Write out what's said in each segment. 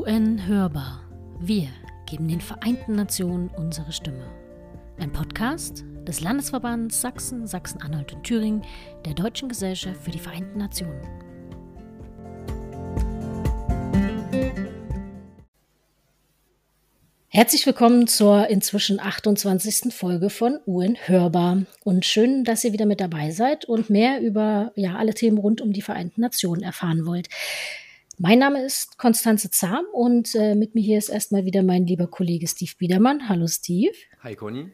UN hörbar. Wir geben den Vereinten Nationen unsere Stimme. Ein Podcast des Landesverbands Sachsen, Sachsen-Anhalt und Thüringen der Deutschen Gesellschaft für die Vereinten Nationen. Herzlich willkommen zur inzwischen 28. Folge von UN Hörbar. Und schön, dass ihr wieder mit dabei seid und mehr über ja, alle Themen rund um die Vereinten Nationen erfahren wollt. Mein Name ist Konstanze Zahm und äh, mit mir hier ist erstmal wieder mein lieber Kollege Steve Biedermann. Hallo Steve. Hi Conny.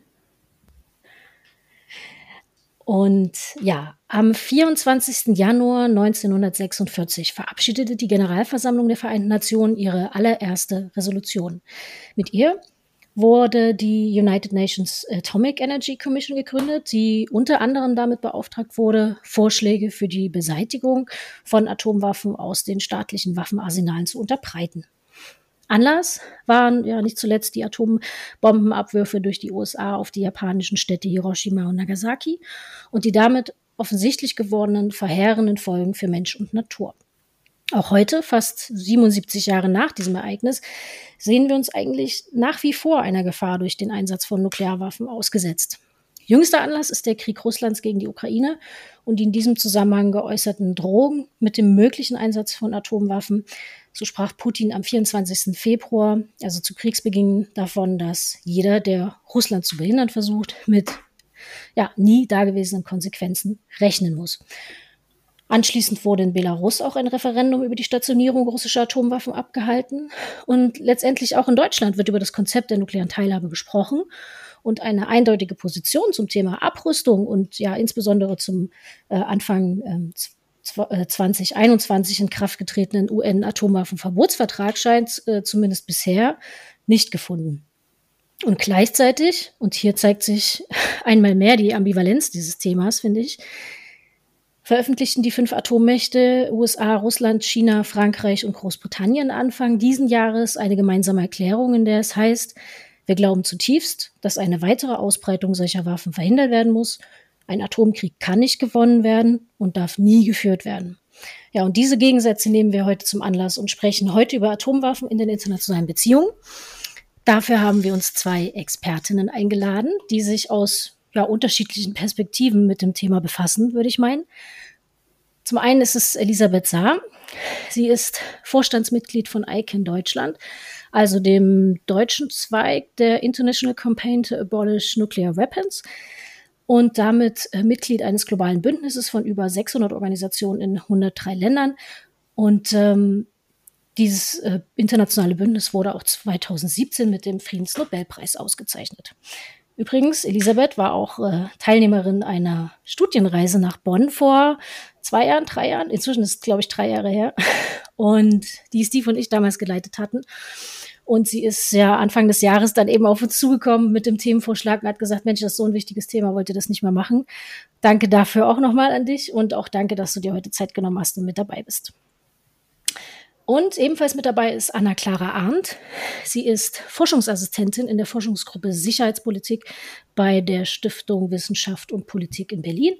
Und ja, am 24. Januar 1946 verabschiedete die Generalversammlung der Vereinten Nationen ihre allererste Resolution. Mit ihr wurde die United Nations Atomic Energy Commission gegründet, die unter anderem damit beauftragt wurde, Vorschläge für die Beseitigung von Atomwaffen aus den staatlichen Waffenarsenalen zu unterbreiten. Anlass waren ja nicht zuletzt die Atombombenabwürfe durch die USA auf die japanischen Städte Hiroshima und Nagasaki und die damit offensichtlich gewordenen verheerenden Folgen für Mensch und Natur. Auch heute, fast 77 Jahre nach diesem Ereignis, sehen wir uns eigentlich nach wie vor einer Gefahr durch den Einsatz von Nuklearwaffen ausgesetzt. Jüngster Anlass ist der Krieg Russlands gegen die Ukraine und die in diesem Zusammenhang geäußerten Drohungen mit dem möglichen Einsatz von Atomwaffen. So sprach Putin am 24. Februar, also zu Kriegsbeginn, davon, dass jeder, der Russland zu behindern versucht, mit ja, nie dagewesenen Konsequenzen rechnen muss. Anschließend wurde in Belarus auch ein Referendum über die Stationierung russischer Atomwaffen abgehalten. Und letztendlich auch in Deutschland wird über das Konzept der nuklearen Teilhabe gesprochen. Und eine eindeutige Position zum Thema Abrüstung und ja insbesondere zum äh, Anfang ähm, 2021 äh, in Kraft getretenen UN-Atomwaffenverbotsvertrag scheint äh, zumindest bisher nicht gefunden. Und gleichzeitig, und hier zeigt sich einmal mehr die Ambivalenz dieses Themas, finde ich, veröffentlichten die fünf Atommächte USA, Russland, China, Frankreich und Großbritannien Anfang diesen Jahres eine gemeinsame Erklärung, in der es heißt, wir glauben zutiefst, dass eine weitere Ausbreitung solcher Waffen verhindert werden muss. Ein Atomkrieg kann nicht gewonnen werden und darf nie geführt werden. Ja, und diese Gegensätze nehmen wir heute zum Anlass und sprechen heute über Atomwaffen in den internationalen Beziehungen. Dafür haben wir uns zwei Expertinnen eingeladen, die sich aus ja, unterschiedlichen Perspektiven mit dem Thema befassen, würde ich meinen. Zum einen ist es Elisabeth Saar. Sie ist Vorstandsmitglied von ICANN Deutschland, also dem deutschen Zweig der International Campaign to Abolish Nuclear Weapons und damit äh, Mitglied eines globalen Bündnisses von über 600 Organisationen in 103 Ländern. Und ähm, dieses äh, internationale Bündnis wurde auch 2017 mit dem Friedensnobelpreis ausgezeichnet. Übrigens, Elisabeth war auch äh, Teilnehmerin einer Studienreise nach Bonn vor zwei Jahren, drei Jahren. Inzwischen ist es, glaube ich, drei Jahre her. Und die Steve und ich damals geleitet hatten. Und sie ist ja Anfang des Jahres dann eben auf uns zugekommen mit dem Themenvorschlag und hat gesagt, Mensch, das ist so ein wichtiges Thema, wollt ihr das nicht mehr machen? Danke dafür auch nochmal an dich und auch danke, dass du dir heute Zeit genommen hast und mit dabei bist. Und ebenfalls mit dabei ist Anna-Clara Arndt. Sie ist Forschungsassistentin in der Forschungsgruppe Sicherheitspolitik bei der Stiftung Wissenschaft und Politik in Berlin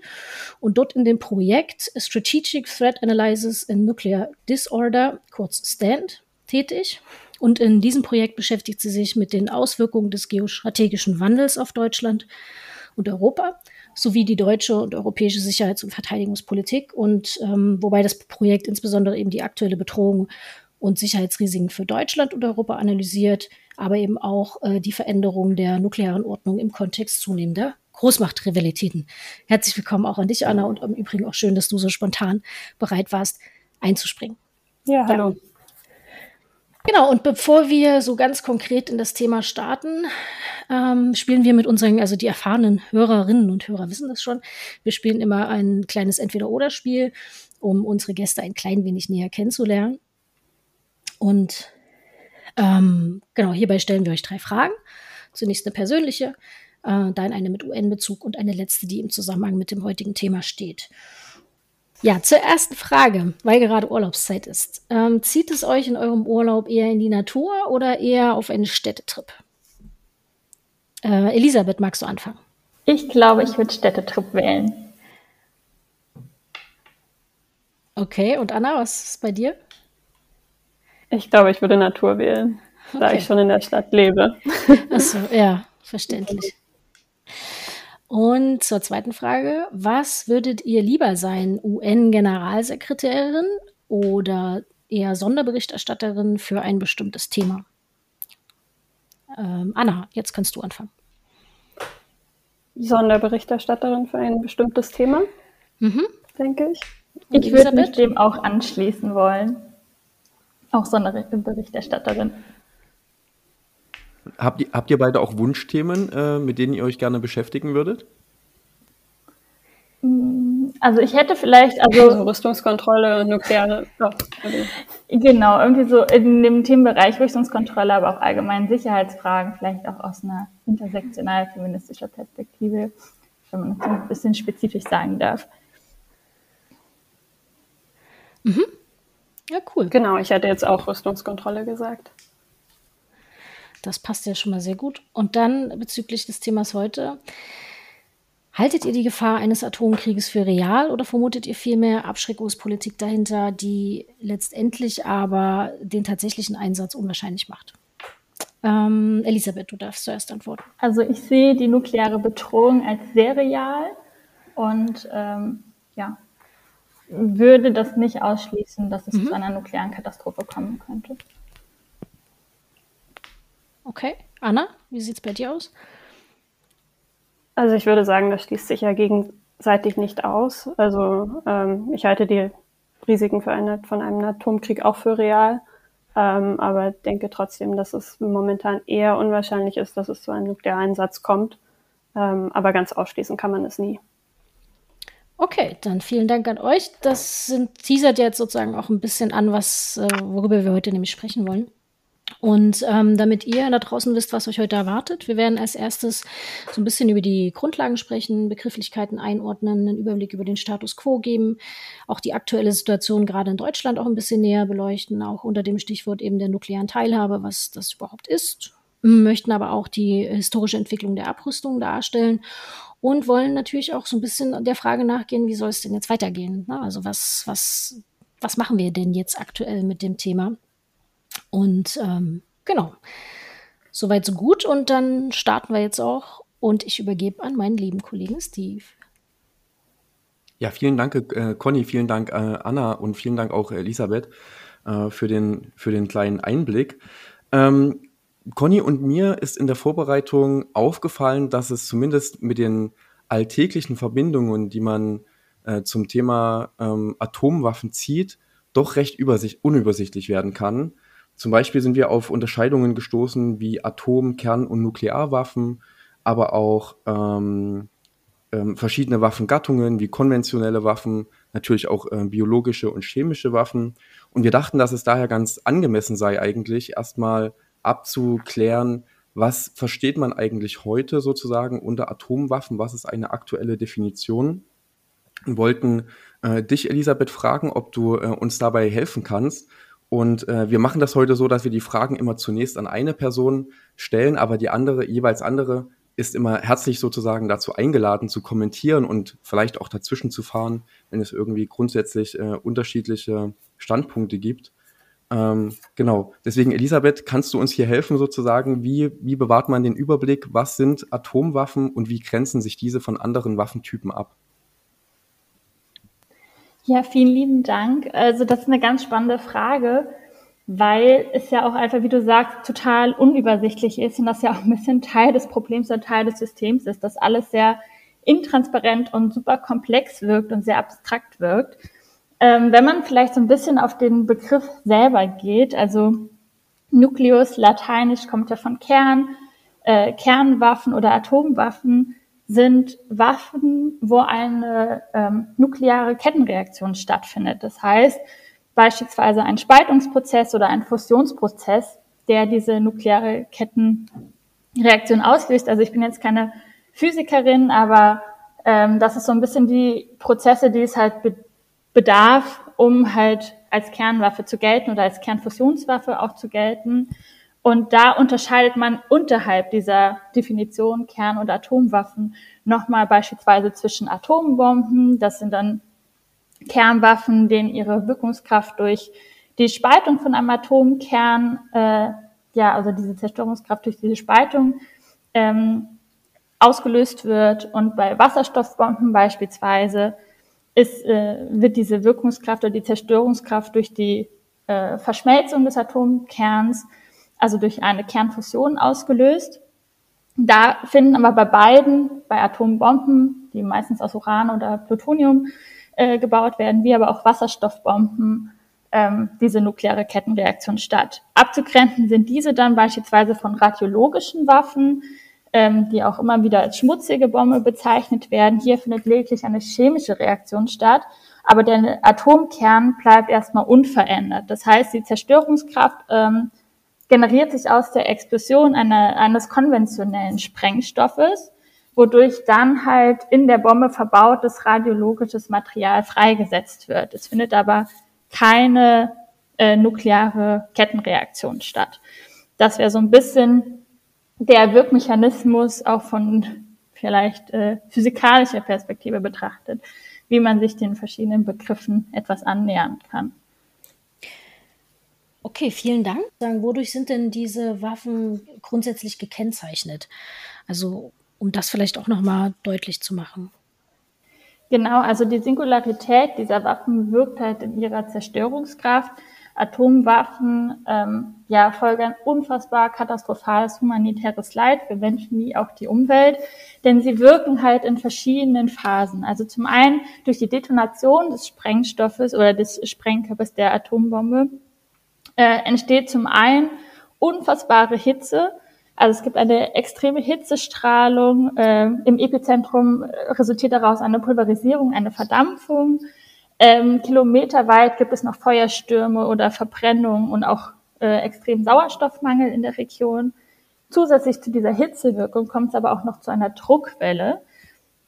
und dort in dem Projekt Strategic Threat Analysis in Nuclear Disorder, kurz STAND, tätig. Und in diesem Projekt beschäftigt sie sich mit den Auswirkungen des geostrategischen Wandels auf Deutschland und Europa sowie die deutsche und europäische Sicherheits- und Verteidigungspolitik und ähm, wobei das Projekt insbesondere eben die aktuelle Bedrohung und Sicherheitsrisiken für Deutschland und Europa analysiert, aber eben auch äh, die Veränderung der nuklearen Ordnung im Kontext zunehmender Großmachtrivalitäten. Herzlich willkommen auch an dich, Anna, und im Übrigen auch schön, dass du so spontan bereit warst, einzuspringen. Ja, hallo. Ja. Genau, und bevor wir so ganz konkret in das Thema starten, ähm, spielen wir mit unseren, also die erfahrenen Hörerinnen und Hörer wissen das schon, wir spielen immer ein kleines Entweder-Oder-Spiel, um unsere Gäste ein klein wenig näher kennenzulernen. Und ähm, genau, hierbei stellen wir euch drei Fragen. Zunächst eine persönliche, äh, dann eine mit UN-Bezug und eine letzte, die im Zusammenhang mit dem heutigen Thema steht. Ja, zur ersten Frage, weil gerade Urlaubszeit ist. Ähm, zieht es euch in eurem Urlaub eher in die Natur oder eher auf einen Städtetrip? Äh, Elisabeth, magst du anfangen? Ich glaube, ich würde Städtetrip wählen. Okay, und Anna, was ist bei dir? Ich glaube, ich würde Natur wählen, okay. da ich schon in der Stadt lebe. Achso, ja, verständlich. Und zur zweiten Frage, was würdet ihr lieber sein, UN-Generalsekretärin oder eher Sonderberichterstatterin für ein bestimmtes Thema? Ähm, Anna, jetzt kannst du anfangen. Sonderberichterstatterin für ein bestimmtes Thema, mhm. denke ich. Ich würde mich dem auch anschließen wollen. Auch Sonderberichterstatterin. Habt ihr, habt ihr beide auch Wunschthemen, äh, mit denen ihr euch gerne beschäftigen würdet? Mm, also ich hätte vielleicht, also, also Rüstungskontrolle, nukleare, oh, genau, irgendwie so in dem Themenbereich Rüstungskontrolle, aber auch allgemein Sicherheitsfragen, vielleicht auch aus einer intersektional feministischer Perspektive, wenn man das ein bisschen spezifisch sagen darf. Mhm. Ja, cool. Genau, ich hätte jetzt auch Rüstungskontrolle gesagt. Das passt ja schon mal sehr gut. Und dann bezüglich des Themas heute. Haltet ihr die Gefahr eines Atomkrieges für real oder vermutet ihr vielmehr Abschreckungspolitik dahinter, die letztendlich aber den tatsächlichen Einsatz unwahrscheinlich macht? Ähm, Elisabeth, du darfst zuerst antworten. Also ich sehe die nukleare Bedrohung als sehr real und ähm, ja, würde das nicht ausschließen, dass es mhm. zu einer nuklearen Katastrophe kommen könnte. Okay. Anna, wie sieht es bei dir aus? Also ich würde sagen, das schließt sich ja gegenseitig nicht aus. Also ähm, ich halte die Risiken für eine, von einem Atomkrieg auch für real, ähm, aber denke trotzdem, dass es momentan eher unwahrscheinlich ist, dass es zu einem Nukleareinsatz kommt. Ähm, aber ganz ausschließen kann man es nie. Okay, dann vielen Dank an euch. Das sind, teasert jetzt sozusagen auch ein bisschen an, was, äh, worüber wir heute nämlich sprechen wollen. Und ähm, damit ihr da draußen wisst, was euch heute erwartet, wir werden als erstes so ein bisschen über die Grundlagen sprechen, Begrifflichkeiten einordnen, einen Überblick über den Status quo geben, auch die aktuelle Situation gerade in Deutschland auch ein bisschen näher beleuchten, auch unter dem Stichwort eben der nuklearen Teilhabe, was das überhaupt ist, möchten aber auch die historische Entwicklung der Abrüstung darstellen und wollen natürlich auch so ein bisschen der Frage nachgehen, wie soll es denn jetzt weitergehen? Na, also was, was, was machen wir denn jetzt aktuell mit dem Thema? Und ähm, genau, soweit so gut. Und dann starten wir jetzt auch. Und ich übergebe an meinen lieben Kollegen Steve. Ja, vielen Dank, äh, Conny, vielen Dank, äh, Anna und vielen Dank auch Elisabeth äh, für, den, für den kleinen Einblick. Ähm, Conny und mir ist in der Vorbereitung aufgefallen, dass es zumindest mit den alltäglichen Verbindungen, die man äh, zum Thema ähm, Atomwaffen zieht, doch recht unübersichtlich werden kann. Zum Beispiel sind wir auf Unterscheidungen gestoßen wie Atom-, Kern- und Nuklearwaffen, aber auch ähm, ähm, verschiedene Waffengattungen wie konventionelle Waffen, natürlich auch äh, biologische und chemische Waffen. Und wir dachten, dass es daher ganz angemessen sei, eigentlich erstmal abzuklären, was versteht man eigentlich heute sozusagen unter Atomwaffen, was ist eine aktuelle Definition. Wir wollten äh, dich, Elisabeth, fragen, ob du äh, uns dabei helfen kannst und äh, wir machen das heute so, dass wir die Fragen immer zunächst an eine Person stellen, aber die andere, jeweils andere, ist immer herzlich sozusagen dazu eingeladen zu kommentieren und vielleicht auch dazwischen zu fahren, wenn es irgendwie grundsätzlich äh, unterschiedliche Standpunkte gibt. Ähm, genau. Deswegen, Elisabeth, kannst du uns hier helfen sozusagen? Wie, wie bewahrt man den Überblick? Was sind Atomwaffen und wie grenzen sich diese von anderen Waffentypen ab? Ja, vielen lieben Dank. Also das ist eine ganz spannende Frage, weil es ja auch einfach, wie du sagst, total unübersichtlich ist und das ja auch ein bisschen Teil des Problems und Teil des Systems ist, dass alles sehr intransparent und super komplex wirkt und sehr abstrakt wirkt. Ähm, wenn man vielleicht so ein bisschen auf den Begriff selber geht, also Nucleus, lateinisch kommt ja von Kern, äh, Kernwaffen oder Atomwaffen sind Waffen, wo eine ähm, nukleare Kettenreaktion stattfindet. Das heißt, beispielsweise ein Spaltungsprozess oder ein Fusionsprozess, der diese nukleare Kettenreaktion auslöst. Also ich bin jetzt keine Physikerin, aber ähm, das ist so ein bisschen die Prozesse, die es halt be bedarf, um halt als Kernwaffe zu gelten oder als Kernfusionswaffe auch zu gelten. Und da unterscheidet man unterhalb dieser Definition Kern- und Atomwaffen nochmal beispielsweise zwischen Atombomben, das sind dann Kernwaffen, denen ihre Wirkungskraft durch die Spaltung von einem Atomkern, äh, ja, also diese Zerstörungskraft durch diese Spaltung ähm, ausgelöst wird. Und bei Wasserstoffbomben beispielsweise ist, äh, wird diese Wirkungskraft oder die Zerstörungskraft durch die äh, Verschmelzung des Atomkerns, also durch eine Kernfusion ausgelöst. Da finden aber bei beiden, bei Atombomben, die meistens aus Uran oder Plutonium äh, gebaut werden, wie aber auch Wasserstoffbomben, ähm, diese nukleare Kettenreaktion statt. Abzugrenzen sind diese dann beispielsweise von radiologischen Waffen, ähm, die auch immer wieder als schmutzige Bombe bezeichnet werden. Hier findet lediglich eine chemische Reaktion statt, aber der Atomkern bleibt erstmal unverändert. Das heißt, die Zerstörungskraft ähm, generiert sich aus der Explosion einer, eines konventionellen Sprengstoffes, wodurch dann halt in der Bombe verbautes radiologisches Material freigesetzt wird. Es findet aber keine äh, nukleare Kettenreaktion statt. Das wäre so ein bisschen der Wirkmechanismus auch von vielleicht äh, physikalischer Perspektive betrachtet, wie man sich den verschiedenen Begriffen etwas annähern kann. Okay, vielen Dank. Wodurch sind denn diese Waffen grundsätzlich gekennzeichnet? Also, um das vielleicht auch nochmal deutlich zu machen. Genau, also die Singularität dieser Waffen wirkt halt in ihrer Zerstörungskraft. Atomwaffen ähm, ja, folgen unfassbar katastrophales humanitäres Leid für Menschen wie auch die Umwelt, denn sie wirken halt in verschiedenen Phasen. Also zum einen durch die Detonation des Sprengstoffes oder des Sprengkörpers der Atombombe äh, entsteht zum einen unfassbare Hitze. Also es gibt eine extreme Hitzestrahlung. Äh, Im Epizentrum resultiert daraus eine Pulverisierung, eine Verdampfung. Ähm, kilometerweit gibt es noch Feuerstürme oder Verbrennungen und auch äh, extrem Sauerstoffmangel in der Region. Zusätzlich zu dieser Hitzewirkung kommt es aber auch noch zu einer Druckwelle.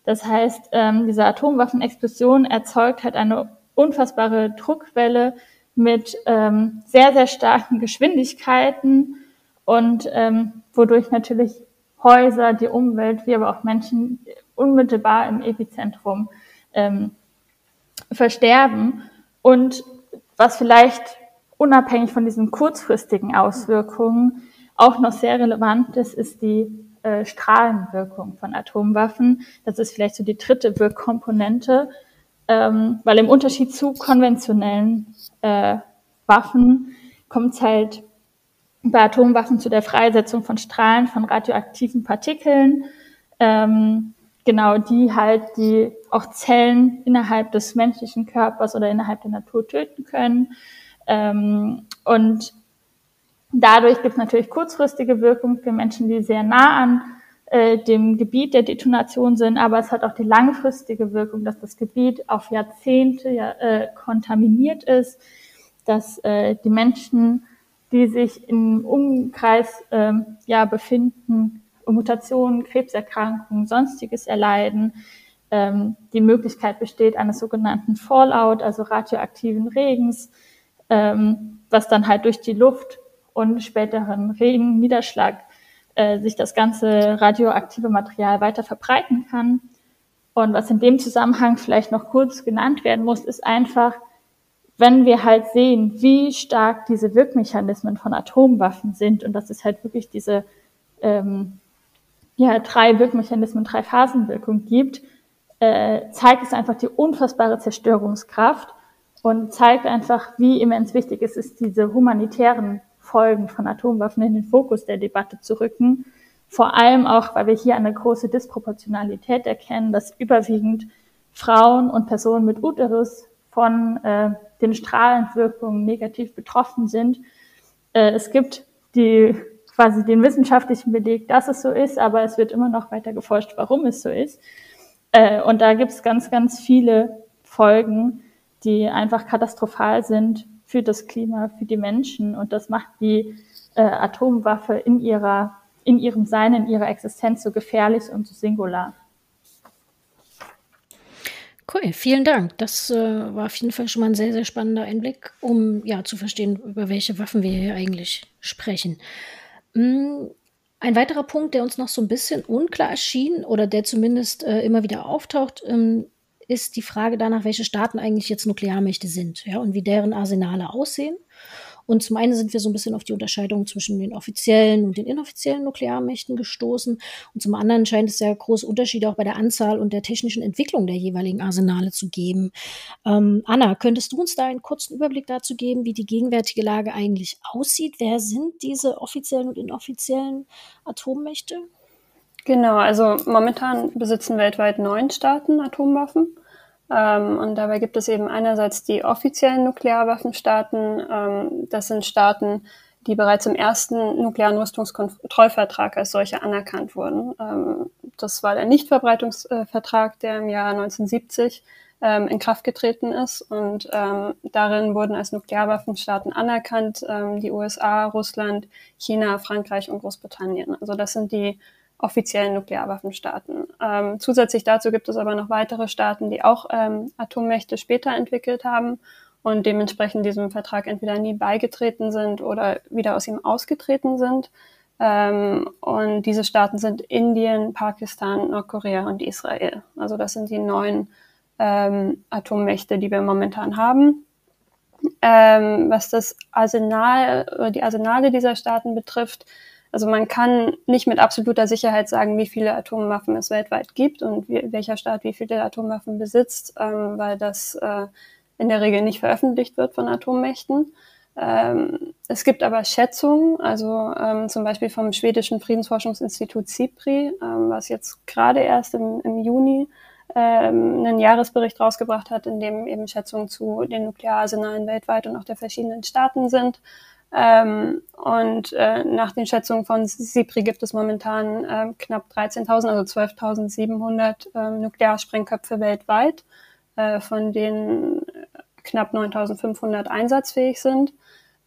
Das heißt, ähm, diese Atomwaffenexplosion erzeugt halt eine unfassbare Druckwelle mit ähm, sehr, sehr starken Geschwindigkeiten und ähm, wodurch natürlich Häuser, die Umwelt, wie aber auch Menschen unmittelbar im Epizentrum ähm, versterben. Und was vielleicht unabhängig von diesen kurzfristigen Auswirkungen auch noch sehr relevant ist, ist die äh, Strahlenwirkung von Atomwaffen. Das ist vielleicht so die dritte Wirkkomponente, ähm, weil im Unterschied zu konventionellen äh, Waffen kommt es halt bei Atomwaffen zu der Freisetzung von Strahlen von radioaktiven Partikeln. Ähm, genau die halt, die auch Zellen innerhalb des menschlichen Körpers oder innerhalb der Natur töten können. Ähm, und dadurch gibt es natürlich kurzfristige Wirkung für Menschen, die sehr nah an äh, dem Gebiet der Detonation sind, aber es hat auch die langfristige Wirkung, dass das Gebiet auf Jahrzehnte ja, äh, kontaminiert ist, dass äh, die Menschen, die sich im Umkreis äh, ja, befinden, Mutationen, Krebserkrankungen, sonstiges erleiden. Ähm, die Möglichkeit besteht eines sogenannten Fallout, also radioaktiven Regens, ähm, was dann halt durch die Luft und späteren Regen, Niederschlag äh, sich das ganze radioaktive Material weiter verbreiten kann. Und was in dem Zusammenhang vielleicht noch kurz genannt werden muss, ist einfach, wenn wir halt sehen, wie stark diese Wirkmechanismen von Atomwaffen sind, und das ist halt wirklich diese ähm, ja, drei Wirkmechanismen, drei Phasenwirkung gibt, äh, zeigt es einfach die unfassbare Zerstörungskraft und zeigt einfach, wie immens wichtig es ist, diese humanitären Folgen von Atomwaffen in den Fokus der Debatte zu rücken. Vor allem auch, weil wir hier eine große Disproportionalität erkennen, dass überwiegend Frauen und Personen mit Uterus von äh, den Strahlenwirkungen negativ betroffen sind. Äh, es gibt die quasi den wissenschaftlichen Beleg, dass es so ist, aber es wird immer noch weiter geforscht, warum es so ist. Äh, und da gibt es ganz, ganz viele Folgen, die einfach katastrophal sind für das Klima, für die Menschen. Und das macht die äh, Atomwaffe in ihrer, in ihrem Sein, in ihrer Existenz so gefährlich und so singular. Cool, vielen Dank. Das äh, war auf jeden Fall schon mal ein sehr, sehr spannender Einblick, um ja zu verstehen, über welche Waffen wir hier eigentlich sprechen. Hm, ein weiterer Punkt, der uns noch so ein bisschen unklar erschien oder der zumindest äh, immer wieder auftaucht, ähm, ist die Frage danach, welche Staaten eigentlich jetzt Nuklearmächte sind, ja, und wie deren Arsenale aussehen. Und zum einen sind wir so ein bisschen auf die Unterscheidung zwischen den offiziellen und den inoffiziellen Nuklearmächten gestoßen. Und zum anderen scheint es ja große Unterschiede auch bei der Anzahl und der technischen Entwicklung der jeweiligen Arsenale zu geben. Ähm, Anna, könntest du uns da einen kurzen Überblick dazu geben, wie die gegenwärtige Lage eigentlich aussieht? Wer sind diese offiziellen und inoffiziellen Atommächte? Genau, also momentan besitzen weltweit neun Staaten Atomwaffen. Ähm, und dabei gibt es eben einerseits die offiziellen Nuklearwaffenstaaten. Ähm, das sind Staaten, die bereits im ersten nuklearen Rüstungskontrollvertrag als solche anerkannt wurden. Ähm, das war der Nichtverbreitungsvertrag, der im Jahr 1970 ähm, in Kraft getreten ist. Und ähm, darin wurden als Nuklearwaffenstaaten anerkannt ähm, die USA, Russland, China, Frankreich und Großbritannien. Also das sind die offiziellen Nuklearwaffenstaaten. Ähm, zusätzlich dazu gibt es aber noch weitere Staaten, die auch ähm, Atommächte später entwickelt haben und dementsprechend diesem Vertrag entweder nie beigetreten sind oder wieder aus ihm ausgetreten sind. Ähm, und diese Staaten sind Indien, Pakistan, Nordkorea und Israel. Also das sind die neun ähm, Atommächte, die wir momentan haben. Ähm, was das Arsenal, die Arsenale dieser Staaten betrifft, also man kann nicht mit absoluter Sicherheit sagen, wie viele Atomwaffen es weltweit gibt und wie, welcher Staat wie viele Atomwaffen besitzt, ähm, weil das äh, in der Regel nicht veröffentlicht wird von Atommächten. Ähm, es gibt aber Schätzungen, also ähm, zum Beispiel vom schwedischen Friedensforschungsinstitut CIPRI, ähm, was jetzt gerade erst im, im Juni ähm, einen Jahresbericht rausgebracht hat, in dem eben Schätzungen zu den Nukleararsenalen weltweit und auch der verschiedenen Staaten sind. Ähm, und äh, nach den Schätzungen von SIPRI gibt es momentan äh, knapp 13.000, also 12.700 äh, Nuklearsprengköpfe weltweit, äh, von denen knapp 9.500 einsatzfähig sind.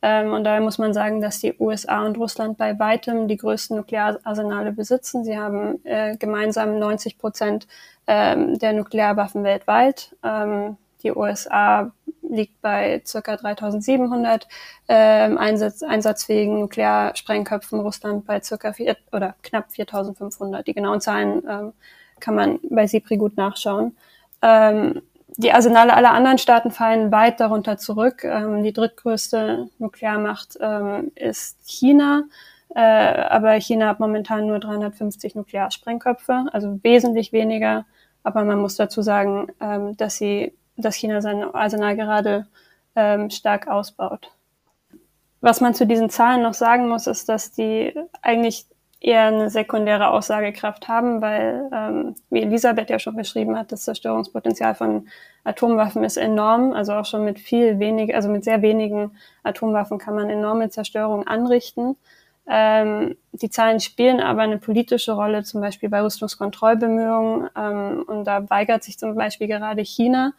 Ähm, und daher muss man sagen, dass die USA und Russland bei weitem die größten Nukleararsenale besitzen. Sie haben äh, gemeinsam 90 Prozent ähm, der Nuklearwaffen weltweit. Ähm, die USA liegt bei circa 3700 ähm, einsatz, einsatzfähigen Nuklearsprengköpfen, Russland bei circa vier, oder knapp 4500. Die genauen Zahlen ähm, kann man bei SIPRI gut nachschauen. Ähm, die Arsenale aller anderen Staaten fallen weit darunter zurück. Ähm, die drittgrößte Nuklearmacht ähm, ist China. Äh, aber China hat momentan nur 350 Nuklearsprengköpfe, also wesentlich weniger. Aber man muss dazu sagen, ähm, dass sie dass China sein Arsenal gerade ähm, stark ausbaut. Was man zu diesen Zahlen noch sagen muss, ist, dass die eigentlich eher eine sekundäre Aussagekraft haben, weil, ähm, wie Elisabeth ja schon beschrieben hat, das Zerstörungspotenzial von Atomwaffen ist enorm. Also auch schon mit viel wenig, also mit sehr wenigen Atomwaffen kann man enorme Zerstörung anrichten. Ähm, die Zahlen spielen aber eine politische Rolle, zum Beispiel bei Rüstungskontrollbemühungen. Ähm, und da weigert sich zum Beispiel gerade China,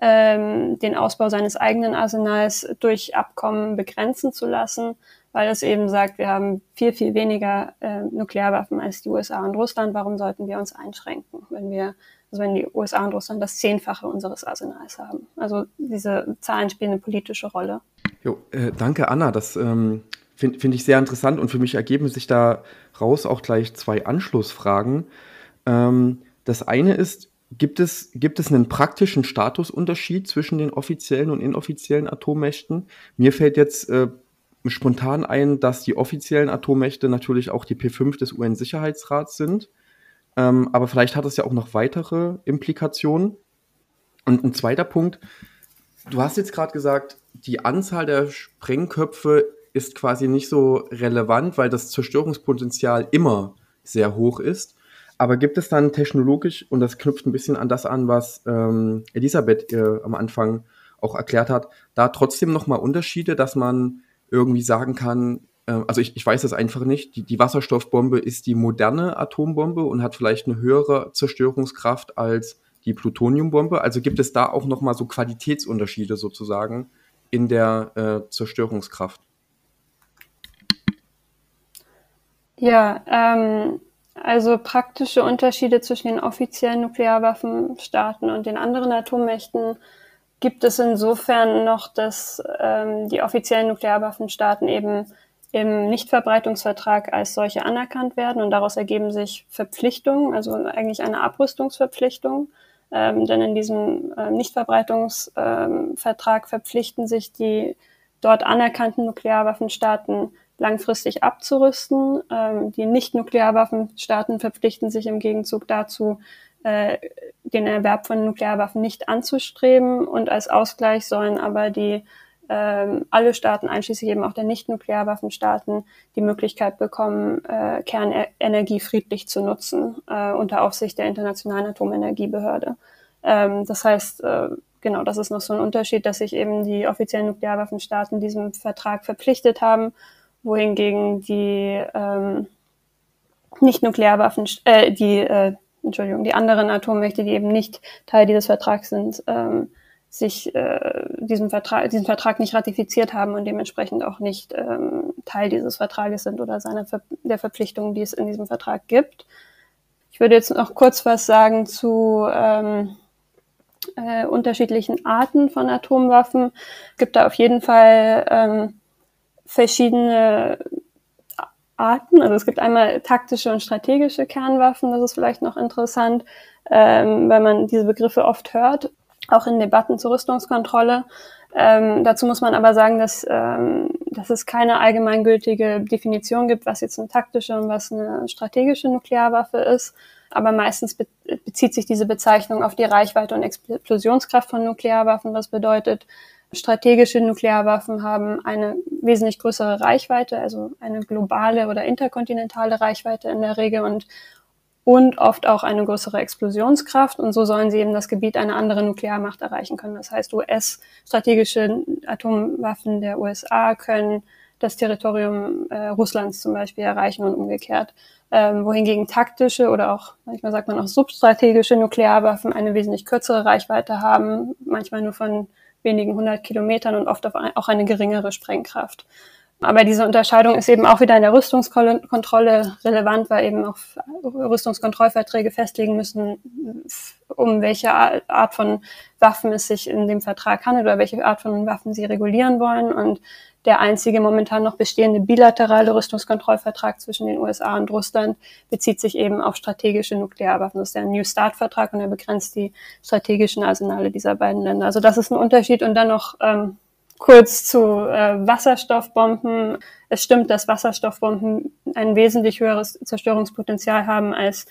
ähm, den Ausbau seines eigenen Arsenals durch Abkommen begrenzen zu lassen, weil es eben sagt, wir haben viel, viel weniger äh, Nuklearwaffen als die USA und Russland. Warum sollten wir uns einschränken, wenn wir, also wenn die USA und Russland das Zehnfache unseres Arsenals haben? Also diese Zahlen spielen eine politische Rolle. Jo, äh, danke, Anna. Das ähm, finde find ich sehr interessant und für mich ergeben sich da raus auch gleich zwei Anschlussfragen. Ähm, das eine ist, Gibt es, gibt es einen praktischen Statusunterschied zwischen den offiziellen und inoffiziellen Atommächten? Mir fällt jetzt äh, spontan ein, dass die offiziellen Atommächte natürlich auch die P5 des UN-Sicherheitsrats sind. Ähm, aber vielleicht hat es ja auch noch weitere Implikationen. Und ein zweiter Punkt, du hast jetzt gerade gesagt, die Anzahl der Sprengköpfe ist quasi nicht so relevant, weil das Zerstörungspotenzial immer sehr hoch ist. Aber gibt es dann technologisch, und das knüpft ein bisschen an das an, was ähm, Elisabeth äh, am Anfang auch erklärt hat, da trotzdem nochmal Unterschiede, dass man irgendwie sagen kann, äh, also ich, ich weiß es einfach nicht, die, die Wasserstoffbombe ist die moderne Atombombe und hat vielleicht eine höhere Zerstörungskraft als die Plutoniumbombe. Also gibt es da auch nochmal so Qualitätsunterschiede sozusagen in der äh, Zerstörungskraft? Ja, ähm, also praktische Unterschiede zwischen den offiziellen Nuklearwaffenstaaten und den anderen Atommächten gibt es insofern noch, dass ähm, die offiziellen Nuklearwaffenstaaten eben im Nichtverbreitungsvertrag als solche anerkannt werden und daraus ergeben sich Verpflichtungen, also eigentlich eine Abrüstungsverpflichtung. Ähm, denn in diesem äh, Nichtverbreitungsvertrag ähm, verpflichten sich die dort anerkannten Nuklearwaffenstaaten langfristig abzurüsten. Ähm, die Nicht-Nuklearwaffenstaaten verpflichten sich im Gegenzug dazu, äh, den Erwerb von Nuklearwaffen nicht anzustreben und als Ausgleich sollen aber die ähm, alle Staaten, einschließlich eben auch der Nicht-Nuklearwaffenstaaten, die Möglichkeit bekommen, äh, Kernenergie friedlich zu nutzen, äh, unter Aufsicht der Internationalen Atomenergiebehörde. Ähm, das heißt, äh, genau, das ist noch so ein Unterschied, dass sich eben die offiziellen Nuklearwaffenstaaten diesem Vertrag verpflichtet haben, wohingegen die ähm, Nicht-Nuklearwaffen, äh, die, äh, Entschuldigung, die anderen Atommächte, die eben nicht Teil dieses Vertrags sind, ähm, sich äh, diesen, Vertrag, diesen Vertrag nicht ratifiziert haben und dementsprechend auch nicht ähm, Teil dieses Vertrages sind oder seiner Ver der Verpflichtungen, die es in diesem Vertrag gibt. Ich würde jetzt noch kurz was sagen zu ähm, äh, unterschiedlichen Arten von Atomwaffen. Es gibt da auf jeden Fall ähm, verschiedene Arten. Also es gibt einmal taktische und strategische Kernwaffen, das ist vielleicht noch interessant, ähm, weil man diese Begriffe oft hört auch in Debatten zur Rüstungskontrolle. Ähm, dazu muss man aber sagen, dass, ähm, dass es keine allgemeingültige Definition gibt, was jetzt eine taktische und was eine strategische Nuklearwaffe ist. Aber meistens be bezieht sich diese Bezeichnung auf die Reichweite und Explosionskraft von Nuklearwaffen. Was bedeutet, strategische Nuklearwaffen haben eine wesentlich größere Reichweite, also eine globale oder interkontinentale Reichweite in der Regel und und oft auch eine größere Explosionskraft. Und so sollen sie eben das Gebiet einer anderen Nuklearmacht erreichen können. Das heißt, US-strategische Atomwaffen der USA können das Territorium äh, Russlands zum Beispiel erreichen und umgekehrt. Ähm, wohingegen taktische oder auch, manchmal sagt man auch substrategische Nuklearwaffen eine wesentlich kürzere Reichweite haben, manchmal nur von wenigen hundert Kilometern und oft auch eine geringere Sprengkraft. Aber diese Unterscheidung ist eben auch wieder in der Rüstungskontrolle relevant, weil eben auch Rüstungskontrollverträge festlegen müssen, um welche Art von Waffen es sich in dem Vertrag handelt oder welche Art von Waffen sie regulieren wollen. Und der einzige momentan noch bestehende bilaterale Rüstungskontrollvertrag zwischen den USA und Russland bezieht sich eben auf strategische Nuklearwaffen. Das ist der New Start-Vertrag und er begrenzt die strategischen Arsenale dieser beiden Länder. Also das ist ein Unterschied und dann noch ähm, Kurz zu äh, Wasserstoffbomben. Es stimmt, dass Wasserstoffbomben ein wesentlich höheres Zerstörungspotenzial haben als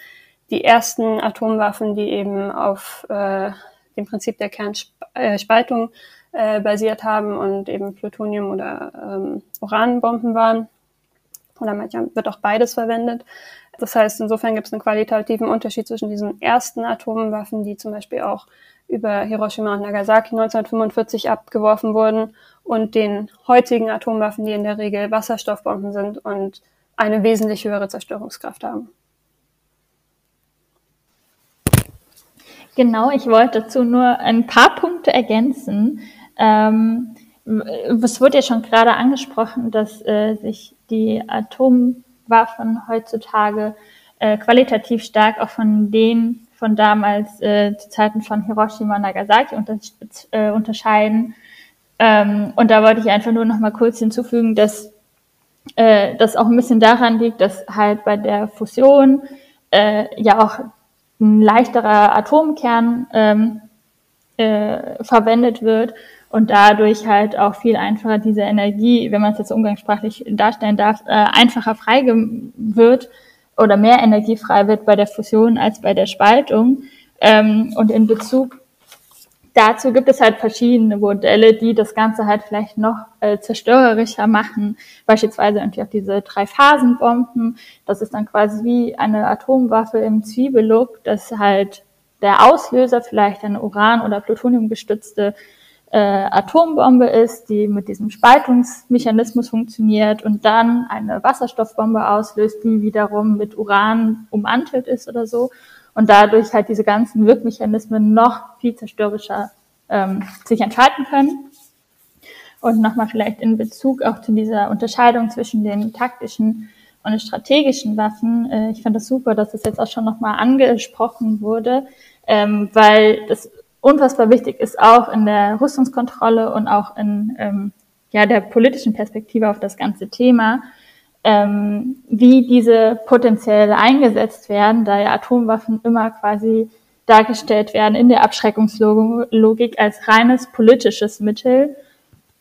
die ersten Atomwaffen, die eben auf äh, dem Prinzip der Kernspaltung äh, basiert haben und eben Plutonium- oder ähm, Uranbomben waren. Oder manchmal wird auch beides verwendet. Das heißt, insofern gibt es einen qualitativen Unterschied zwischen diesen ersten Atomwaffen, die zum Beispiel auch über Hiroshima und Nagasaki 1945 abgeworfen wurden und den heutigen Atomwaffen, die in der Regel Wasserstoffbomben sind und eine wesentlich höhere Zerstörungskraft haben. Genau, ich wollte dazu nur ein paar Punkte ergänzen. Ähm, es wurde ja schon gerade angesprochen, dass äh, sich die Atomwaffen heutzutage äh, qualitativ stark auch von den von damals äh, zu Zeiten von Hiroshima und Nagasaki unter, äh, unterscheiden. Ähm, und da wollte ich einfach nur noch mal kurz hinzufügen, dass äh, das auch ein bisschen daran liegt, dass halt bei der Fusion äh, ja auch ein leichterer Atomkern ähm, äh, verwendet wird und dadurch halt auch viel einfacher diese Energie, wenn man es jetzt umgangssprachlich darstellen darf, äh, einfacher frei wird oder mehr Energie frei wird bei der Fusion als bei der Spaltung. Ähm, und in Bezug dazu gibt es halt verschiedene Modelle, die das Ganze halt vielleicht noch äh, zerstörerischer machen. Beispielsweise irgendwie auch diese Drei-Phasen-Bomben. Das ist dann quasi wie eine Atomwaffe im Zwiebellook, dass halt der Auslöser vielleicht eine Uran- oder Plutonium gestützte äh, Atombombe ist, die mit diesem Spaltungsmechanismus funktioniert und dann eine Wasserstoffbombe auslöst, die wiederum mit Uran umantelt ist oder so und dadurch halt diese ganzen Wirkmechanismen noch viel zerstörerischer ähm, sich entfalten können. Und nochmal vielleicht in Bezug auch zu dieser Unterscheidung zwischen den taktischen und den strategischen Waffen. Äh, ich fand das super, dass das jetzt auch schon nochmal angesprochen wurde, ähm, weil das unfassbar wichtig ist, auch in der Rüstungskontrolle und auch in ähm, ja, der politischen Perspektive auf das ganze Thema, ähm, wie diese potenziell eingesetzt werden, da ja Atomwaffen immer quasi dargestellt werden in der Abschreckungslogik als reines politisches Mittel.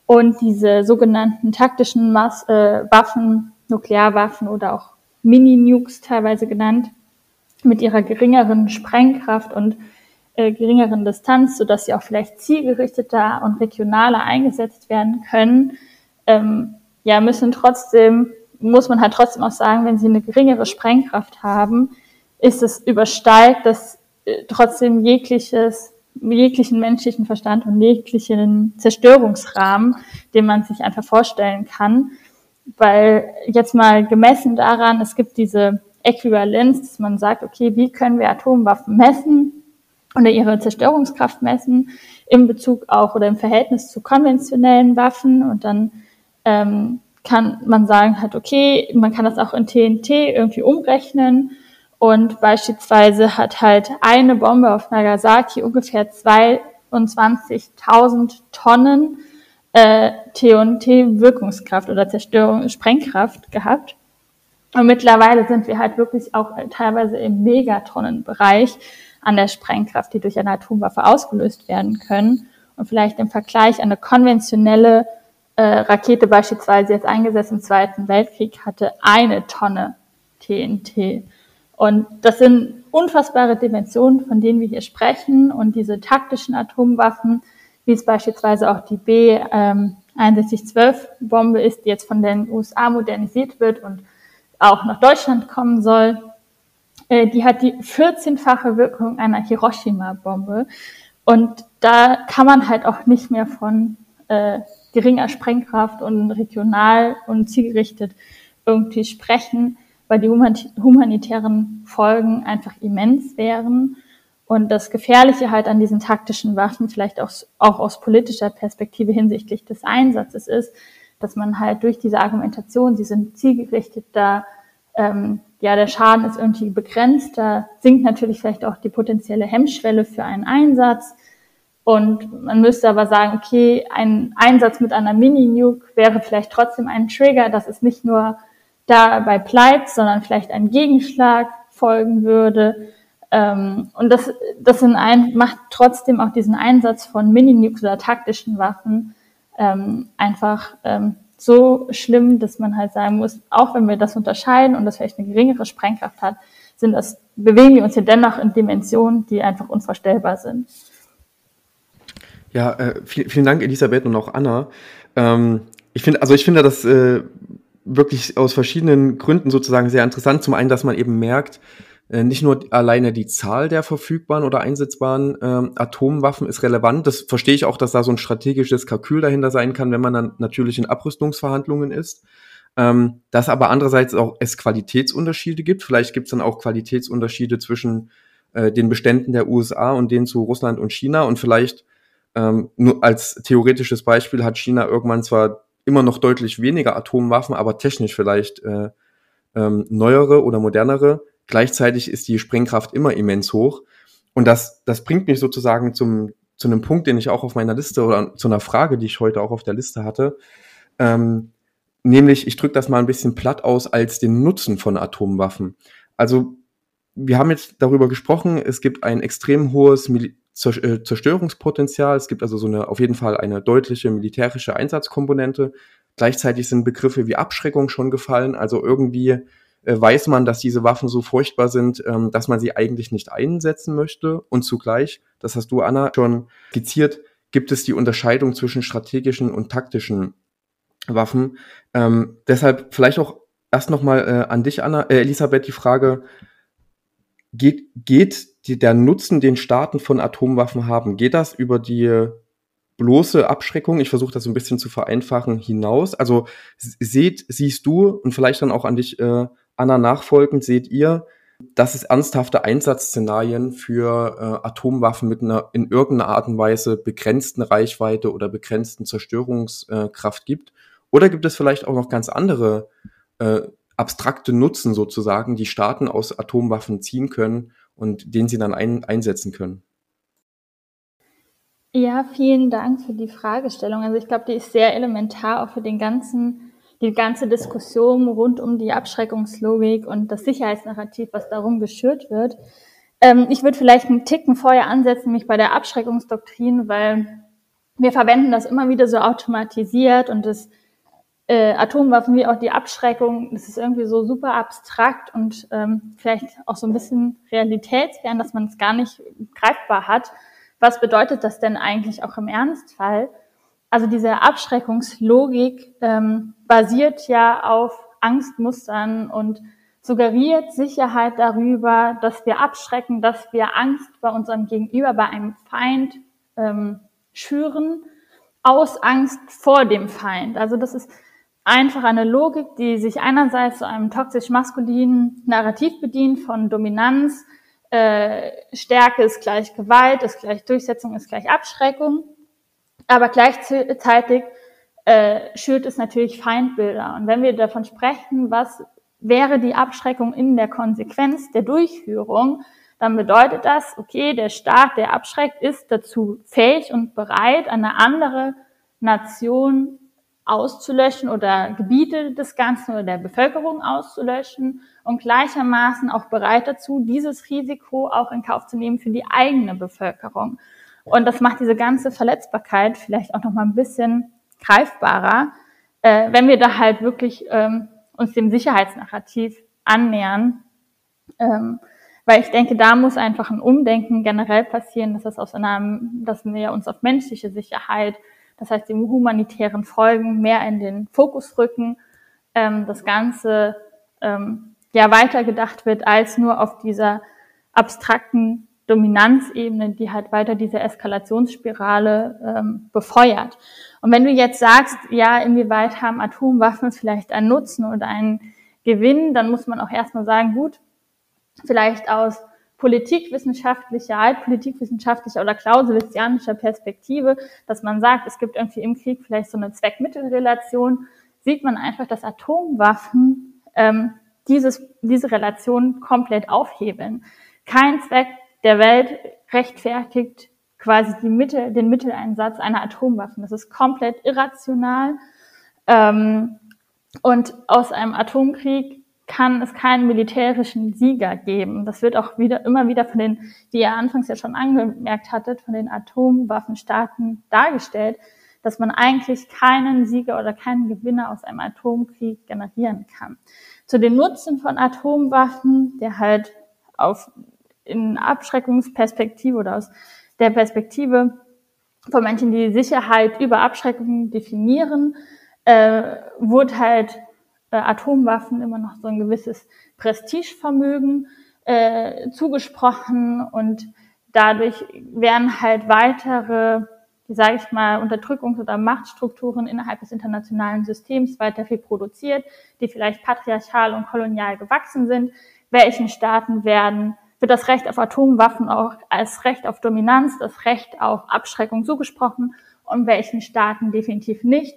Und diese sogenannten taktischen Mass äh, Waffen, Nuklearwaffen oder auch Mini-Nukes teilweise genannt, mit ihrer geringeren Sprengkraft und äh, geringeren Distanz, sodass sie auch vielleicht zielgerichteter und regionaler eingesetzt werden können, ähm, ja, müssen trotzdem, muss man halt trotzdem auch sagen, wenn sie eine geringere Sprengkraft haben, ist es übersteigt das äh, trotzdem jegliches jeglichen menschlichen Verstand und jeglichen Zerstörungsrahmen, den man sich einfach vorstellen kann. Weil jetzt mal gemessen daran, es gibt diese Äquivalenz, dass man sagt, okay, wie können wir Atomwaffen messen oder ihre Zerstörungskraft messen in Bezug auch oder im Verhältnis zu konventionellen Waffen. Und dann ähm, kann man sagen halt, okay, man kann das auch in TNT irgendwie umrechnen. Und beispielsweise hat halt eine Bombe auf Nagasaki ungefähr 22.000 Tonnen äh, TNT-Wirkungskraft oder Zerstörung, Sprengkraft gehabt. Und mittlerweile sind wir halt wirklich auch teilweise im Megatonnenbereich an der Sprengkraft, die durch eine Atomwaffe ausgelöst werden können. Und vielleicht im Vergleich eine konventionelle äh, Rakete beispielsweise jetzt eingesetzt im Zweiten Weltkrieg hatte eine Tonne TNT. Und das sind unfassbare Dimensionen, von denen wir hier sprechen. Und diese taktischen Atomwaffen, wie es beispielsweise auch die B-6112-Bombe ähm, ist, die jetzt von den USA modernisiert wird und auch nach Deutschland kommen soll, äh, die hat die 14-fache Wirkung einer Hiroshima-Bombe. Und da kann man halt auch nicht mehr von äh, geringer Sprengkraft und regional und zielgerichtet irgendwie sprechen weil die humanitären Folgen einfach immens wären. Und das Gefährliche halt an diesen taktischen Waffen, vielleicht auch, auch aus politischer Perspektive hinsichtlich des Einsatzes ist, dass man halt durch diese Argumentation, sie sind zielgerichtet, da ähm, ja der Schaden ist irgendwie begrenzt, da sinkt natürlich vielleicht auch die potenzielle Hemmschwelle für einen Einsatz. Und man müsste aber sagen, okay, ein Einsatz mit einer Mini-Nuke wäre vielleicht trotzdem ein Trigger, dass es nicht nur dabei bleibt, sondern vielleicht ein Gegenschlag folgen würde. Ähm, und das, das in ein, macht trotzdem auch diesen Einsatz von Mini-Nukes oder taktischen Waffen ähm, einfach ähm, so schlimm, dass man halt sagen muss, auch wenn wir das unterscheiden und das vielleicht eine geringere Sprengkraft hat, sind das, bewegen wir uns hier dennoch in Dimensionen, die einfach unvorstellbar sind. Ja, äh, viel, vielen Dank, Elisabeth und auch Anna. Ähm, ich finde, also ich finde das äh, wirklich aus verschiedenen Gründen sozusagen sehr interessant. Zum einen, dass man eben merkt, nicht nur alleine die Zahl der verfügbaren oder einsetzbaren ähm, Atomwaffen ist relevant. Das verstehe ich auch, dass da so ein strategisches Kalkül dahinter sein kann, wenn man dann natürlich in Abrüstungsverhandlungen ist. Ähm, dass aber andererseits auch es Qualitätsunterschiede gibt. Vielleicht gibt es dann auch Qualitätsunterschiede zwischen äh, den Beständen der USA und denen zu Russland und China. Und vielleicht ähm, nur als theoretisches Beispiel hat China irgendwann zwar immer noch deutlich weniger Atomwaffen, aber technisch vielleicht äh, ähm, neuere oder modernere. Gleichzeitig ist die Sprengkraft immer immens hoch. Und das, das bringt mich sozusagen zum, zu einem Punkt, den ich auch auf meiner Liste oder zu einer Frage, die ich heute auch auf der Liste hatte. Ähm, nämlich, ich drücke das mal ein bisschen platt aus als den Nutzen von Atomwaffen. Also wir haben jetzt darüber gesprochen, es gibt ein extrem hohes Mil äh, Zerstörungspotenzial. Es gibt also so eine, auf jeden Fall eine deutliche militärische Einsatzkomponente. Gleichzeitig sind Begriffe wie Abschreckung schon gefallen. Also irgendwie weiß man, dass diese Waffen so furchtbar sind, ähm, dass man sie eigentlich nicht einsetzen möchte. Und zugleich, das hast du, Anna, schon skizziert, gibt es die Unterscheidung zwischen strategischen und taktischen Waffen. Ähm, deshalb vielleicht auch erst nochmal äh, an dich, Anna, äh, Elisabeth, die Frage, geht, geht die, der Nutzen, den Staaten von Atomwaffen haben, geht das über die bloße Abschreckung, ich versuche das so ein bisschen zu vereinfachen, hinaus? Also seht, siehst du und vielleicht dann auch an dich, äh, Anna, nachfolgend, seht ihr, dass es ernsthafte Einsatzszenarien für äh, Atomwaffen mit einer in irgendeiner Art und Weise begrenzten Reichweite oder begrenzten Zerstörungskraft gibt? Oder gibt es vielleicht auch noch ganz andere äh, abstrakte Nutzen sozusagen, die Staaten aus Atomwaffen ziehen können und den sie dann ein, einsetzen können. Ja, vielen Dank für die Fragestellung. Also ich glaube, die ist sehr elementar auch für den ganzen, die ganze Diskussion rund um die Abschreckungslogik und das Sicherheitsnarrativ, was darum geschürt wird. Ähm, ich würde vielleicht einen Ticken vorher ansetzen, mich bei der Abschreckungsdoktrin, weil wir verwenden das immer wieder so automatisiert und das äh, Atomwaffen wie auch die Abschreckung, das ist irgendwie so super abstrakt und ähm, vielleicht auch so ein bisschen realitätsfern, dass man es gar nicht greifbar hat. Was bedeutet das denn eigentlich auch im Ernstfall? Also diese Abschreckungslogik ähm, basiert ja auf Angstmustern und suggeriert Sicherheit darüber, dass wir abschrecken, dass wir Angst bei unserem Gegenüber, bei einem Feind ähm, schüren, aus Angst vor dem Feind. Also das ist einfach eine Logik, die sich einerseits zu einem toxisch-maskulinen Narrativ bedient von Dominanz, äh, Stärke ist gleich Gewalt, ist gleich Durchsetzung, ist gleich Abschreckung, aber gleichzeitig äh, schürt es natürlich Feindbilder. Und wenn wir davon sprechen, was wäre die Abschreckung in der Konsequenz der Durchführung, dann bedeutet das, okay, der Staat, der abschreckt, ist dazu fähig und bereit, eine andere Nation auszulöschen oder Gebiete des Ganzen oder der Bevölkerung auszulöschen und gleichermaßen auch bereit dazu, dieses Risiko auch in Kauf zu nehmen für die eigene Bevölkerung. Und das macht diese ganze Verletzbarkeit vielleicht auch noch mal ein bisschen greifbarer, äh, wenn wir da halt wirklich ähm, uns dem Sicherheitsnarrativ annähern. Ähm, weil ich denke, da muss einfach ein Umdenken generell passieren, dass das aus einer, dass wir uns auf menschliche Sicherheit das heißt die humanitären Folgen mehr in den Fokus rücken, ähm, das Ganze ähm, ja weitergedacht wird als nur auf dieser abstrakten Dominanzebene, die halt weiter diese Eskalationsspirale ähm, befeuert. Und wenn du jetzt sagst, ja, inwieweit haben Atomwaffen vielleicht einen Nutzen oder einen Gewinn, dann muss man auch erstmal sagen, gut, vielleicht aus politikwissenschaftlicher, altpolitikwissenschaftlicher oder clausewitzianischer Perspektive, dass man sagt, es gibt irgendwie im Krieg vielleicht so eine Zweck-Mittel-Relation, sieht man einfach, dass Atomwaffen ähm, dieses, diese Relation komplett aufhebeln. Kein Zweck der Welt rechtfertigt quasi die Mittel, den Mitteleinsatz einer Atomwaffen. Das ist komplett irrational. Ähm, und aus einem Atomkrieg kann es keinen militärischen Sieger geben. Das wird auch wieder, immer wieder von den, wie ihr anfangs ja schon angemerkt hattet, von den Atomwaffenstaaten dargestellt, dass man eigentlich keinen Sieger oder keinen Gewinner aus einem Atomkrieg generieren kann. Zu den Nutzen von Atomwaffen, der halt auf, in Abschreckungsperspektive oder aus der Perspektive von Menschen, die Sicherheit über Abschreckung definieren, äh, wurde halt äh, Atomwaffen immer noch so ein gewisses Prestigevermögen äh, zugesprochen und dadurch werden halt weitere, sage ich mal, Unterdrückungs- oder Machtstrukturen innerhalb des internationalen Systems weiter viel produziert, die vielleicht patriarchal und kolonial gewachsen sind. Welchen Staaten werden wird das Recht auf Atomwaffen auch als Recht auf Dominanz, das Recht auf Abschreckung zugesprochen und welchen Staaten definitiv nicht.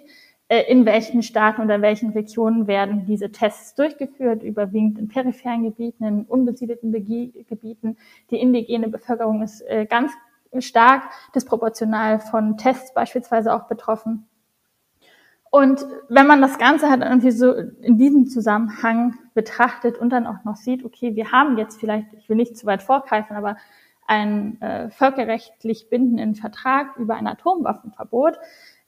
Äh, in welchen Staaten oder welchen Regionen werden diese Tests durchgeführt, überwiegend in peripheren Gebieten, in unbesiedelten Gebieten. Die indigene Bevölkerung ist äh, ganz stark disproportional von Tests beispielsweise auch betroffen. Und wenn man das Ganze halt irgendwie so in diesem Zusammenhang betrachtet und dann auch noch sieht, okay, wir haben jetzt vielleicht, ich will nicht zu weit vorgreifen, aber einen äh, völkerrechtlich bindenden Vertrag über ein Atomwaffenverbot,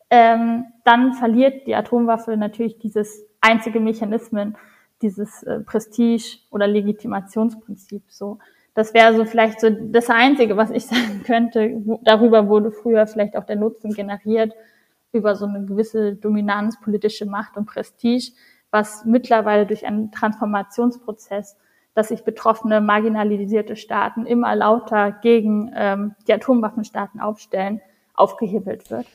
ähm, dann verliert die Atomwaffe natürlich dieses einzige Mechanismen, dieses äh, Prestige- oder Legitimationsprinzip. So, das wäre so vielleicht so das Einzige, was ich sagen könnte. Wo, darüber wurde früher vielleicht auch der Nutzen generiert über so eine gewisse Dominanz, politische Macht und Prestige, was mittlerweile durch einen Transformationsprozess, dass sich betroffene, marginalisierte Staaten immer lauter gegen ähm, die Atomwaffenstaaten aufstellen, aufgehebelt wird.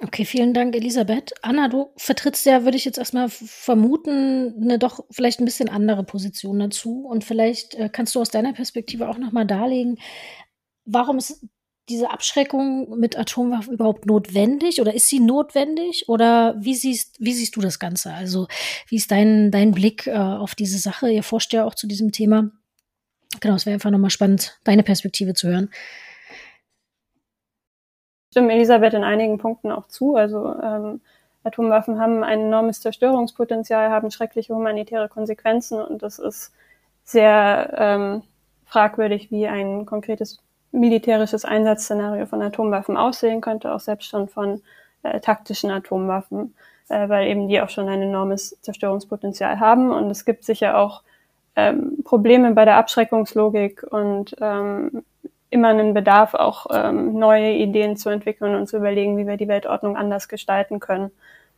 Okay, vielen Dank, Elisabeth. Anna, du vertrittst ja, würde ich jetzt erstmal vermuten, eine doch vielleicht ein bisschen andere Position dazu. Und vielleicht äh, kannst du aus deiner Perspektive auch nochmal darlegen, warum ist diese Abschreckung mit Atomwaffen überhaupt notwendig oder ist sie notwendig oder wie siehst, wie siehst du das Ganze? Also wie ist dein, dein Blick äh, auf diese Sache? Ihr forscht ja auch zu diesem Thema. Genau, es wäre einfach nochmal spannend, deine Perspektive zu hören stimme Elisabeth in einigen Punkten auch zu. Also ähm, Atomwaffen haben ein enormes Zerstörungspotenzial, haben schreckliche humanitäre Konsequenzen und das ist sehr ähm, fragwürdig, wie ein konkretes militärisches Einsatzszenario von Atomwaffen aussehen könnte, auch selbst schon von äh, taktischen Atomwaffen, äh, weil eben die auch schon ein enormes Zerstörungspotenzial haben. Und es gibt sicher auch ähm, Probleme bei der Abschreckungslogik und ähm, immer einen Bedarf, auch ähm, neue Ideen zu entwickeln und zu überlegen, wie wir die Weltordnung anders gestalten können.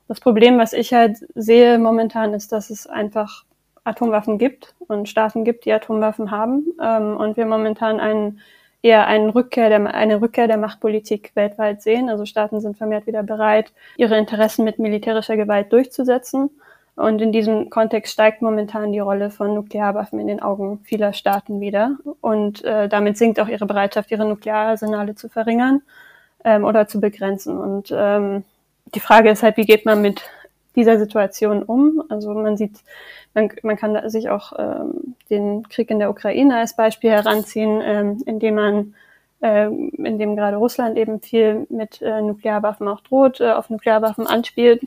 Das Problem, was ich halt sehe momentan, ist, dass es einfach Atomwaffen gibt und Staaten gibt, die Atomwaffen haben ähm, und wir momentan einen eher einen Rückkehr der, eine Rückkehr der Machtpolitik weltweit sehen. Also Staaten sind vermehrt wieder bereit, ihre Interessen mit militärischer Gewalt durchzusetzen. Und in diesem Kontext steigt momentan die Rolle von Nuklearwaffen in den Augen vieler Staaten wieder. Und äh, damit sinkt auch ihre Bereitschaft, ihre Nukleararsenale zu verringern ähm, oder zu begrenzen. Und ähm, die Frage ist halt, wie geht man mit dieser Situation um? Also man sieht, man, man kann sich auch ähm, den Krieg in der Ukraine als Beispiel heranziehen, ähm, indem man äh, in dem gerade Russland eben viel mit äh, Nuklearwaffen auch droht, äh, auf Nuklearwaffen anspielt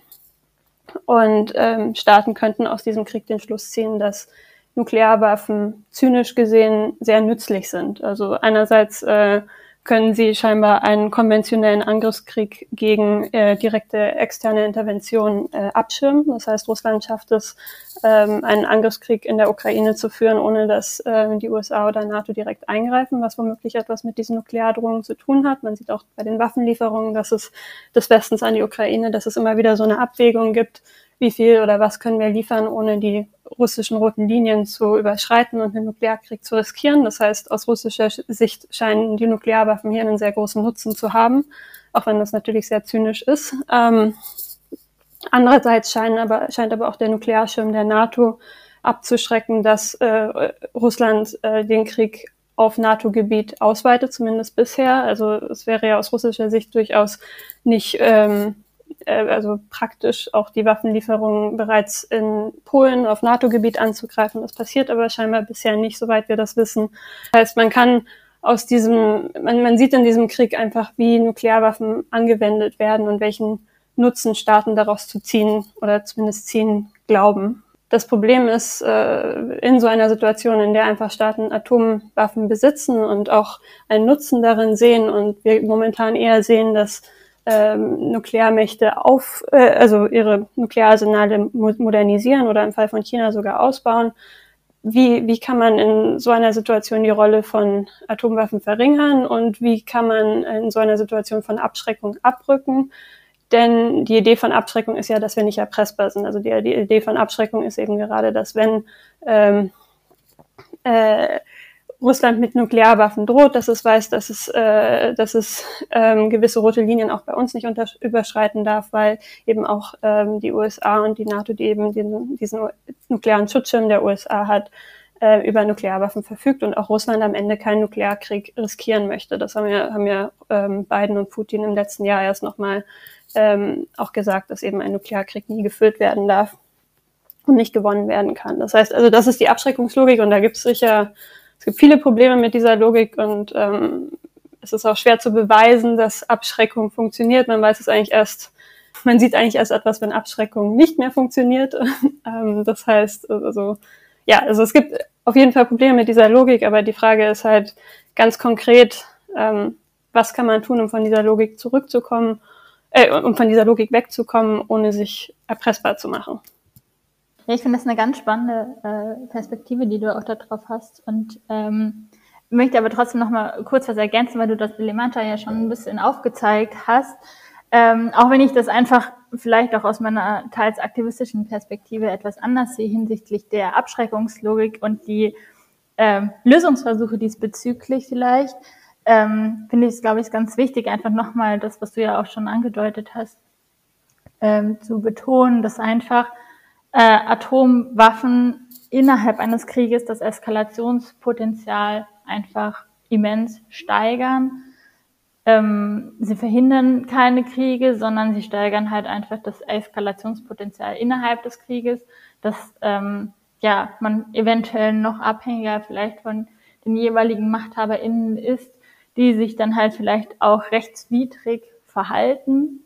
und ähm, Staaten könnten aus diesem Krieg den Schluss ziehen, dass Nuklearwaffen zynisch gesehen sehr nützlich sind. Also einerseits äh, können sie scheinbar einen konventionellen Angriffskrieg gegen äh, direkte externe Intervention äh, abschirmen. Das heißt, Russland schafft es, ähm, einen Angriffskrieg in der Ukraine zu führen, ohne dass äh, die USA oder NATO direkt eingreifen, was womöglich etwas mit diesen Nukleardrohungen zu tun hat. Man sieht auch bei den Waffenlieferungen, dass es des Westens an die Ukraine, dass es immer wieder so eine Abwägung gibt, wie viel oder was können wir liefern, ohne die russischen roten Linien zu überschreiten und einen Nuklearkrieg zu riskieren. Das heißt, aus russischer Sicht scheinen die Nuklearwaffen hier einen sehr großen Nutzen zu haben, auch wenn das natürlich sehr zynisch ist. Ähm, andererseits scheinen aber, scheint aber auch der Nuklearschirm der NATO abzuschrecken, dass äh, Russland äh, den Krieg auf NATO-Gebiet ausweitet, zumindest bisher. Also es wäre ja aus russischer Sicht durchaus nicht ähm, äh, also praktisch auch die Waffenlieferungen bereits in Polen auf NATO-Gebiet anzugreifen. Das passiert aber scheinbar bisher nicht, soweit wir das wissen. Das heißt, man kann aus diesem, man, man sieht in diesem Krieg einfach, wie Nuklearwaffen angewendet werden und welchen Nutzen Staaten daraus zu ziehen oder zumindest ziehen glauben. Das Problem ist, äh, in so einer Situation, in der einfach Staaten Atomwaffen besitzen und auch einen Nutzen darin sehen und wir momentan eher sehen, dass ähm, Nuklearmächte auf, äh, also ihre Nukleararsenale modernisieren oder im Fall von China sogar ausbauen. Wie, wie kann man in so einer Situation die Rolle von Atomwaffen verringern und wie kann man in so einer Situation von Abschreckung abrücken? Denn die Idee von Abschreckung ist ja, dass wir nicht erpressbar sind. Also die, die Idee von Abschreckung ist eben gerade, dass wenn ähm, äh, Russland mit Nuklearwaffen droht, dass es weiß, dass es, äh, dass es ähm, gewisse rote Linien auch bei uns nicht überschreiten darf, weil eben auch ähm, die USA und die NATO, die eben den, diesen nuklearen Schutzschirm der USA hat, äh, über Nuklearwaffen verfügt und auch Russland am Ende keinen Nuklearkrieg riskieren möchte. Das haben ja, haben ja ähm, Biden und Putin im letzten Jahr erst nochmal ähm, auch gesagt, dass eben ein Nuklearkrieg nie geführt werden darf und nicht gewonnen werden kann. Das heißt, also das ist die Abschreckungslogik und da gibt es sicher es gibt viele Probleme mit dieser Logik und ähm, es ist auch schwer zu beweisen, dass Abschreckung funktioniert. Man weiß es eigentlich erst, man sieht eigentlich erst etwas, wenn Abschreckung nicht mehr funktioniert. ähm, das heißt, also ja, also es gibt auf jeden Fall Probleme mit dieser Logik, aber die Frage ist halt ganz konkret, ähm, was kann man tun, um von dieser Logik zurückzukommen, äh, um von dieser Logik wegzukommen, ohne sich erpressbar zu machen. Ja, ich finde das eine ganz spannende äh, Perspektive, die du auch darauf hast. Und ähm, möchte aber trotzdem noch mal kurz was ergänzen, weil du das Dilemata ja schon ein bisschen aufgezeigt hast. Ähm, auch wenn ich das einfach vielleicht auch aus meiner teils aktivistischen Perspektive etwas anders sehe hinsichtlich der Abschreckungslogik und die ähm, Lösungsversuche diesbezüglich vielleicht, ähm, finde ich es, glaube ich, ganz wichtig, einfach nochmal das, was du ja auch schon angedeutet hast, ähm, zu betonen, dass einfach äh, Atomwaffen innerhalb eines Krieges das Eskalationspotenzial einfach immens steigern. Ähm, sie verhindern keine Kriege, sondern sie steigern halt einfach das Eskalationspotenzial innerhalb des Krieges, dass ähm, ja man eventuell noch abhängiger vielleicht von den jeweiligen MachthaberInnen ist, die sich dann halt vielleicht auch rechtswidrig verhalten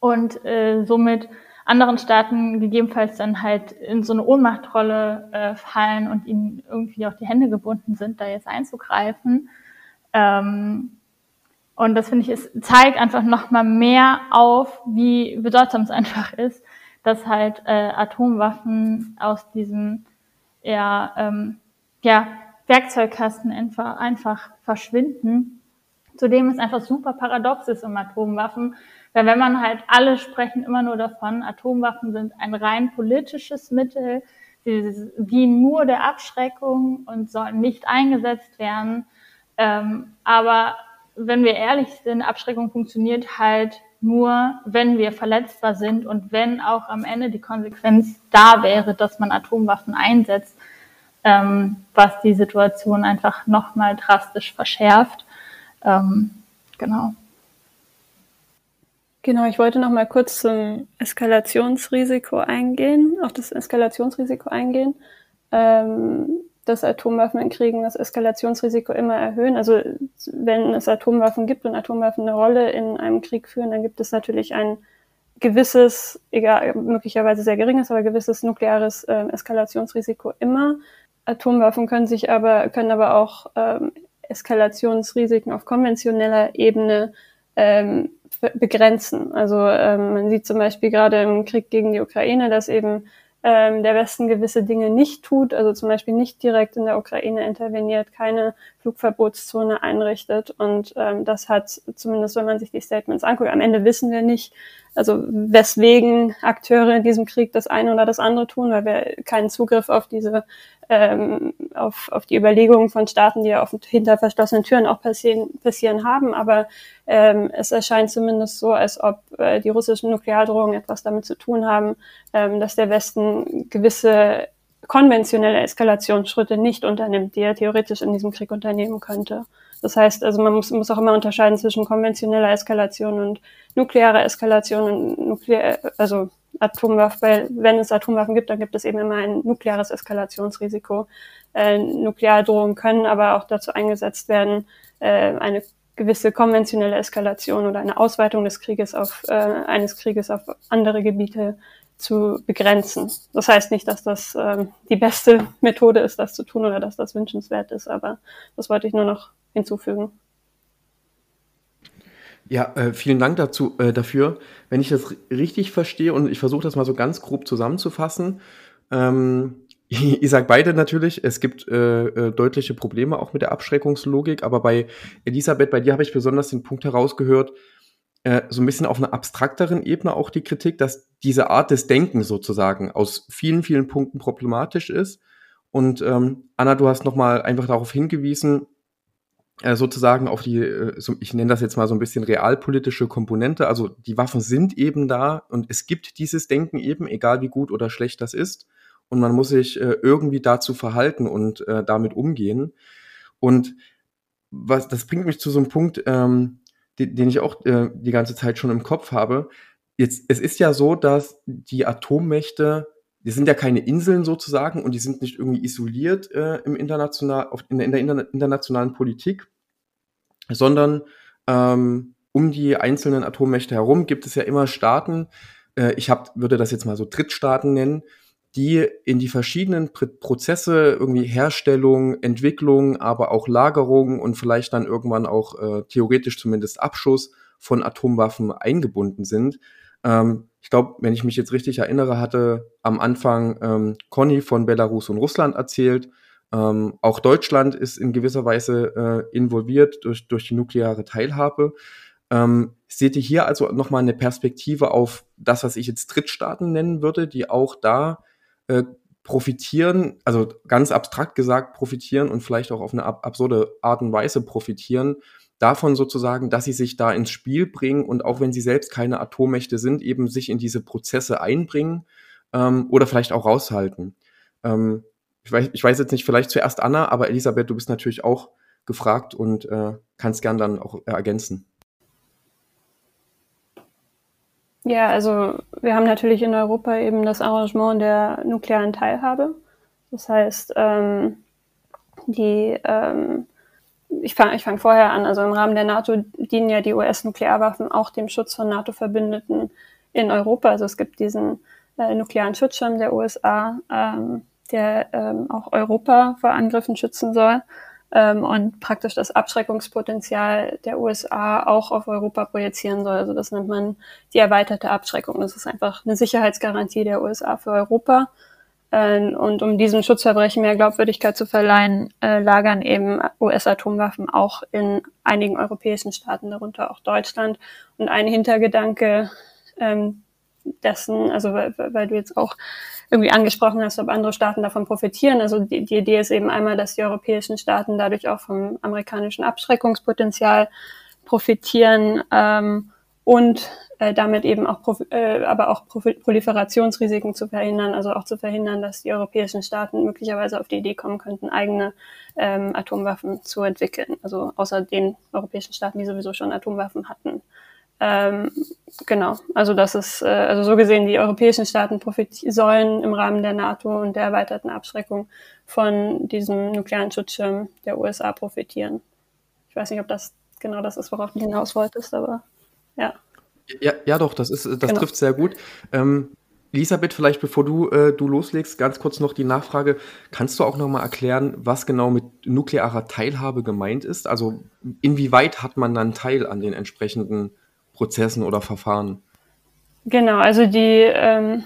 und äh, somit anderen Staaten gegebenenfalls dann halt in so eine Ohnmachtrolle äh, fallen und ihnen irgendwie auch die Hände gebunden sind, da jetzt einzugreifen. Ähm, und das finde ich, es zeigt einfach nochmal mehr auf, wie bedeutsam es einfach ist, dass halt äh, Atomwaffen aus diesem ja, ähm, ja, Werkzeugkasten einfach, einfach verschwinden. Zudem ist einfach super paradox ist um Atomwaffen, weil wenn man halt alle sprechen immer nur davon, Atomwaffen sind ein rein politisches Mittel, sie dienen nur der Abschreckung und sollen nicht eingesetzt werden. Ähm, aber wenn wir ehrlich sind, Abschreckung funktioniert halt nur, wenn wir verletzbar sind und wenn auch am Ende die Konsequenz da wäre, dass man Atomwaffen einsetzt, ähm, was die Situation einfach nochmal drastisch verschärft. Ähm, genau. Genau, ich wollte noch mal kurz zum Eskalationsrisiko eingehen, auf das Eskalationsrisiko eingehen. Ähm, dass Atomwaffen in Kriegen das Eskalationsrisiko immer erhöhen. Also wenn es Atomwaffen gibt und Atomwaffen eine Rolle in einem Krieg führen, dann gibt es natürlich ein gewisses, egal, möglicherweise sehr geringes, aber gewisses nukleares äh, Eskalationsrisiko immer. Atomwaffen können sich aber, können aber auch ähm, Eskalationsrisiken auf konventioneller Ebene ähm, begrenzen. Also ähm, man sieht zum Beispiel gerade im Krieg gegen die Ukraine, dass eben ähm, der Westen gewisse Dinge nicht tut, also zum Beispiel nicht direkt in der Ukraine interveniert, keine Flugverbotszone einrichtet. Und ähm, das hat, zumindest wenn man sich die Statements anguckt, am Ende wissen wir nicht, also weswegen Akteure in diesem Krieg das eine oder das andere tun, weil wir keinen Zugriff auf diese ähm, auf, auf die Überlegungen von Staaten, die ja auf, hinter verschlossenen Türen auch passieren, passieren haben. Aber ähm, es erscheint zumindest so, als ob äh, die russischen Nukleardrohungen etwas damit zu tun haben, ähm, dass der Westen gewisse konventionelle Eskalationsschritte nicht unternimmt, die er theoretisch in diesem Krieg unternehmen könnte. Das heißt, also man muss, muss auch immer unterscheiden zwischen konventioneller Eskalation und nuklearer Eskalation und nuklear, also Atomwaffen, weil wenn es Atomwaffen gibt, dann gibt es eben immer ein nukleares Eskalationsrisiko. Äh, Nukleardrohungen können aber auch dazu eingesetzt werden, äh, eine gewisse konventionelle Eskalation oder eine Ausweitung des Krieges auf äh, eines Krieges auf andere Gebiete zu begrenzen. Das heißt nicht, dass das äh, die beste Methode ist, das zu tun oder dass das wünschenswert ist, aber das wollte ich nur noch hinzufügen. Ja, äh, vielen Dank dazu, äh, dafür. Wenn ich das richtig verstehe und ich versuche das mal so ganz grob zusammenzufassen, ähm, ihr sagt beide natürlich, es gibt äh, äh, deutliche Probleme auch mit der Abschreckungslogik, aber bei Elisabeth, bei dir habe ich besonders den Punkt herausgehört, äh, so ein bisschen auf einer abstrakteren Ebene auch die Kritik, dass diese Art des Denkens sozusagen aus vielen, vielen Punkten problematisch ist. Und ähm, Anna, du hast nochmal einfach darauf hingewiesen, äh, sozusagen auf die, äh, so, ich nenne das jetzt mal so ein bisschen realpolitische Komponente. Also die Waffen sind eben da und es gibt dieses Denken eben, egal wie gut oder schlecht das ist. Und man muss sich äh, irgendwie dazu verhalten und äh, damit umgehen. Und was, das bringt mich zu so einem Punkt, ähm, den, den ich auch äh, die ganze Zeit schon im Kopf habe. Jetzt, es ist ja so, dass die Atommächte die sind ja keine Inseln sozusagen und die sind nicht irgendwie isoliert äh, im international, auf, in, der, in der internationalen Politik, sondern ähm, um die einzelnen Atommächte herum gibt es ja immer Staaten, äh, ich hab, würde das jetzt mal so Drittstaaten nennen, die in die verschiedenen Prozesse, irgendwie Herstellung, Entwicklung, aber auch Lagerung und vielleicht dann irgendwann auch äh, theoretisch zumindest Abschuss von Atomwaffen eingebunden sind. Ähm, ich glaube, wenn ich mich jetzt richtig erinnere, hatte am Anfang ähm, Conny von Belarus und Russland erzählt. Ähm, auch Deutschland ist in gewisser Weise äh, involviert durch, durch die nukleare Teilhabe. Ähm, seht ihr hier also nochmal eine Perspektive auf das, was ich jetzt Drittstaaten nennen würde, die auch da äh, profitieren, also ganz abstrakt gesagt profitieren und vielleicht auch auf eine ab absurde Art und Weise profitieren davon sozusagen, dass sie sich da ins Spiel bringen und auch wenn sie selbst keine Atommächte sind, eben sich in diese Prozesse einbringen ähm, oder vielleicht auch raushalten. Ähm, ich, weiß, ich weiß jetzt nicht, vielleicht zuerst Anna, aber Elisabeth, du bist natürlich auch gefragt und äh, kannst gern dann auch äh, ergänzen. Ja, also wir haben natürlich in Europa eben das Arrangement der nuklearen Teilhabe. Das heißt, ähm, die ähm, ich fange ich fang vorher an. Also im Rahmen der NATO dienen ja die US-Nuklearwaffen auch dem Schutz von NATO-Verbündeten in Europa. Also es gibt diesen äh, nuklearen Schutzschirm der USA, ähm, der ähm, auch Europa vor Angriffen schützen soll ähm, und praktisch das Abschreckungspotenzial der USA auch auf Europa projizieren soll. Also das nennt man die erweiterte Abschreckung. Das ist einfach eine Sicherheitsgarantie der USA für Europa. Äh, und um diesen Schutzverbrechen mehr Glaubwürdigkeit zu verleihen, äh, lagern eben US-Atomwaffen auch in einigen europäischen Staaten, darunter auch Deutschland. Und ein Hintergedanke ähm, dessen, also weil, weil du jetzt auch irgendwie angesprochen hast, ob andere Staaten davon profitieren. Also die, die Idee ist eben einmal, dass die europäischen Staaten dadurch auch vom amerikanischen Abschreckungspotenzial profitieren ähm, und äh, damit eben auch, äh, aber auch Proliferationsrisiken zu verhindern, also auch zu verhindern, dass die europäischen Staaten möglicherweise auf die Idee kommen könnten, eigene ähm, Atomwaffen zu entwickeln. Also außer den europäischen Staaten, die sowieso schon Atomwaffen hatten. Ähm, genau, also das ist, äh, also so gesehen, die europäischen Staaten sollen im Rahmen der NATO und der erweiterten Abschreckung von diesem nuklearen Schutzschirm der USA profitieren. Ich weiß nicht, ob das genau das ist, worauf du hinaus wolltest, aber ja. Ja, ja doch, das, ist, das genau. trifft sehr gut. Ähm, Elisabeth, vielleicht bevor du, äh, du loslegst, ganz kurz noch die Nachfrage. Kannst du auch noch mal erklären, was genau mit nuklearer Teilhabe gemeint ist? Also inwieweit hat man dann Teil an den entsprechenden Prozessen oder Verfahren? Genau, also die, ähm,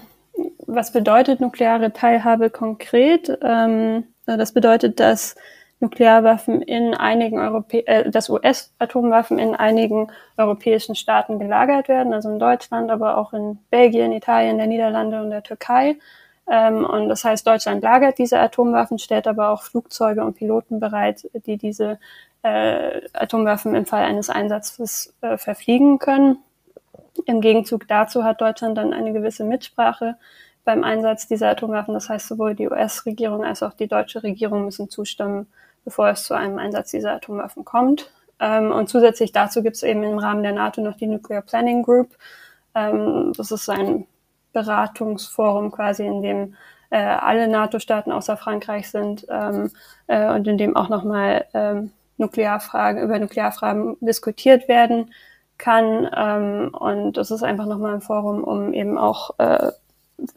was bedeutet nukleare Teilhabe konkret? Ähm, das bedeutet, dass Nuklearwaffen in einigen Europä äh, dass US-Atomwaffen in einigen europäischen Staaten gelagert werden, also in Deutschland, aber auch in Belgien, Italien, der Niederlande und der Türkei. Ähm, und das heißt, Deutschland lagert diese Atomwaffen, stellt aber auch Flugzeuge und Piloten bereit, die diese äh, Atomwaffen im Fall eines Einsatzes äh, verfliegen können. Im Gegenzug dazu hat Deutschland dann eine gewisse Mitsprache beim Einsatz dieser Atomwaffen. Das heißt, sowohl die US-Regierung als auch die deutsche Regierung müssen zustimmen, bevor es zu einem Einsatz dieser Atomwaffen kommt. Ähm, und zusätzlich dazu gibt es eben im Rahmen der NATO noch die Nuclear Planning Group. Ähm, das ist ein Beratungsforum quasi, in dem äh, alle NATO-Staaten außer Frankreich sind ähm, äh, und in dem auch nochmal ähm, Nuklearfragen, über Nuklearfragen diskutiert werden kann. Ähm, und das ist einfach nochmal ein Forum, um eben auch äh,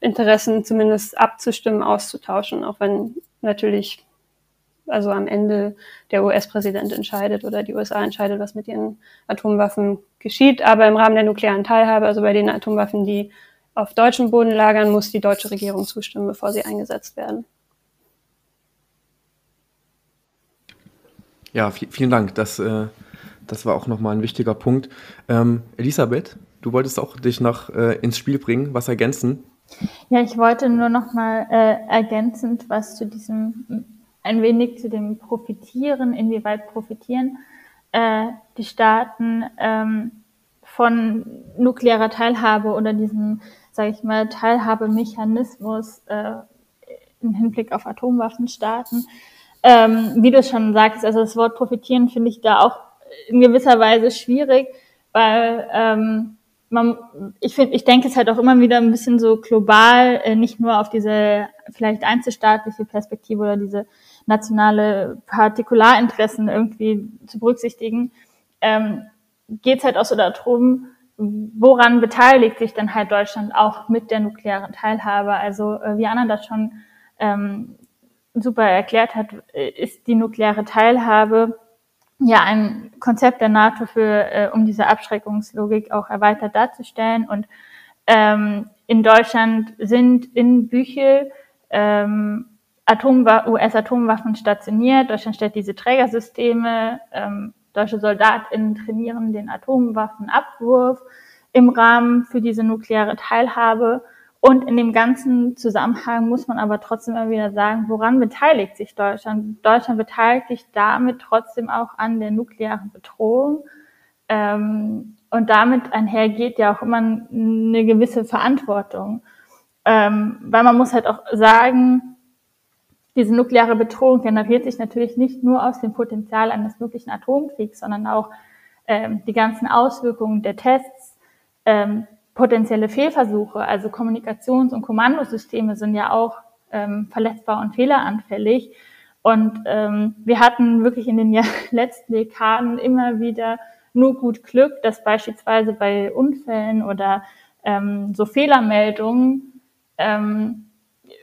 Interessen zumindest abzustimmen, auszutauschen, auch wenn natürlich also am Ende der US-Präsident entscheidet oder die USA entscheidet, was mit ihren Atomwaffen geschieht. Aber im Rahmen der nuklearen Teilhabe, also bei den Atomwaffen, die auf deutschem Boden lagern, muss die deutsche Regierung zustimmen, bevor sie eingesetzt werden. Ja, vielen Dank. Das, äh, das war auch nochmal ein wichtiger Punkt. Ähm, Elisabeth, du wolltest auch dich noch äh, ins Spiel bringen, was ergänzen? Ja, ich wollte nur nochmal äh, ergänzend was zu diesem ein wenig zu dem Profitieren, inwieweit profitieren äh, die Staaten ähm, von nuklearer Teilhabe oder diesem, sage ich mal, Teilhabemechanismus äh, im Hinblick auf Atomwaffenstaaten. Ähm, wie du schon sagst, also das Wort profitieren finde ich da auch in gewisser Weise schwierig, weil ähm, man, ich finde, ich denke es halt auch immer wieder ein bisschen so global, äh, nicht nur auf diese vielleicht einzelstaatliche Perspektive oder diese nationale Partikularinteressen irgendwie zu berücksichtigen, ähm, geht es halt auch so darum, woran beteiligt sich denn halt Deutschland auch mit der nuklearen Teilhabe? Also äh, wie Anna das schon ähm, super erklärt hat, äh, ist die nukleare Teilhabe ja ein Konzept der NATO für, äh, um diese Abschreckungslogik auch erweitert darzustellen. Und ähm, in Deutschland sind in Büchel ähm, US-Atomwaffen stationiert. Deutschland stellt diese Trägersysteme. Ähm, deutsche SoldatInnen trainieren den Atomwaffenabwurf im Rahmen für diese nukleare Teilhabe. Und in dem ganzen Zusammenhang muss man aber trotzdem immer wieder sagen, woran beteiligt sich Deutschland? Deutschland beteiligt sich damit trotzdem auch an der nuklearen Bedrohung. Ähm, und damit einhergeht ja auch immer eine gewisse Verantwortung. Ähm, weil man muss halt auch sagen, diese nukleare Bedrohung generiert sich natürlich nicht nur aus dem Potenzial eines möglichen Atomkriegs, sondern auch ähm, die ganzen Auswirkungen der Tests, ähm, potenzielle Fehlversuche, also Kommunikations- und Kommandosysteme sind ja auch ähm, verletzbar und fehleranfällig. Und ähm, wir hatten wirklich in den letzten Dekaden immer wieder nur gut Glück, dass beispielsweise bei Unfällen oder ähm, so Fehlermeldungen ähm,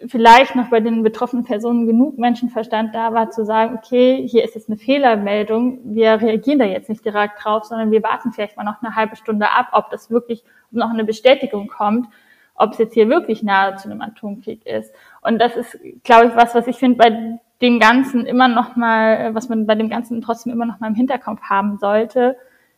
vielleicht noch bei den betroffenen Personen genug Menschenverstand da war, zu sagen, okay, hier ist jetzt eine Fehlermeldung, wir reagieren da jetzt nicht direkt drauf, sondern wir warten vielleicht mal noch eine halbe Stunde ab, ob das wirklich noch eine Bestätigung kommt, ob es jetzt hier wirklich nahe zu einem Atomkrieg ist. Und das ist, glaube ich, was, was ich finde, bei dem Ganzen immer noch mal, was man bei dem Ganzen trotzdem immer noch mal im Hinterkopf haben sollte,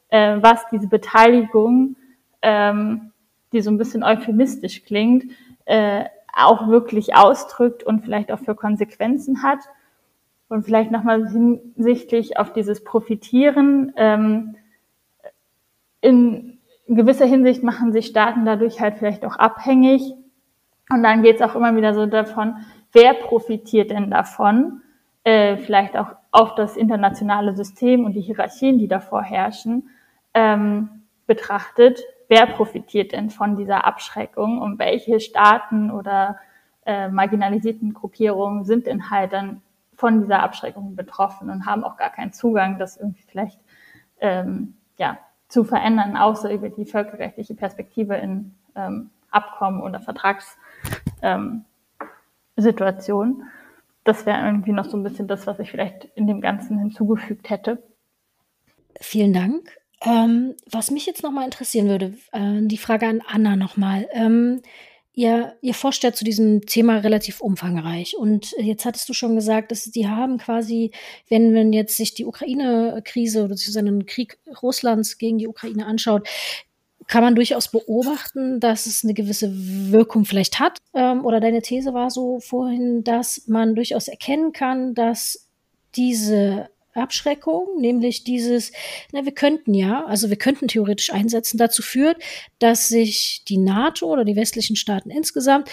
äh, was diese Beteiligung, ähm, die so ein bisschen euphemistisch klingt, äh, auch wirklich ausdrückt und vielleicht auch für Konsequenzen hat. Und vielleicht nochmal hinsichtlich auf dieses Profitieren. Ähm, in gewisser Hinsicht machen sich Staaten dadurch halt vielleicht auch abhängig. Und dann geht es auch immer wieder so davon, wer profitiert denn davon? Äh, vielleicht auch auf das internationale System und die Hierarchien, die davor herrschen, ähm, betrachtet wer profitiert denn von dieser Abschreckung und welche Staaten oder äh, marginalisierten Gruppierungen sind denn halt dann von dieser Abschreckung betroffen und haben auch gar keinen Zugang, das irgendwie vielleicht ähm, ja, zu verändern, außer über die völkerrechtliche Perspektive in ähm, Abkommen oder Vertragssituationen. Ähm, das wäre irgendwie noch so ein bisschen das, was ich vielleicht in dem Ganzen hinzugefügt hätte. Vielen Dank. Ähm, was mich jetzt nochmal interessieren würde, äh, die Frage an Anna nochmal. Ähm, ihr, ihr forscht ja zu diesem Thema relativ umfangreich. Und jetzt hattest du schon gesagt, dass die haben quasi, wenn man jetzt sich die Ukraine-Krise oder den Krieg Russlands gegen die Ukraine anschaut, kann man durchaus beobachten, dass es eine gewisse Wirkung vielleicht hat. Ähm, oder deine These war so vorhin, dass man durchaus erkennen kann, dass diese Abschreckung, nämlich dieses, na, wir könnten ja, also wir könnten theoretisch einsetzen, dazu führt, dass sich die NATO oder die westlichen Staaten insgesamt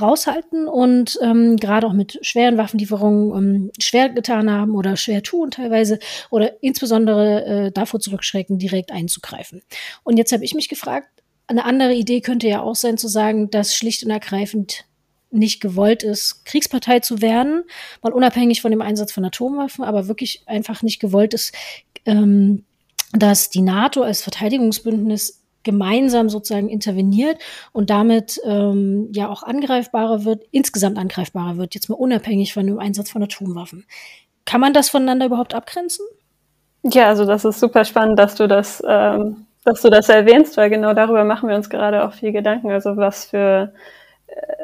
raushalten und ähm, gerade auch mit schweren Waffenlieferungen ähm, schwer getan haben oder schwer tun teilweise oder insbesondere äh, davor zurückschrecken, direkt einzugreifen. Und jetzt habe ich mich gefragt, eine andere Idee könnte ja auch sein zu sagen, dass schlicht und ergreifend nicht gewollt ist, Kriegspartei zu werden, mal unabhängig von dem Einsatz von Atomwaffen, aber wirklich einfach nicht gewollt ist, ähm, dass die NATO als Verteidigungsbündnis gemeinsam sozusagen interveniert und damit ähm, ja auch angreifbarer wird, insgesamt angreifbarer wird, jetzt mal unabhängig von dem Einsatz von Atomwaffen. Kann man das voneinander überhaupt abgrenzen? Ja, also das ist super spannend, dass du das, ähm, dass du das erwähnst, weil genau darüber machen wir uns gerade auch viel Gedanken. Also was für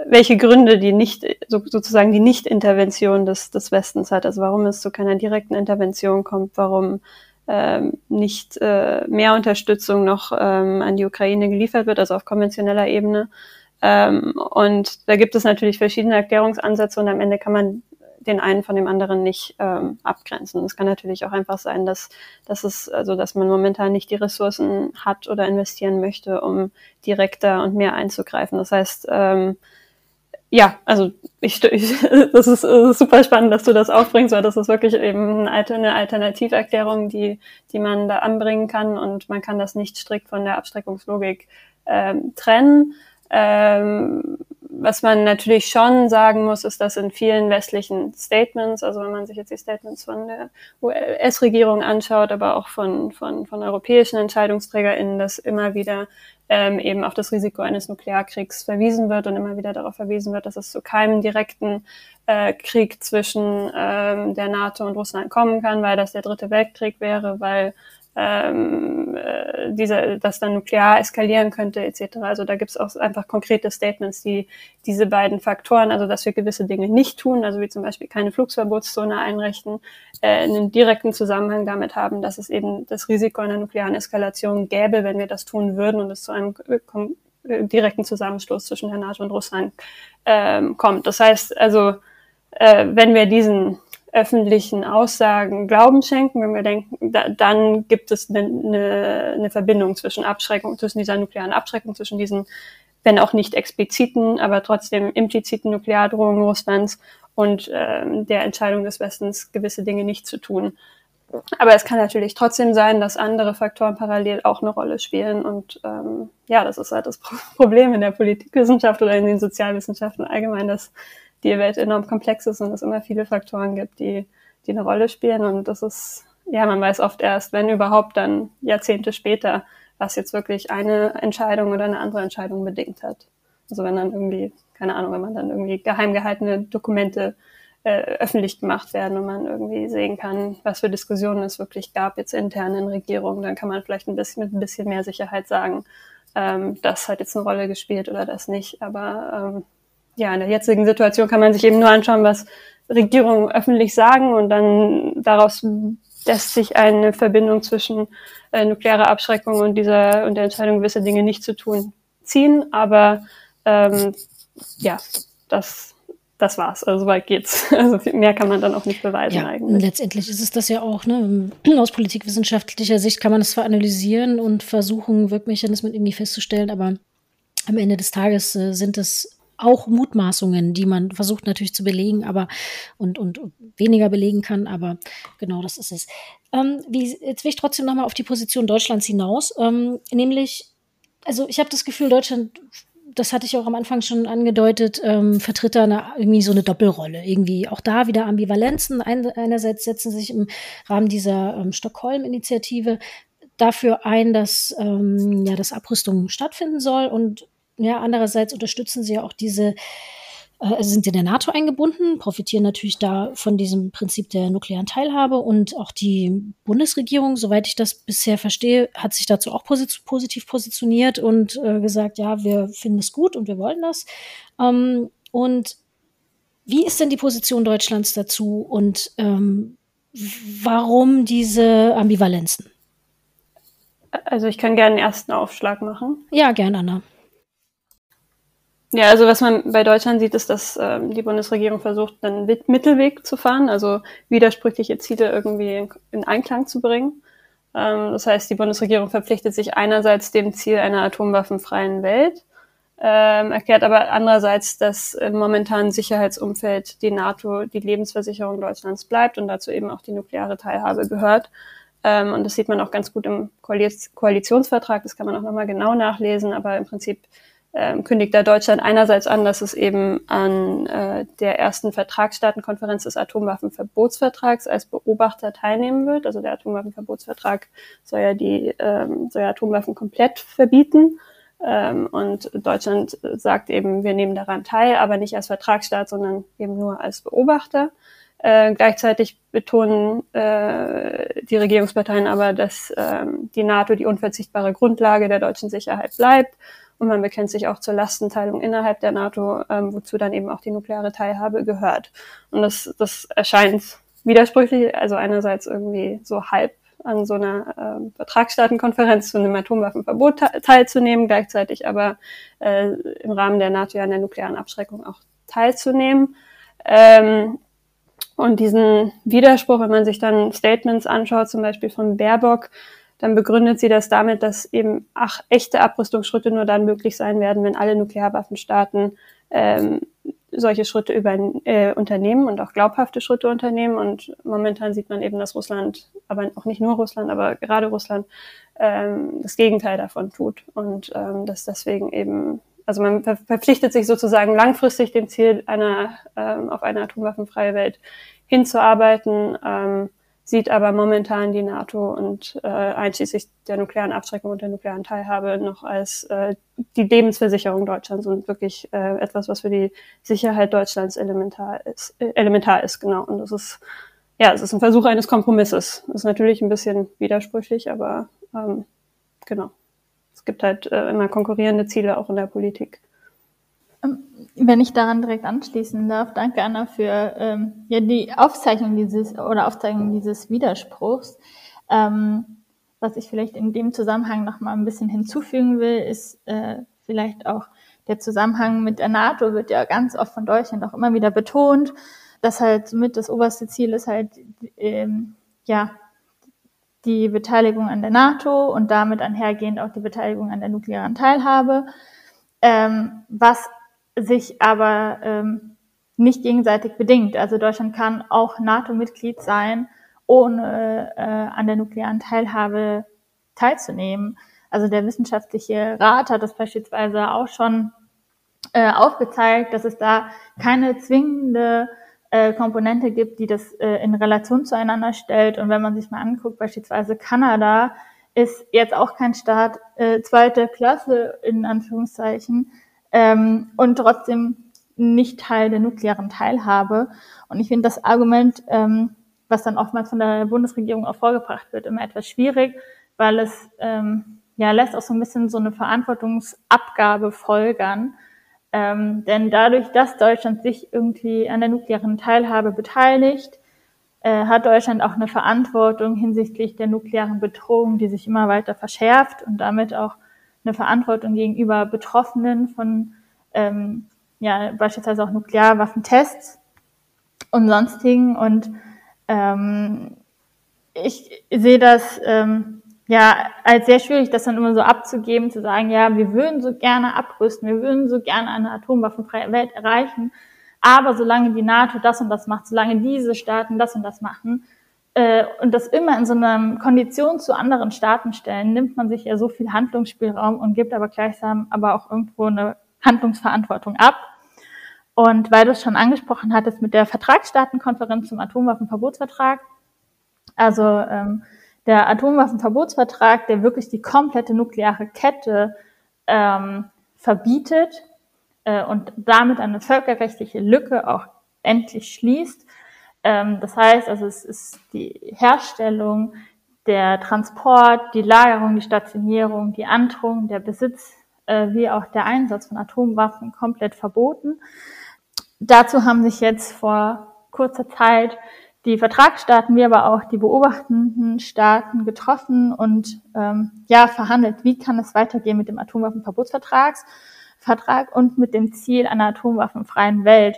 welche Gründe die nicht, so, sozusagen die Nicht-Intervention des, des Westens hat, also warum es zu keiner direkten Intervention kommt, warum ähm, nicht äh, mehr Unterstützung noch ähm, an die Ukraine geliefert wird, also auf konventioneller Ebene. Ähm, und da gibt es natürlich verschiedene Erklärungsansätze und am Ende kann man den einen von dem anderen nicht ähm, abgrenzen. Es kann natürlich auch einfach sein, dass, dass es, also dass man momentan nicht die Ressourcen hat oder investieren möchte, um direkter und mehr einzugreifen. Das heißt, ähm, ja, also ich, ich das ist, das ist super spannend, dass du das aufbringst, weil das ist wirklich eben eine Alternativerklärung, die, die man da anbringen kann und man kann das nicht strikt von der Abstreckungslogik ähm, trennen. Ähm, was man natürlich schon sagen muss, ist, dass in vielen westlichen Statements, also wenn man sich jetzt die Statements von der US-Regierung anschaut, aber auch von, von, von europäischen EntscheidungsträgerInnen, dass immer wieder ähm, eben auf das Risiko eines Nuklearkriegs verwiesen wird und immer wieder darauf verwiesen wird, dass es zu keinem direkten äh, Krieg zwischen ähm, der NATO und Russland kommen kann, weil das der dritte Weltkrieg wäre, weil ähm, äh, diese, das dann nuklear eskalieren könnte etc. Also da gibt es auch einfach konkrete Statements, die diese beiden Faktoren, also dass wir gewisse Dinge nicht tun, also wie zum Beispiel keine Flugverbotszone einrichten, äh, einen direkten Zusammenhang damit haben, dass es eben das Risiko einer nuklearen Eskalation gäbe, wenn wir das tun würden und es zu einem äh, direkten Zusammenstoß zwischen der NATO und Russland ähm, kommt. Das heißt also, äh, wenn wir diesen öffentlichen Aussagen Glauben schenken, wenn wir denken, da, dann gibt es eine, eine, eine Verbindung zwischen Abschreckung, zwischen dieser nuklearen Abschreckung, zwischen diesen, wenn auch nicht expliziten, aber trotzdem impliziten Nukleardrohungen Russlands und ähm, der Entscheidung des Westens, gewisse Dinge nicht zu tun. Aber es kann natürlich trotzdem sein, dass andere Faktoren parallel auch eine Rolle spielen. Und ähm, ja, das ist halt das Problem in der Politikwissenschaft oder in den Sozialwissenschaften allgemein, dass die Welt enorm komplex ist und es immer viele Faktoren gibt, die, die eine Rolle spielen. Und das ist, ja, man weiß oft erst, wenn überhaupt, dann Jahrzehnte später, was jetzt wirklich eine Entscheidung oder eine andere Entscheidung bedingt hat. Also wenn dann irgendwie, keine Ahnung, wenn man dann irgendwie geheim gehaltene Dokumente äh, öffentlich gemacht werden und man irgendwie sehen kann, was für Diskussionen es wirklich gab jetzt intern in Regierungen, dann kann man vielleicht ein bisschen mit ein bisschen mehr Sicherheit sagen, ähm, das hat jetzt eine Rolle gespielt oder das nicht. Aber ähm, ja, in der jetzigen Situation kann man sich eben nur anschauen, was Regierungen öffentlich sagen und dann daraus lässt sich eine Verbindung zwischen äh, nuklearer Abschreckung und dieser und der Entscheidung, gewisse Dinge nicht zu tun, ziehen. Aber ähm, ja, das das war's. Also weit geht's. Also mehr kann man dann auch nicht beweisen ja, eigentlich. Letztendlich ist es das ja auch. Ne? Aus politikwissenschaftlicher Sicht kann man es zwar analysieren und versuchen, Wirkmechanismen irgendwie festzustellen, aber am Ende des Tages äh, sind es auch Mutmaßungen, die man versucht natürlich zu belegen, aber und, und, weniger belegen kann, aber genau das ist es. Ähm, wie, jetzt will ich trotzdem nochmal auf die Position Deutschlands hinaus, ähm, nämlich, also ich habe das Gefühl, Deutschland das hatte ich auch am Anfang schon angedeutet, ähm, vertritt da eine, irgendwie so eine Doppelrolle. Irgendwie auch da wieder Ambivalenzen. Ein, einerseits setzen sich im Rahmen dieser ähm, Stockholm-Initiative dafür ein, dass ähm, ja, dass Abrüstung stattfinden soll und ja, andererseits unterstützen sie ja auch diese äh, sind in der NATO eingebunden, profitieren natürlich da von diesem Prinzip der nuklearen Teilhabe und auch die Bundesregierung, soweit ich das bisher verstehe, hat sich dazu auch posit positiv positioniert und äh, gesagt, ja, wir finden es gut und wir wollen das. Ähm, und wie ist denn die Position Deutschlands dazu und ähm, warum diese Ambivalenzen? Also ich kann gerne einen ersten Aufschlag machen. Ja, gerne, Anna. Ja, also was man bei Deutschland sieht, ist, dass ähm, die Bundesregierung versucht, einen Mittelweg zu fahren, also widersprüchliche Ziele irgendwie in Einklang zu bringen. Ähm, das heißt, die Bundesregierung verpflichtet sich einerseits dem Ziel einer atomwaffenfreien Welt, ähm, erklärt aber andererseits, dass im momentanen Sicherheitsumfeld die NATO die Lebensversicherung Deutschlands bleibt und dazu eben auch die nukleare Teilhabe gehört. Ähm, und das sieht man auch ganz gut im Koalitionsvertrag, das kann man auch nochmal genau nachlesen, aber im Prinzip ähm, kündigt da Deutschland einerseits an, dass es eben an äh, der ersten Vertragsstaatenkonferenz des Atomwaffenverbotsvertrags als Beobachter teilnehmen wird. Also der Atomwaffenverbotsvertrag soll ja die ähm, soll ja Atomwaffen komplett verbieten. Ähm, und Deutschland sagt eben, wir nehmen daran teil, aber nicht als Vertragsstaat, sondern eben nur als Beobachter. Äh, gleichzeitig betonen äh, die Regierungsparteien aber, dass äh, die NATO die unverzichtbare Grundlage der deutschen Sicherheit bleibt und man bekennt sich auch zur Lastenteilung innerhalb der NATO, ähm, wozu dann eben auch die nukleare Teilhabe gehört. Und das, das erscheint widersprüchlich, also einerseits irgendwie so halb an so einer äh, Vertragsstaatenkonferenz zu einem Atomwaffenverbot teilzunehmen, gleichzeitig aber äh, im Rahmen der NATO ja an der nuklearen Abschreckung auch teilzunehmen. Ähm, und diesen Widerspruch, wenn man sich dann Statements anschaut, zum Beispiel von Baerbock, dann begründet sie das damit, dass eben ach, echte Abrüstungsschritte nur dann möglich sein werden, wenn alle Nuklearwaffenstaaten ähm, solche Schritte über, äh, unternehmen und auch glaubhafte Schritte unternehmen. Und momentan sieht man eben, dass Russland, aber auch nicht nur Russland, aber gerade Russland ähm, das Gegenteil davon tut. Und ähm, dass deswegen eben, also man ver verpflichtet sich sozusagen langfristig dem Ziel einer ähm, auf eine atomwaffenfreie Welt hinzuarbeiten. Ähm, sieht aber momentan die NATO und äh, einschließlich der nuklearen Abschreckung und der nuklearen Teilhabe noch als äh, die Lebensversicherung Deutschlands und wirklich äh, etwas, was für die Sicherheit Deutschlands elementar ist, äh, elementar ist, genau. Und das ist ja, es ist ein Versuch eines Kompromisses. Das ist natürlich ein bisschen widersprüchlich, aber ähm, genau. Es gibt halt äh, immer konkurrierende Ziele auch in der Politik. Wenn ich daran direkt anschließen darf, danke Anna für ähm, ja, die Aufzeichnung dieses oder Aufzeichnung dieses Widerspruchs. Ähm, was ich vielleicht in dem Zusammenhang noch mal ein bisschen hinzufügen will, ist äh, vielleicht auch der Zusammenhang mit der NATO wird ja ganz oft von Deutschland auch immer wieder betont, dass halt mit das oberste Ziel ist halt ähm, ja die Beteiligung an der NATO und damit einhergehend auch die Beteiligung an der nuklearen Teilhabe, ähm, was sich aber ähm, nicht gegenseitig bedingt. Also Deutschland kann auch NATO-Mitglied sein, ohne äh, an der nuklearen Teilhabe teilzunehmen. Also der wissenschaftliche Rat hat das beispielsweise auch schon äh, aufgezeigt, dass es da keine zwingende äh, Komponente gibt, die das äh, in Relation zueinander stellt. Und wenn man sich mal anguckt, beispielsweise Kanada ist jetzt auch kein Staat äh, zweiter Klasse in Anführungszeichen ähm, und trotzdem nicht Teil der nuklearen Teilhabe. Und ich finde das Argument, ähm, was dann oftmals von der Bundesregierung auch vorgebracht wird, immer etwas schwierig, weil es ähm, ja lässt auch so ein bisschen so eine Verantwortungsabgabe folgern. Ähm, denn dadurch, dass Deutschland sich irgendwie an der nuklearen Teilhabe beteiligt, äh, hat Deutschland auch eine Verantwortung hinsichtlich der nuklearen Bedrohung, die sich immer weiter verschärft und damit auch eine Verantwortung gegenüber Betroffenen von ähm, ja beispielsweise auch Nuklearwaffentests und sonstigen. Und ähm, ich sehe das ähm, ja als sehr schwierig, das dann immer so abzugeben, zu sagen, ja, wir würden so gerne abrüsten, wir würden so gerne eine atomwaffenfreie Welt erreichen, aber solange die NATO das und das macht, solange diese Staaten das und das machen, äh, und das immer in so einer Kondition zu anderen Staaten stellen, nimmt man sich ja so viel Handlungsspielraum und gibt aber gleichsam aber auch irgendwo eine Handlungsverantwortung ab. Und weil du es schon angesprochen hattest mit der Vertragsstaatenkonferenz zum Atomwaffenverbotsvertrag, also ähm, der Atomwaffenverbotsvertrag, der wirklich die komplette nukleare Kette ähm, verbietet äh, und damit eine völkerrechtliche Lücke auch endlich schließt. Ähm, das heißt, also es ist die Herstellung, der Transport, die Lagerung, die Stationierung, die Androhung, der Besitz äh, wie auch der Einsatz von Atomwaffen komplett verboten. Dazu haben sich jetzt vor kurzer Zeit die Vertragsstaaten, wie aber auch die beobachtenden Staaten getroffen und ähm, ja verhandelt, wie kann es weitergehen mit dem Atomwaffenverbotsvertrag Vertrag und mit dem Ziel einer atomwaffenfreien Welt.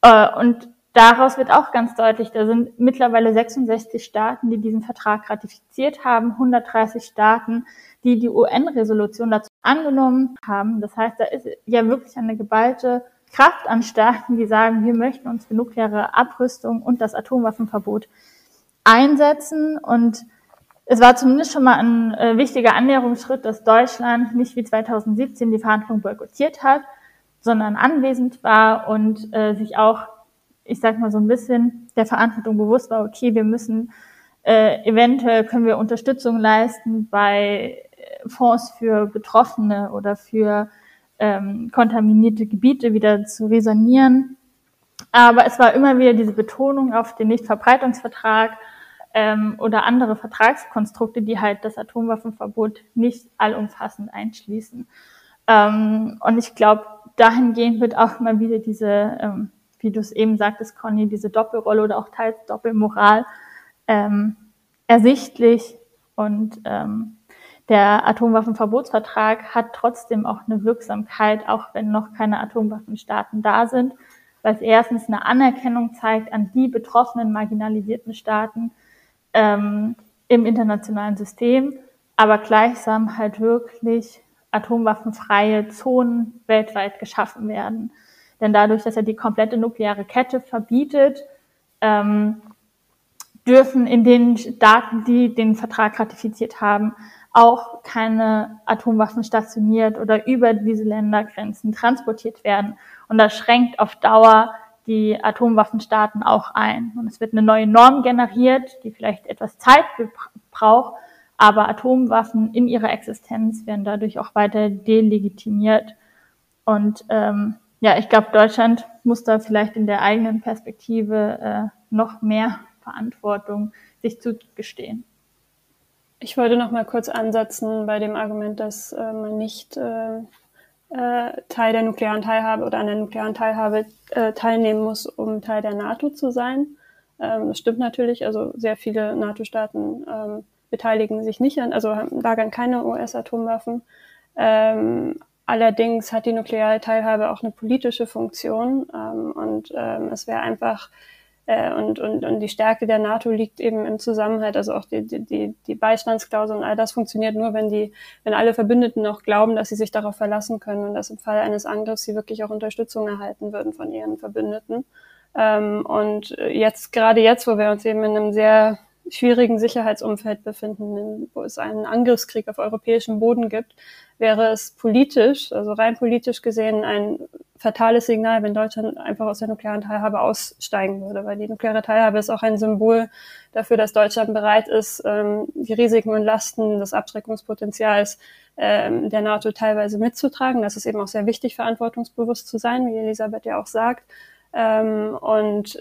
Äh, und daraus wird auch ganz deutlich, da sind mittlerweile 66 Staaten, die diesen Vertrag ratifiziert haben, 130 Staaten, die die UN-Resolution dazu angenommen haben. Das heißt, da ist ja wirklich eine geballte Kraft an Staaten, die sagen, wir möchten uns für nukleare Abrüstung und das Atomwaffenverbot einsetzen. Und es war zumindest schon mal ein äh, wichtiger Annäherungsschritt, dass Deutschland nicht wie 2017 die Verhandlungen boykottiert hat, sondern anwesend war und äh, sich auch, ich sag mal so ein bisschen der Verantwortung bewusst war, okay, wir müssen äh, eventuell können wir Unterstützung leisten bei äh, Fonds für Betroffene oder für ähm, kontaminierte Gebiete wieder zu resonieren. Aber es war immer wieder diese Betonung auf den Nichtverbreitungsvertrag ähm, oder andere Vertragskonstrukte, die halt das Atomwaffenverbot nicht allumfassend einschließen. Ähm, und ich glaube, dahingehend wird auch mal wieder diese, ähm, wie du es eben sagtest, Conny, diese Doppelrolle oder auch teils Doppelmoral ähm, ersichtlich und ähm, der Atomwaffenverbotsvertrag hat trotzdem auch eine Wirksamkeit, auch wenn noch keine Atomwaffenstaaten da sind, weil es erstens eine Anerkennung zeigt an die betroffenen marginalisierten Staaten ähm, im internationalen System, aber gleichsam halt wirklich atomwaffenfreie Zonen weltweit geschaffen werden. Denn dadurch, dass er die komplette nukleare Kette verbietet, ähm, dürfen in den Staaten, die den Vertrag ratifiziert haben, auch keine Atomwaffen stationiert oder über diese Ländergrenzen transportiert werden. Und das schränkt auf Dauer die Atomwaffenstaaten auch ein. Und es wird eine neue Norm generiert, die vielleicht etwas Zeit braucht, aber Atomwaffen in ihrer Existenz werden dadurch auch weiter delegitimiert. Und ähm, ja, ich glaube, Deutschland muss da vielleicht in der eigenen Perspektive äh, noch mehr Verantwortung sich zugestehen. Ich wollte noch mal kurz ansetzen bei dem Argument, dass äh, man nicht äh, äh, Teil der nuklearen Teilhabe oder an der nuklearen Teilhabe äh, teilnehmen muss, um Teil der NATO zu sein. Ähm, das stimmt natürlich. Also sehr viele NATO-Staaten ähm, beteiligen sich nicht an, also lagern keine US-Atomwaffen. Ähm, allerdings hat die nukleare Teilhabe auch eine politische Funktion ähm, und ähm, es wäre einfach äh, und, und, und die Stärke der NATO liegt eben im Zusammenhalt, also auch die, die, die Beistandsklausel und all das funktioniert nur, wenn die, wenn alle Verbündeten noch glauben, dass sie sich darauf verlassen können und dass im Fall eines Angriffs sie wirklich auch Unterstützung erhalten würden von ihren Verbündeten. Ähm, und jetzt, gerade jetzt, wo wir uns eben in einem sehr schwierigen Sicherheitsumfeld befinden, wo es einen Angriffskrieg auf europäischem Boden gibt, wäre es politisch, also rein politisch gesehen, ein fatales Signal, wenn Deutschland einfach aus der nuklearen Teilhabe aussteigen würde, weil die nukleare Teilhabe ist auch ein Symbol dafür, dass Deutschland bereit ist, ähm, die Risiken und Lasten des Abschreckungspotenzials ähm, der NATO teilweise mitzutragen. Das ist eben auch sehr wichtig, verantwortungsbewusst zu sein, wie Elisabeth ja auch sagt. Ähm, und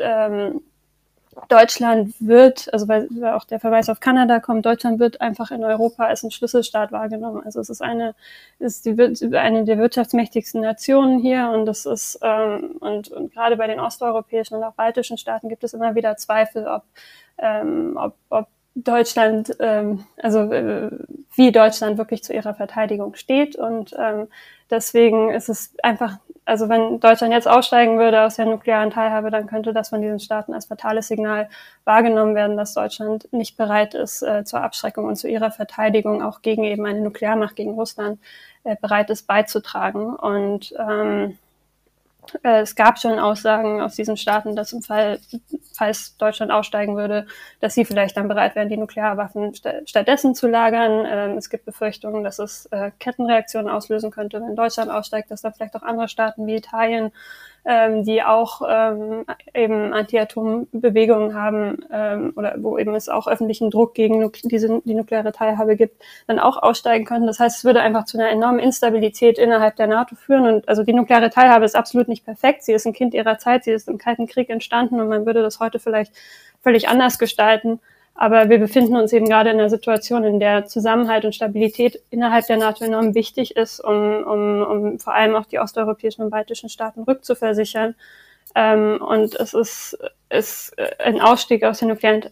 Deutschland wird, also weil auch der Verweis auf Kanada kommt, Deutschland wird einfach in Europa als ein Schlüsselstaat wahrgenommen. Also es ist eine, ist die, eine der wirtschaftsmächtigsten Nationen hier und das ist ähm, und, und gerade bei den osteuropäischen und auch baltischen Staaten gibt es immer wieder Zweifel, ob, ähm, ob, ob Deutschland, ähm, also äh, wie Deutschland wirklich zu ihrer Verteidigung steht und ähm, deswegen ist es einfach also wenn Deutschland jetzt aussteigen würde aus der nuklearen Teilhabe, dann könnte das von diesen Staaten als fatales Signal wahrgenommen werden, dass Deutschland nicht bereit ist äh, zur Abschreckung und zu ihrer Verteidigung auch gegen eben eine Nuklearmacht gegen Russland äh, bereit ist beizutragen. Und ähm, äh, es gab schon Aussagen aus diesen Staaten, dass im Fall, falls Deutschland aussteigen würde, dass sie vielleicht dann bereit wären, die Nuklearwaffen st stattdessen zu lagern. Ähm, es gibt Befürchtungen, dass es äh, Kettenreaktionen auslösen könnte, wenn Deutschland aussteigt, dass dann vielleicht auch andere Staaten wie Italien ähm, die auch ähm, eben Anti-Atom-Bewegungen haben ähm, oder wo eben es auch öffentlichen Druck gegen diese, die nukleare Teilhabe gibt, dann auch aussteigen könnten. Das heißt, es würde einfach zu einer enormen Instabilität innerhalb der NATO führen. Und also die nukleare Teilhabe ist absolut nicht perfekt. Sie ist ein Kind ihrer Zeit, sie ist im Kalten Krieg entstanden und man würde das heute vielleicht völlig anders gestalten. Aber wir befinden uns eben gerade in einer Situation, in der Zusammenhalt und Stabilität innerhalb der NATO enorm wichtig ist, um, um, um vor allem auch die osteuropäischen und baltischen Staaten rückzuversichern. Ähm, und es ist, ist ein Ausstieg aus der, nuklearen,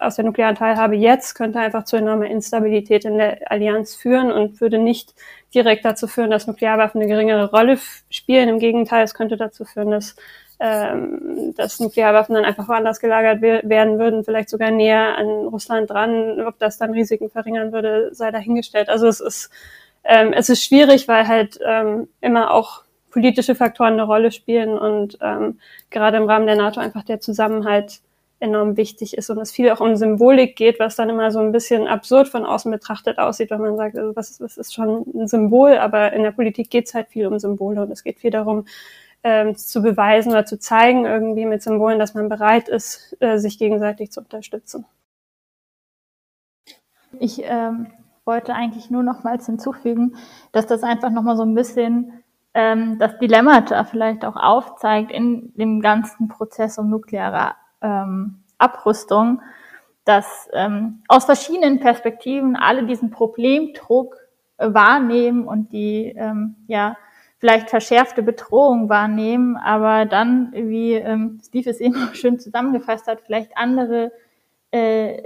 aus der nuklearen Teilhabe jetzt könnte einfach zu enormer Instabilität in der Allianz führen und würde nicht direkt dazu führen, dass Nuklearwaffen eine geringere Rolle spielen. Im Gegenteil, es könnte dazu führen, dass ähm, dass Nuklearwaffen dann einfach woanders gelagert werden würden, vielleicht sogar näher an Russland dran. Ob das dann Risiken verringern würde, sei dahingestellt. Also es ist, ähm, es ist schwierig, weil halt ähm, immer auch politische Faktoren eine Rolle spielen und ähm, gerade im Rahmen der NATO einfach der Zusammenhalt enorm wichtig ist und es viel auch um Symbolik geht, was dann immer so ein bisschen absurd von außen betrachtet aussieht, wenn man sagt, also was, was ist schon ein Symbol, aber in der Politik geht es halt viel um Symbole und es geht viel darum, ähm, zu beweisen oder zu zeigen, irgendwie mit Symbolen, dass man bereit ist, äh, sich gegenseitig zu unterstützen. Ich ähm, wollte eigentlich nur nochmals hinzufügen, dass das einfach nochmal so ein bisschen ähm, das Dilemmata vielleicht auch aufzeigt in dem ganzen Prozess um nukleare ähm, Abrüstung, dass ähm, aus verschiedenen Perspektiven alle diesen Problemdruck äh, wahrnehmen und die ähm, ja vielleicht verschärfte Bedrohung wahrnehmen, aber dann, wie ähm, Steve es eben schön zusammengefasst hat, vielleicht andere äh,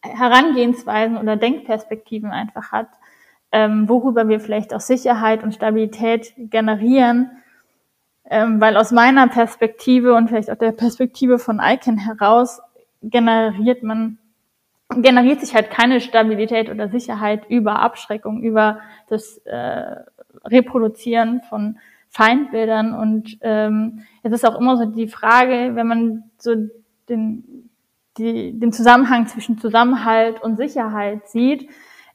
Herangehensweisen oder Denkperspektiven einfach hat, ähm, worüber wir vielleicht auch Sicherheit und Stabilität generieren. Ähm, weil aus meiner Perspektive und vielleicht auch der Perspektive von ICANN heraus generiert man generiert sich halt keine Stabilität oder Sicherheit über Abschreckung, über das äh, Reproduzieren von Feindbildern. Und ähm, es ist auch immer so die Frage, wenn man so den, die, den Zusammenhang zwischen Zusammenhalt und Sicherheit sieht,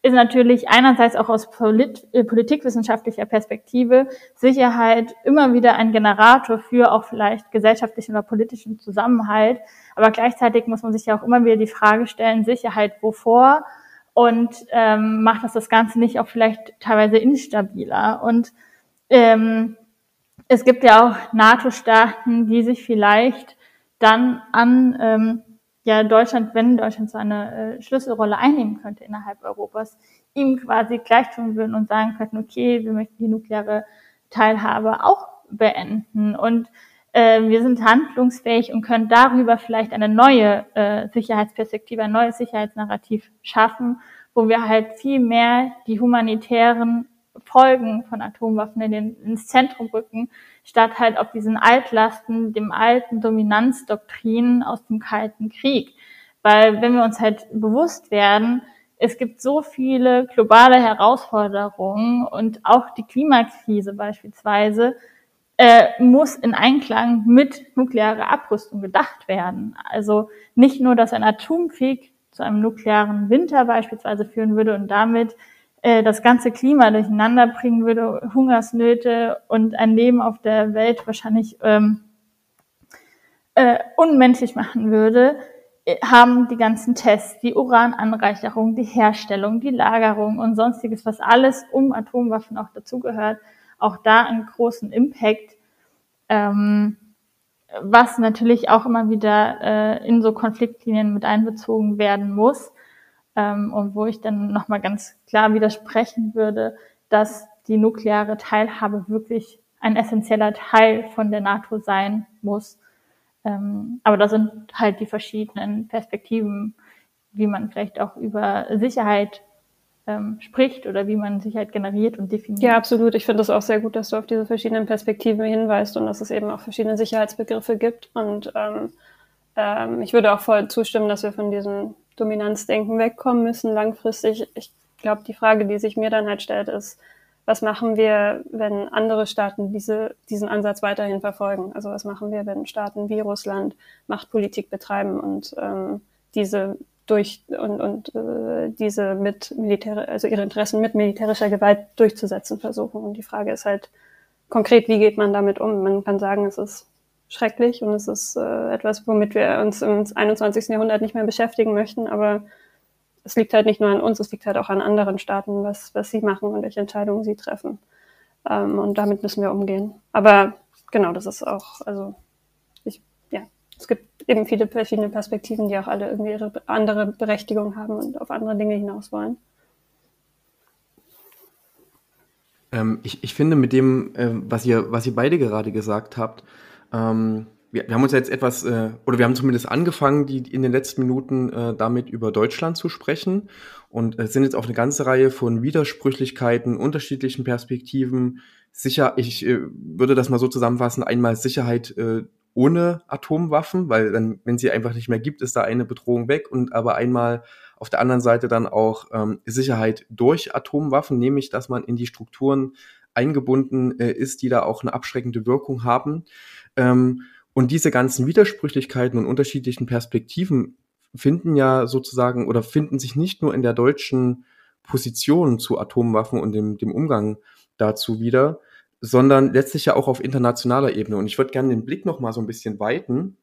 ist natürlich einerseits auch aus Polit äh, politikwissenschaftlicher Perspektive Sicherheit immer wieder ein Generator für auch vielleicht gesellschaftlichen oder politischen Zusammenhalt. Aber gleichzeitig muss man sich ja auch immer wieder die Frage stellen, Sicherheit wovor? Und ähm, macht das das Ganze nicht auch vielleicht teilweise instabiler. Und ähm, es gibt ja auch NATO-Staaten, die sich vielleicht dann an ähm, ja Deutschland, wenn Deutschland so eine äh, Schlüsselrolle einnehmen könnte innerhalb Europas, ihm quasi gleich tun würden und sagen könnten, okay, wir möchten die nukleare Teilhabe auch beenden. Und äh, wir sind handlungsfähig und können darüber vielleicht eine neue äh, Sicherheitsperspektive, ein neues Sicherheitsnarrativ schaffen, wo wir halt viel mehr die humanitären Folgen von Atomwaffen in den, ins Zentrum rücken, statt halt auf diesen Altlasten, dem alten Dominanzdoktrinen aus dem Kalten Krieg. Weil wenn wir uns halt bewusst werden, es gibt so viele globale Herausforderungen und auch die Klimakrise beispielsweise äh, muss in Einklang mit nuklearer Abrüstung gedacht werden. Also nicht nur, dass ein Atomkrieg zu einem nuklearen Winter beispielsweise führen würde und damit äh, das ganze Klima durcheinander bringen würde, Hungersnöte und ein Leben auf der Welt wahrscheinlich ähm, äh, unmenschlich machen würde, äh, haben die ganzen Tests, die Urananreicherung, die Herstellung, die Lagerung und sonstiges, was alles um Atomwaffen auch dazugehört, auch da einen großen Impact, ähm, was natürlich auch immer wieder äh, in so Konfliktlinien mit einbezogen werden muss ähm, und wo ich dann nochmal ganz klar widersprechen würde, dass die nukleare Teilhabe wirklich ein essentieller Teil von der NATO sein muss. Ähm, aber da sind halt die verschiedenen Perspektiven, wie man vielleicht auch über Sicherheit ähm, spricht oder wie man Sicherheit generiert und definiert. Ja, absolut. Ich finde es auch sehr gut, dass du auf diese verschiedenen Perspektiven hinweist und dass es eben auch verschiedene Sicherheitsbegriffe gibt. Und ähm, ähm, ich würde auch voll zustimmen, dass wir von diesem Dominanzdenken wegkommen müssen langfristig. Ich glaube, die Frage, die sich mir dann halt stellt, ist, was machen wir, wenn andere Staaten diese, diesen Ansatz weiterhin verfolgen? Also was machen wir, wenn Staaten wie Russland Machtpolitik betreiben und ähm, diese durch und, und äh, diese mit Militär, also ihre Interessen mit militärischer Gewalt durchzusetzen versuchen. Und die Frage ist halt konkret, wie geht man damit um? Man kann sagen, es ist schrecklich und es ist äh, etwas, womit wir uns im 21. Jahrhundert nicht mehr beschäftigen möchten, aber es liegt halt nicht nur an uns, es liegt halt auch an anderen Staaten, was, was sie machen und welche Entscheidungen sie treffen. Ähm, und damit müssen wir umgehen. Aber genau, das ist auch, also ich, ja, es gibt eben viele verschiedene Perspektiven, die auch alle irgendwie ihre andere Berechtigung haben und auf andere Dinge hinaus wollen. Ähm, ich, ich finde mit dem, äh, was, ihr, was ihr beide gerade gesagt habt, ähm, wir, wir, haben uns jetzt etwas, äh, oder wir haben zumindest angefangen, die in den letzten Minuten äh, damit über Deutschland zu sprechen und äh, sind jetzt auf eine ganze Reihe von Widersprüchlichkeiten, unterschiedlichen Perspektiven. Sicher, ich äh, würde das mal so zusammenfassen, einmal Sicherheit äh, ohne Atomwaffen, weil dann, wenn sie einfach nicht mehr gibt, ist da eine Bedrohung weg und aber einmal auf der anderen Seite dann auch ähm, Sicherheit durch Atomwaffen, nämlich dass man in die Strukturen eingebunden äh, ist, die da auch eine abschreckende Wirkung haben. Ähm, und diese ganzen Widersprüchlichkeiten und unterschiedlichen Perspektiven finden ja sozusagen oder finden sich nicht nur in der deutschen Position zu Atomwaffen und dem, dem Umgang dazu wieder, sondern letztlich ja auch auf internationaler Ebene. Und ich würde gerne den Blick noch mal so ein bisschen weiten,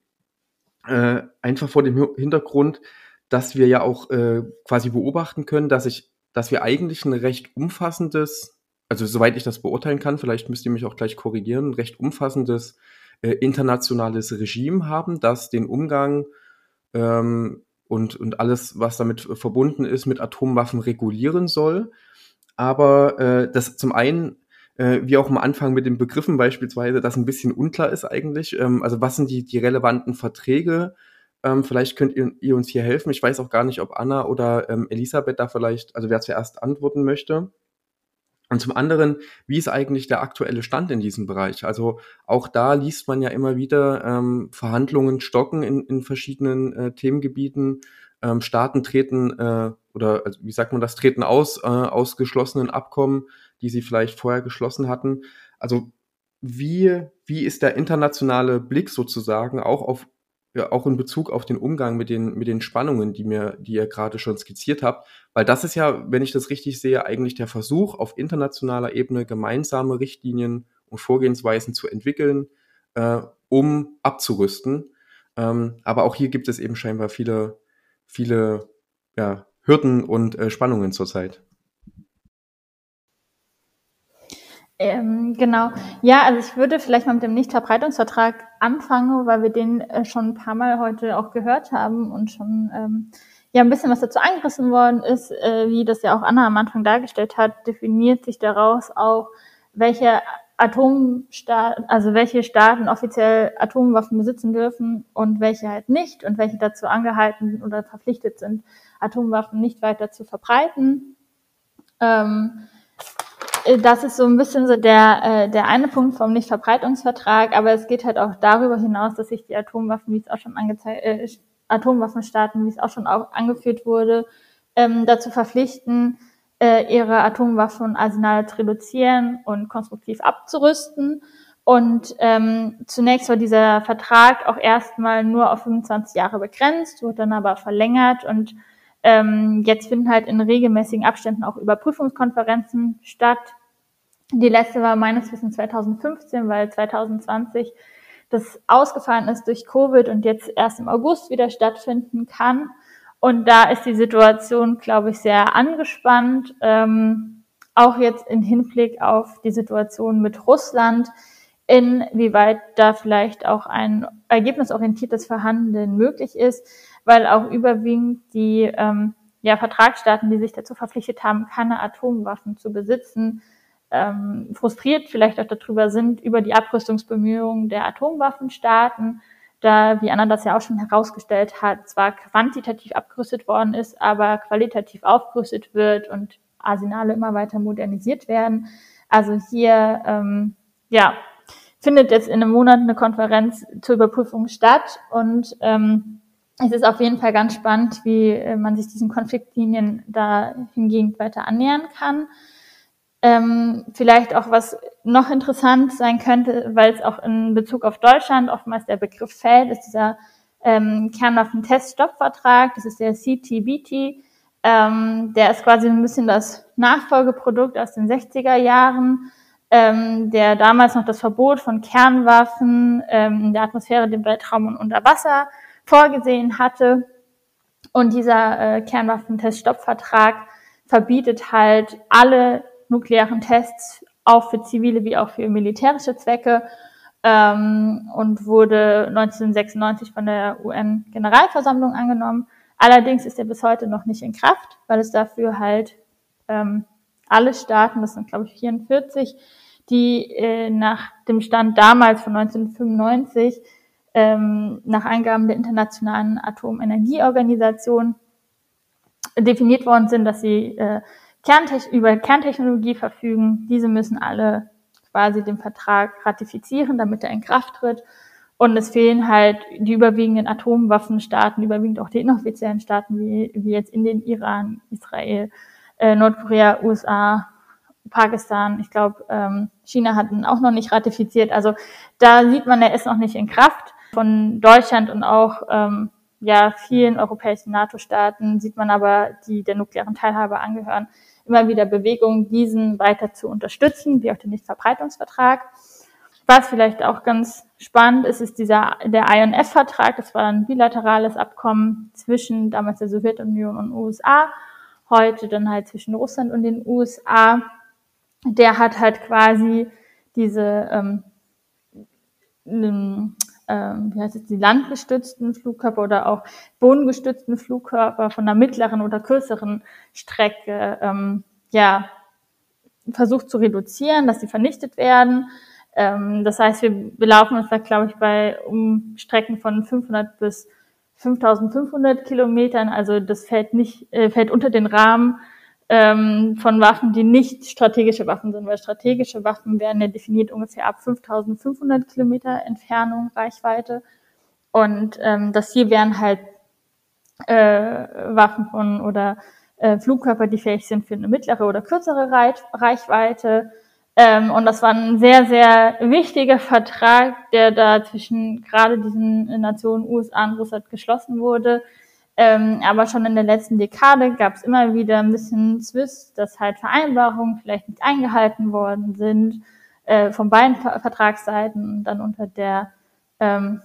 äh, einfach vor dem Hintergrund, dass wir ja auch äh, quasi beobachten können, dass ich, dass wir eigentlich ein recht umfassendes, also soweit ich das beurteilen kann, vielleicht müsst ihr mich auch gleich korrigieren, ein recht umfassendes äh, internationales Regime haben, das den Umgang ähm, und, und alles, was damit verbunden ist, mit Atomwaffen regulieren soll. Aber äh, das zum einen, äh, wie auch am Anfang mit den Begriffen beispielsweise, das ein bisschen unklar ist eigentlich. Ähm, also was sind die, die relevanten Verträge? Ähm, vielleicht könnt ihr, ihr, uns hier helfen. Ich weiß auch gar nicht, ob Anna oder ähm, Elisabeth da vielleicht, also wer zuerst antworten möchte. Und zum anderen, wie ist eigentlich der aktuelle Stand in diesem Bereich? Also auch da liest man ja immer wieder ähm, Verhandlungen stocken in, in verschiedenen äh, Themengebieten. Ähm, Staaten treten äh, oder also wie sagt man das, treten aus äh, aus geschlossenen Abkommen, die sie vielleicht vorher geschlossen hatten. Also wie, wie ist der internationale Blick sozusagen auch auf ja, auch in Bezug auf den Umgang mit den, mit den Spannungen, die mir, die ihr gerade schon skizziert habt. Weil das ist ja, wenn ich das richtig sehe, eigentlich der Versuch, auf internationaler Ebene gemeinsame Richtlinien und Vorgehensweisen zu entwickeln, äh, um abzurüsten. Ähm, aber auch hier gibt es eben scheinbar viele, viele ja, Hürden und äh, Spannungen zurzeit. Ähm, genau. Ja, also ich würde vielleicht mal mit dem Nichtverbreitungsvertrag anfangen, weil wir den äh, schon ein paar Mal heute auch gehört haben und schon ähm, ja ein bisschen was dazu angerissen worden ist, äh, wie das ja auch Anna am Anfang dargestellt hat, definiert sich daraus auch, welche Atomstaaten, also welche Staaten offiziell Atomwaffen besitzen dürfen und welche halt nicht und welche dazu angehalten oder verpflichtet sind, Atomwaffen nicht weiter zu verbreiten. Ähm, äh, das ist so ein bisschen so der, äh, der eine Punkt vom Nichtverbreitungsvertrag, aber es geht halt auch darüber hinaus, dass sich die Atomwaffen, wie es auch schon angezeigt, äh, Atomwaffenstaaten, wie es auch schon auch angeführt wurde, ähm, dazu verpflichten, äh, ihre Atomwaffenarsenale zu reduzieren und konstruktiv abzurüsten. Und ähm, zunächst war dieser Vertrag auch erstmal nur auf 25 Jahre begrenzt, wurde dann aber verlängert und Ähm, jetzt finden halt in regelmäßigen Abständen auch Überprüfungskonferenzen statt. Die letzte war meines Wissens 2015, weil 2020 das ausgefallen ist durch Covid und jetzt erst im August wieder stattfinden kann. Und da ist die Situation, glaube ich, sehr angespannt. Ähm, auch jetzt in Hinblick auf die Situation mit Russland, inwieweit da vielleicht auch ein ergebnisorientiertes Verhandeln möglich ist, weil auch überwiegend die ähm, ja, Vertragsstaaten, die sich dazu verpflichtet haben, keine Atomwaffen zu besitzen, ähm, frustriert vielleicht auch darüber sind, über die Abrüstungsbemühungen der Atomwaffenstaaten, da, wie Anna das ja auch schon herausgestellt hat, zwar quantitativ abgerüstet worden ist, aber qualitativ aufgerüstet wird und Arsenale immer weiter modernisiert werden. Also hier, ähm, ja, findet jetzt in einem Monat eine Konferenz zur Überprüfung statt und ähm, es ist auf jeden Fall ganz spannend, wie äh, man sich diesen Konfliktlinien da hingehend weiter annähern kann. Ähm, vielleicht auch was noch interessant sein könnte, weil es auch in Bezug auf Deutschland oftmals der Begriff fällt, ist dieser ähm, Kernwaffenteststoppvertrag, das ist der CTBT. Ähm, der ist quasi ein bisschen das Nachfolgeprodukt aus den 60er Jahren ähm, der damals noch das Verbot von Kernwaffen ähm, in der Atmosphäre, dem Weltraum und unter Wasser vorgesehen hatte. Und dieser äh, Kernwaffenteststoppvertrag verbietet halt alle nuklearen Tests, auch für zivile wie auch für militärische Zwecke, ähm, und wurde 1996 von der UN-Generalversammlung angenommen. Allerdings ist er bis heute noch nicht in Kraft, weil es dafür halt ähm, alle Staaten, das sind glaube ich 44, die äh, nach dem Stand damals von 1995 ähm, nach Eingaben der Internationalen Atomenergieorganisation definiert worden sind, dass sie äh, Kerntech über Kerntechnologie verfügen. Diese müssen alle quasi den Vertrag ratifizieren, damit er in Kraft tritt. Und es fehlen halt die überwiegenden Atomwaffenstaaten, überwiegend auch die inoffiziellen Staaten, wie, wie jetzt Indien, Iran, Israel, äh, Nordkorea, USA, Pakistan, ich glaube, ähm, China hat ihn auch noch nicht ratifiziert. Also da sieht man, er ist noch nicht in Kraft. Von Deutschland und auch ähm, ja vielen europäischen NATO-Staaten sieht man aber, die der nuklearen Teilhabe angehören, immer wieder Bewegungen, diesen weiter zu unterstützen, wie auch den Nichtverbreitungsvertrag. Was vielleicht auch ganz spannend ist, ist dieser der INF-Vertrag. Das war ein bilaterales Abkommen zwischen damals der Sowjetunion und USA, heute dann halt zwischen Russland und den USA der hat halt quasi diese ähm, ähm, wie heißt es, die landgestützten Flugkörper oder auch bodengestützten Flugkörper von einer mittleren oder kürzeren Strecke ähm, ja versucht zu reduzieren, dass sie vernichtet werden. Ähm, das heißt, wir belaufen uns da, glaube ich, bei um Strecken von 500 bis 5500 Kilometern. Also das fällt nicht, äh, fällt unter den Rahmen ähm, von Waffen, die nicht strategische Waffen sind, weil strategische Waffen werden ja definiert ungefähr ab 5500 Kilometer Entfernung, Reichweite. Und ähm, das hier wären halt äh, Waffen von oder äh, Flugkörper, die fähig sind für eine mittlere oder kürzere Reichweite. Ähm, und das war ein sehr, sehr wichtiger Vertrag, der da zwischen gerade diesen Nationen USA und Russland geschlossen wurde ähm, aber schon in der letzten Dekade gab es immer wieder ein bisschen Zwist, dass halt Vereinbarungen vielleicht nicht eingehalten worden sind äh, von beiden Vertragsseiten und dann unter der ähm,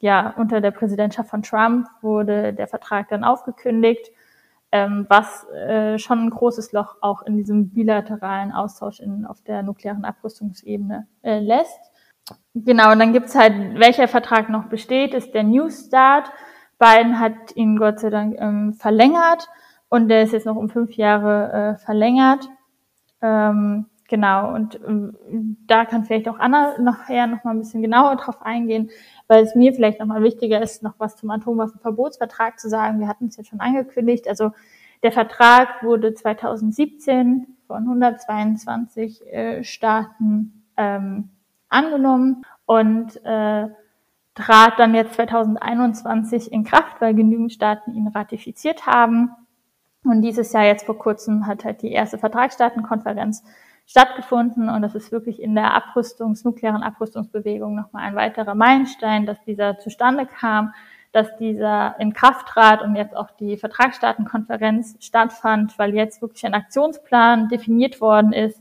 ja unter der Präsidentschaft von Trump wurde der Vertrag dann aufgekündigt, ähm, was äh, schon ein großes Loch auch in diesem bilateralen Austausch in, auf der nuklearen Abrüstungsebene äh, lässt. Genau, und dann gibt's halt, welcher Vertrag noch besteht, ist der New Start. Biden hat ihn Gott sei Dank ähm, verlängert und der ist jetzt noch um fünf Jahre äh, verlängert. Ähm, genau, und ähm, da kann vielleicht auch Anna nachher noch mal ein bisschen genauer drauf eingehen, weil es mir vielleicht noch mal wichtiger ist, noch was zum Atomwaffenverbotsvertrag zu sagen. Wir hatten es jetzt schon angekündigt. Also der Vertrag wurde 2017 von 122 äh, Staaten ähm, angenommen und äh, trat dann jetzt 2021 in Kraft, weil genügend Staaten ihn ratifiziert haben. Und dieses Jahr jetzt vor kurzem hat halt die erste Vertragsstaatenkonferenz stattgefunden und das ist wirklich in der Abrüstungs, nuklearen Abrüstungsbewegung nochmal ein weiterer Meilenstein, dass dieser zustande kam, dass dieser in Kraft trat und jetzt auch die Vertragsstaatenkonferenz stattfand, weil jetzt wirklich ein Aktionsplan definiert worden ist.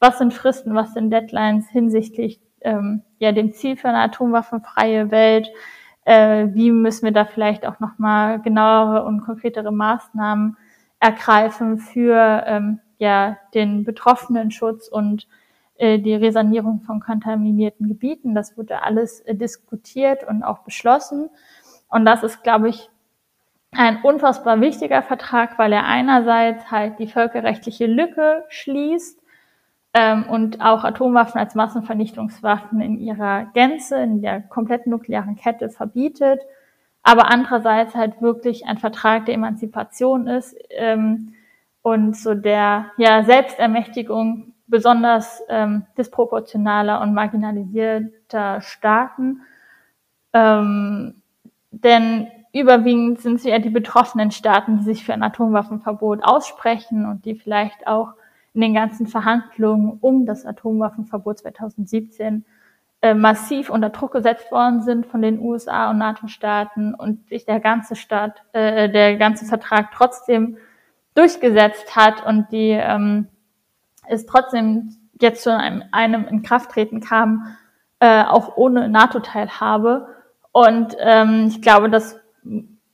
Was sind Fristen, was sind Deadlines hinsichtlich ähm, ja dem Ziel für eine atomwaffenfreie Welt? Äh, wie müssen wir da vielleicht auch nochmal genauere und konkretere Maßnahmen ergreifen für ähm, ja den betroffenen Schutz und äh, die Resanierung von kontaminierten Gebieten. Das wurde alles äh, diskutiert und auch beschlossen. Und das ist, glaube ich, ein unfassbar wichtiger Vertrag, weil er einerseits halt die völkerrechtliche Lücke schließt ähm, und auch Atomwaffen als Massenvernichtungswaffen in ihrer Gänze, in der kompletten nuklearen Kette verbietet, aber andererseits halt wirklich ein Vertrag der Emanzipation ist ähm, und so der ja, Selbstermächtigung besonders ähm, disproportionaler und marginalisierter Staaten. Ähm, denn überwiegend sind es ja die betroffenen Staaten, die sich für ein Atomwaffenverbot aussprechen und die vielleicht auch in den ganzen Verhandlungen um das Atomwaffenverbot 2017 äh, massiv unter Druck gesetzt worden sind von den USA und NATO-Staaten und sich der ganze Staat, äh, der ganze Vertrag trotzdem durchgesetzt hat und die ähm, es trotzdem jetzt zu einem, einem Inkrafttreten kam, äh, auch ohne NATO-Teilhabe. Und ähm, ich glaube, das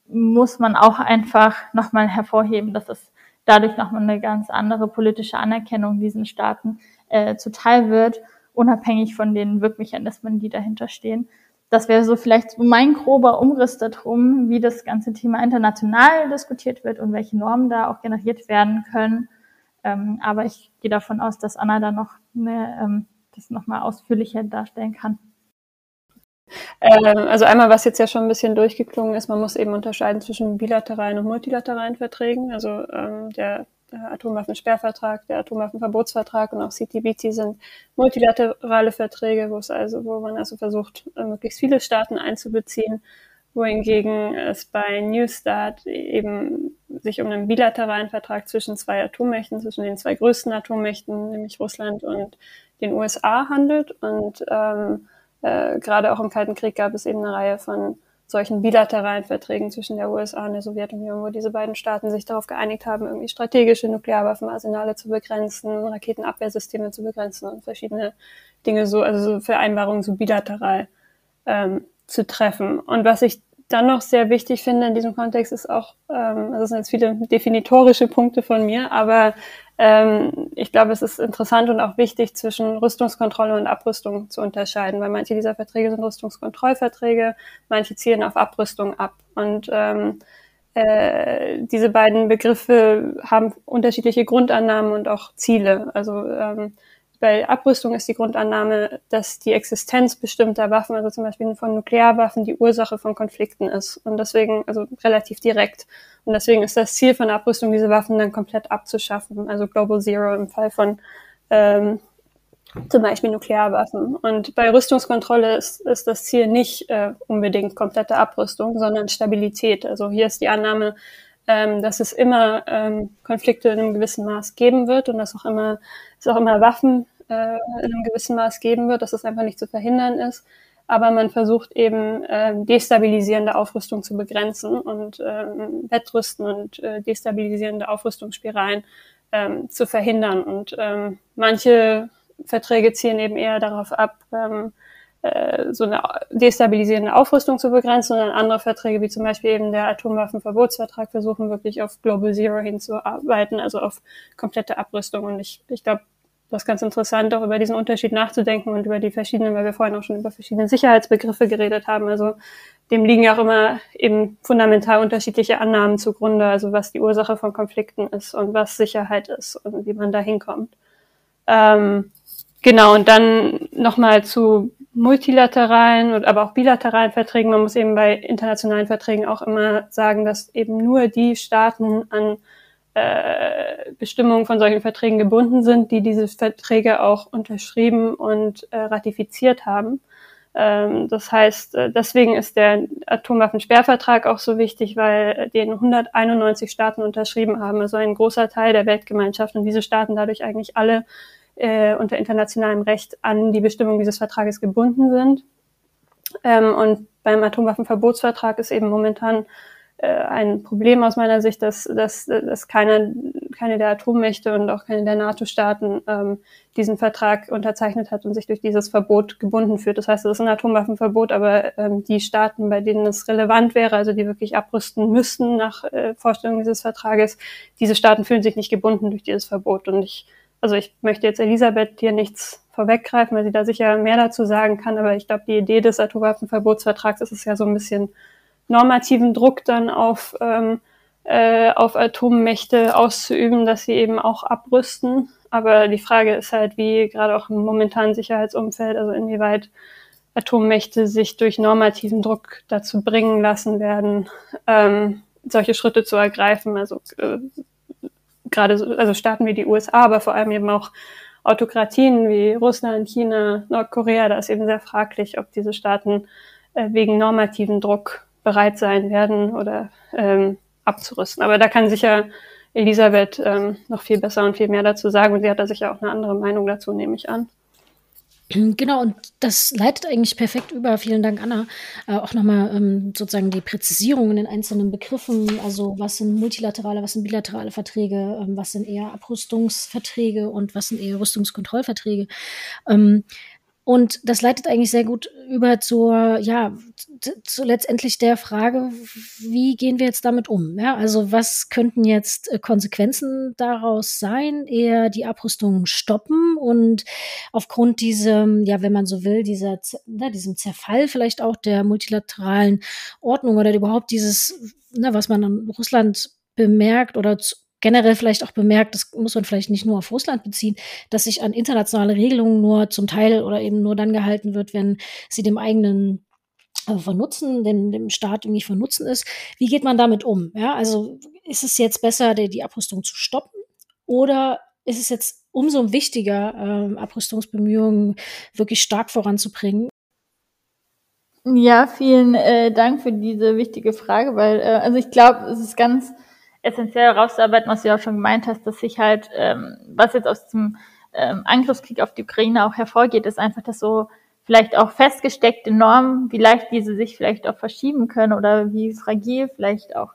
muss man auch einfach nochmal hervorheben, dass es dadurch nochmal eine ganz andere politische Anerkennung diesen Staaten äh, zuteil wird, unabhängig von den Wirkmechanismen, die dahinter stehen. Das wäre so vielleicht mein grober Umriss darum, wie das ganze Thema international diskutiert wird und welche Normen da auch generiert werden können. Ähm, aber ich gehe davon aus, dass Anna da noch mehr, ähm, das nochmal ausführlicher darstellen kann. Ähm, also einmal, was jetzt ja schon ein bisschen durchgeklungen ist, man muss eben unterscheiden zwischen bilateralen und multilateralen Verträgen. Also ähm, der, Atomwaffensperrvertrag, der Atomwaffenverbotsvertrag und auch CTBT sind multilaterale Verträge, wo es also, wo man also versucht, äh, möglichst viele Staaten einzubeziehen, wohingegen es bei New Start eben sich um einen bilateralen Vertrag zwischen zwei Atommächten, zwischen den zwei größten Atommächten, nämlich Russland und den USA handelt und ähm, äh, gerade auch im Kalten Krieg gab es eben eine Reihe von solchen bilateralen Verträgen zwischen der USA und der Sowjetunion, wo diese beiden Staaten sich darauf geeinigt haben, irgendwie strategische Nuklearwaffenarsenale zu begrenzen, Raketenabwehrsysteme zu begrenzen und verschiedene Dinge so, also so Vereinbarungen so bilateral ähm, zu treffen. Und was ich dann noch sehr wichtig finde in diesem Kontext ist auch, ähm, also das sind jetzt viele definitorische Punkte von mir, aber ähm, ich glaube, es ist interessant und auch wichtig, zwischen Rüstungskontrolle und Abrüstung zu unterscheiden, weil manche dieser Verträge sind Rüstungskontrollverträge, manche zielen auf Abrüstung ab. Und ähm, äh, diese beiden Begriffe haben unterschiedliche Grundannahmen und auch Ziele. Also ähm, bei Abrüstung ist die Grundannahme, dass die Existenz bestimmter Waffen, also zum Beispiel von Nuklearwaffen, die Ursache von Konflikten ist. Und deswegen, also relativ direkt. Und deswegen ist das Ziel von Abrüstung, diese Waffen dann komplett abzuschaffen. Also Global Zero im Fall von ähm, zum Beispiel Nuklearwaffen. Und bei Rüstungskontrolle ist, ist das Ziel nicht äh, unbedingt komplette Abrüstung, sondern Stabilität. Also hier ist die Annahme, ähm, dass es immer ähm, Konflikte in einem gewissen Maß geben wird und dass auch immer es auch immer Waffen äh, in einem gewissen Maß geben wird, dass es einfach nicht zu verhindern ist. Aber man versucht eben äh, destabilisierende Aufrüstung zu begrenzen und ähm, Wettrüsten und äh, destabilisierende Aufrüstungsspiralen ähm, zu verhindern. Und ähm, manche Verträge zielen eben eher darauf ab, ähm, äh, so eine destabilisierende Aufrüstung zu begrenzen und andere Verträge, wie zum Beispiel eben der Atomwaffenverbotsvertrag, versuchen wirklich auf Global Zero hinzuarbeiten, also auf komplette Abrüstung. Und ich, ich glaube, das ist ganz interessant, auch über diesen Unterschied nachzudenken und über die verschiedenen, weil wir vorhin auch schon über verschiedene Sicherheitsbegriffe geredet haben. Also dem liegen ja auch immer eben fundamental unterschiedliche Annahmen zugrunde, also was die Ursache von Konflikten ist und was Sicherheit ist und wie man da hinkommt. Ähm, genau, und dann nochmal zu multilateralen und aber auch bilateralen Verträgen. Man muss eben bei internationalen Verträgen auch immer sagen, dass eben nur die Staaten an äh, Bestimmungen von solchen Verträgen gebunden sind, die diese Verträge auch unterschrieben und äh, ratifiziert haben. Ähm, das heißt, äh, deswegen ist der Atomwaffensperrvertrag auch so wichtig, weil den 191 Staaten unterschrieben haben, also ein großer Teil der Weltgemeinschaft und diese Staaten dadurch eigentlich alle äh, unter internationalem Recht an die Bestimmung dieses Vertrages gebunden sind. Ähm, und beim Atomwaffenverbotsvertrag ist eben momentan äh, ein Problem aus meiner Sicht, dass, dass, dass keine, keine der Atommächte und auch keine der NATO-Staaten ähm, diesen Vertrag unterzeichnet hat und sich durch dieses Verbot gebunden fühlt. Das heißt, es ist ein Atomwaffenverbot, aber ähm, die Staaten, bei denen es relevant wäre, also die wirklich abrüsten müssten nach äh, Vorstellung dieses Vertrages, diese Staaten fühlen sich nicht gebunden durch dieses Verbot. Und ich, also ich möchte jetzt Elisabeth hier nichts vorweggreifen, weil sie da sicher mehr dazu sagen kann, aber ich glaube, die Idee des Atomwaffenverbotsvertrags ist es ja so ein bisschen normativen Druck dann auf, ähm, äh, auf Atommächte auszuüben, dass sie eben auch abrüsten. Aber die Frage ist halt, wie gerade auch im momentanen Sicherheitsumfeld, also inwieweit Atommächte sich durch normativen Druck dazu bringen lassen werden, ähm, solche Schritte zu ergreifen. Also äh, gerade so, also Staaten wie die USA, aber vor allem eben auch Autokratien wie Russland, China, Nordkorea, da ist eben sehr fraglich, ob diese Staaten äh, wegen normativen Druck bereit sein werden oder ähm, abzurüsten. Aber da kann sicher Elisabeth ähm, noch viel besser und viel mehr dazu sagen. Und sie hat da sicher auch eine andere Meinung dazu, nehme ich an. Genau, und das leitet eigentlich perfekt über. Vielen Dank, Anna. Äh, auch nochmal ähm, sozusagen die Präzisierung in den einzelnen Begriffen. Also, was sind multilaterale, was sind bilaterale Verträge, ähm, was sind eher Abrüstungsverträge und was sind eher Rüstungskontrollverträge. Ähm, und das leitet eigentlich sehr gut über zur, ja, zu letztendlich der Frage, wie gehen wir jetzt damit um? Ja, also was könnten jetzt äh, Konsequenzen daraus sein? Eher die Abrüstung stoppen und aufgrund diesem, ja, wenn man so will, dieser, ne, diesem Zerfall vielleicht auch der multilateralen Ordnung oder überhaupt dieses, ne, was man an Russland bemerkt oder generell vielleicht auch bemerkt, das muss man vielleicht nicht nur auf Russland beziehen, dass sich an internationale Regelungen nur zum Teil oder eben nur dann gehalten wird, wenn sie dem eigenen äh, von Nutzen, dem, dem Staat irgendwie von Nutzen ist. Wie geht man damit um? Ja, also ist es jetzt besser, die, die Abrüstung zu stoppen oder ist es jetzt umso wichtiger, ähm, Abrüstungsbemühungen wirklich stark voranzubringen? Ja, vielen äh, Dank für diese wichtige Frage, weil äh, also ich glaube, es ist ganz essentiell herauszuarbeiten, was du ja auch schon gemeint hast, dass sich halt, ähm, was jetzt aus dem ähm, Angriffskrieg auf die Ukraine auch hervorgeht, ist einfach, dass so vielleicht auch festgesteckte Normen, wie leicht diese sich vielleicht auch verschieben können oder wie fragil vielleicht auch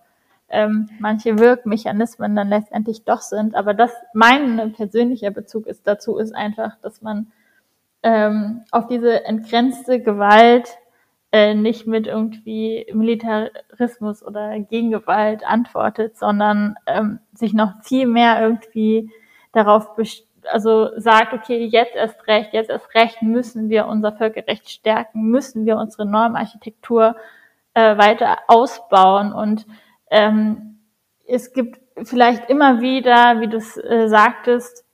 ähm, manche Wirkmechanismen dann letztendlich doch sind. Aber das mein persönlicher Bezug ist dazu ist einfach, dass man ähm, auf diese entgrenzte Gewalt äh, nicht mit irgendwie Militarismus oder Gegengewalt antwortet, sondern ähm, sich noch viel mehr irgendwie darauf also sagt, okay, jetzt erst recht, jetzt erst recht müssen wir unser Völkerrecht stärken, müssen wir unsere Normarchitektur äh, weiter ausbauen. Und ähm, es gibt vielleicht immer wieder, wie du es äh, sagtest,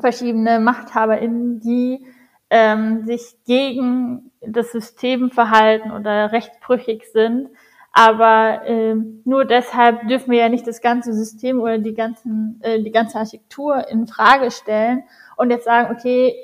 verschiedene MachthaberInnen, die ähm, sich gegen das System verhalten oder rechtsbrüchig sind. Aber äh, nur deshalb dürfen wir ja nicht das ganze System oder die ganzen äh, die ganze Architektur in Frage stellen und jetzt sagen, okay,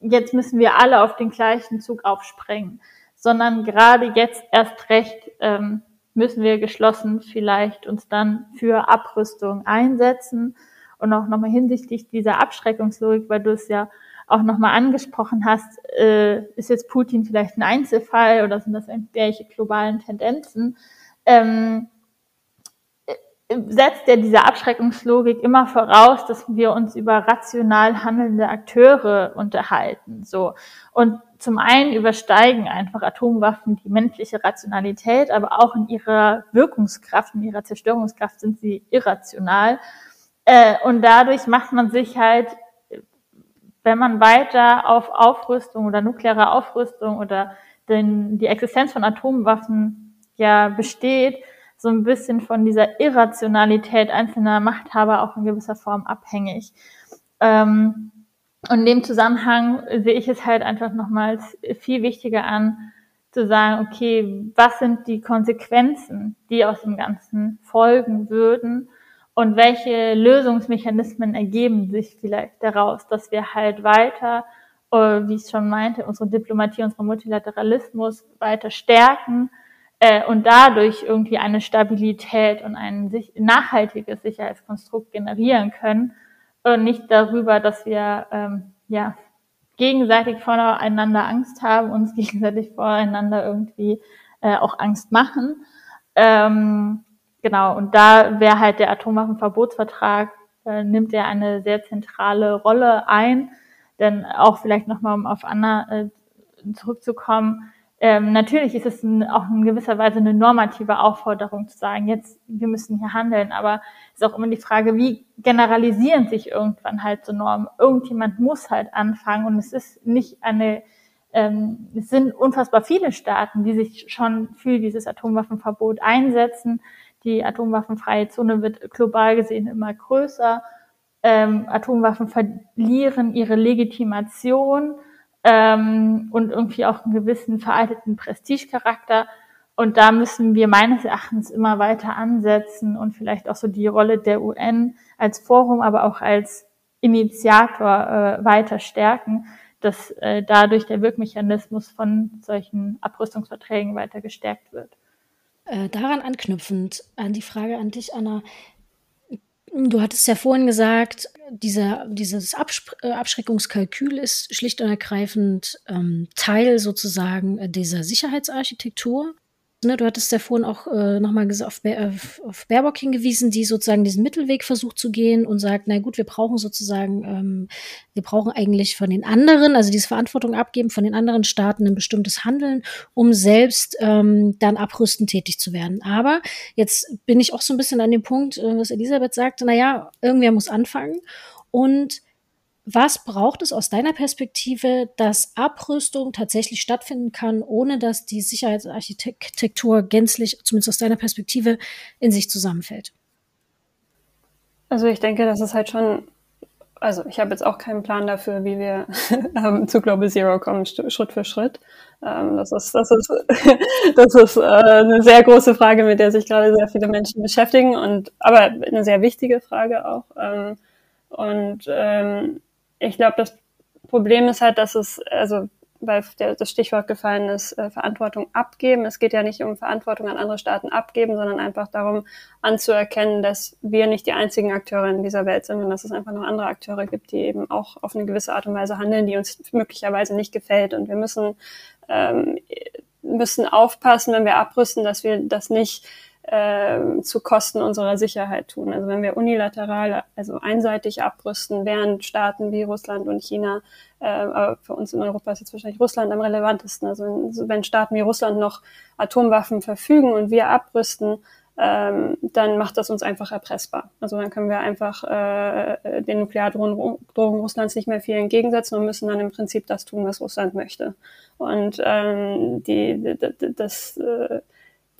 jetzt müssen wir alle auf den gleichen Zug aufspringen, sondern gerade jetzt erst recht ähm, müssen wir geschlossen vielleicht uns dann für Abrüstung einsetzen und auch nochmal hinsichtlich dieser Abschreckungslogik, weil du es ja auch nochmal angesprochen hast, äh, ist jetzt Putin vielleicht ein Einzelfall oder sind das irgendwelche globalen Tendenzen? Ähm, äh, setzt ja diese Abschreckungslogik immer voraus, dass wir uns über rational handelnde Akteure unterhalten. So und zum einen übersteigen einfach Atomwaffen die menschliche Rationalität, aber auch in ihrer Wirkungskraft, in ihrer Zerstörungskraft sind sie irrational. Äh, und dadurch macht man sich halt wenn man weiter auf Aufrüstung oder nukleare Aufrüstung oder den, die Existenz von Atomwaffen ja besteht, so ein bisschen von dieser Irrationalität einzelner Machthaber auch in gewisser Form abhängig. Ähm, und in dem Zusammenhang sehe ich es halt einfach nochmals viel wichtiger an, zu sagen, okay, was sind die Konsequenzen, die aus dem Ganzen folgen würden und welche Lösungsmechanismen ergeben sich vielleicht daraus, dass wir halt weiter, äh, wie ich schon meinte, unsere Diplomatie, unseren Multilateralismus weiter stärken äh, und dadurch irgendwie eine Stabilität und ein nachhaltiges Sicherheitskonstrukt generieren können und nicht darüber, dass wir ähm, ja gegenseitig voreinander Angst haben, uns gegenseitig voreinander irgendwie äh, auch Angst machen. Ähm, genau, und da wäre halt der Atomwaffenverbotsvertrag, äh, nimmt er eine sehr zentrale Rolle ein. Denn auch vielleicht nochmal, um auf Anna äh, zurückzukommen, ähm, natürlich ist es ein, auch in gewisser Weise eine normative Aufforderung zu sagen, jetzt, wir müssen hier handeln, aber es ist auch immer die Frage, wie generalisieren sich irgendwann halt so Normen? Irgendjemand muss halt anfangen und es ist nicht eine, ähm, es sind unfassbar viele Staaten, die sich schon für dieses Atomwaffenverbot einsetzen. Die atomwaffenfreie Zone wird global gesehen immer größer. Ähm, Atomwaffen verlieren ihre Legitimation ähm, und irgendwie auch einen gewissen veralteten Prestigecharakter. Und da müssen wir meines Erachtens immer weiter ansetzen und vielleicht auch so die Rolle der UN als Forum, aber auch als Initiator äh, weiter stärken, dass äh, dadurch der Wirkmechanismus von solchen Abrüstungsverträgen weiter gestärkt wird. Äh, daran anknüpfend an die Frage an dich, Anna. Du hattest ja vorhin gesagt, dieser, dieses Absch äh, Abschreckungskalkül ist schlicht und ergreifend ähm, Teil sozusagen äh, dieser Sicherheitsarchitektur. Ne, du hattest ja vorhin auch äh, nochmal auf, auf, auf Baerbock hingewiesen, die sozusagen diesen Mittelweg versucht zu gehen und sagt, na gut, wir brauchen sozusagen, ähm, wir brauchen eigentlich von den anderen, also diese Verantwortung abgeben von den anderen Staaten ein bestimmtes Handeln, um selbst ähm, dann abrüsten tätig zu werden. Aber jetzt bin ich auch so ein bisschen an dem Punkt, äh, was Elisabeth sagte, na ja, irgendwer muss anfangen und was braucht es aus deiner Perspektive, dass Abrüstung tatsächlich stattfinden kann, ohne dass die Sicherheitsarchitektur gänzlich, zumindest aus deiner Perspektive, in sich zusammenfällt? Also ich denke, das ist halt schon, also ich habe jetzt auch keinen Plan dafür, wie wir ähm, zu Global Zero kommen, Schritt für Schritt. Ähm, das ist, das ist, das ist äh, eine sehr große Frage, mit der sich gerade sehr viele Menschen beschäftigen und aber eine sehr wichtige Frage auch. Ähm, und ich glaube, das Problem ist halt, dass es, also weil der, das Stichwort gefallen ist, äh, Verantwortung abgeben. Es geht ja nicht um Verantwortung an andere Staaten abgeben, sondern einfach darum anzuerkennen, dass wir nicht die einzigen Akteure in dieser Welt sind und dass es einfach noch andere Akteure gibt, die eben auch auf eine gewisse Art und Weise handeln, die uns möglicherweise nicht gefällt. Und wir müssen, ähm, müssen aufpassen, wenn wir abrüsten, dass wir das nicht äh, zu Kosten unserer Sicherheit tun. Also wenn wir unilateral, also einseitig abrüsten, während Staaten wie Russland und China, äh, aber für uns in Europa ist jetzt wahrscheinlich Russland am relevantesten. Also wenn Staaten wie Russland noch Atomwaffen verfügen und wir abrüsten, ähm, dann macht das uns einfach erpressbar. Also dann können wir einfach äh, den Nukleardrohungen Russlands nicht mehr viel entgegensetzen und müssen dann im Prinzip das tun, was Russland möchte. Und ähm, die, das äh,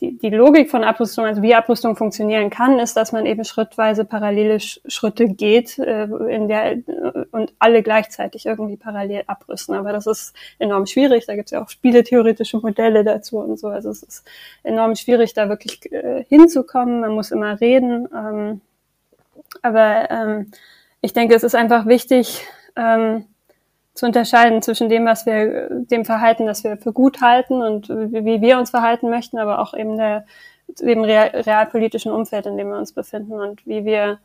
die, die Logik von Abrüstung, also wie Abrüstung funktionieren kann, ist, dass man eben schrittweise parallele Schritte geht, äh, in der und alle gleichzeitig irgendwie parallel abrüsten. Aber das ist enorm schwierig. Da gibt es ja auch spieletheoretische Modelle dazu und so. Also es ist enorm schwierig, da wirklich äh, hinzukommen. Man muss immer reden. Ähm, aber ähm, ich denke, es ist einfach wichtig, ähm, zu unterscheiden zwischen dem, was wir, dem Verhalten, das wir für gut halten und wie wir uns verhalten möchten, aber auch eben der, dem real, realpolitischen Umfeld, in dem wir uns befinden und wie wir,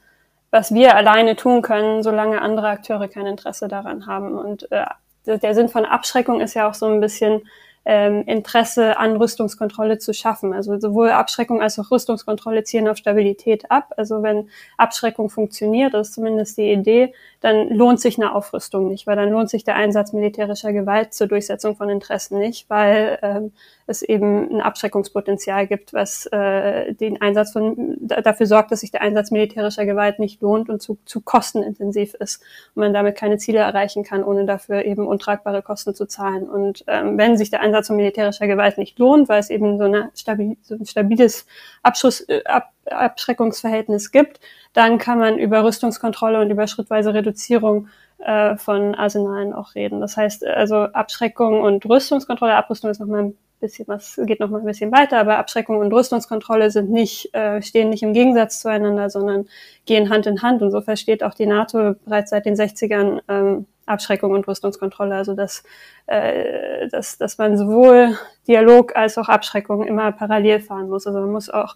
was wir alleine tun können, solange andere Akteure kein Interesse daran haben. Und äh, der Sinn von Abschreckung ist ja auch so ein bisschen, ähm, Interesse an Rüstungskontrolle zu schaffen. Also sowohl Abschreckung als auch Rüstungskontrolle zielen auf Stabilität ab. Also wenn Abschreckung funktioniert, ist zumindest die Idee, dann lohnt sich eine Aufrüstung nicht, weil dann lohnt sich der Einsatz militärischer Gewalt zur Durchsetzung von Interessen nicht, weil ähm, es eben ein Abschreckungspotenzial gibt, was äh, den Einsatz von dafür sorgt, dass sich der Einsatz militärischer Gewalt nicht lohnt und zu, zu kostenintensiv ist und man damit keine Ziele erreichen kann, ohne dafür eben untragbare Kosten zu zahlen. Und ähm, wenn sich der Einsatz von militärischer Gewalt nicht lohnt, weil es eben so, eine stabil, so ein stabiles Abschuss, äh, Ab, Abschreckungsverhältnis gibt, dann kann man über Rüstungskontrolle und über schrittweise Reduzierung äh, von Arsenalen auch reden. Das heißt, also Abschreckung und Rüstungskontrolle, Abrüstung ist nochmal ein bisschen was, geht nochmal ein bisschen weiter, aber Abschreckung und Rüstungskontrolle sind nicht, äh, stehen nicht im Gegensatz zueinander, sondern gehen Hand in Hand. Und so versteht auch die NATO bereits seit den 60ern ähm, Abschreckung und Rüstungskontrolle. Also dass, äh, dass, dass man sowohl Dialog als auch Abschreckung immer parallel fahren muss. Also man muss auch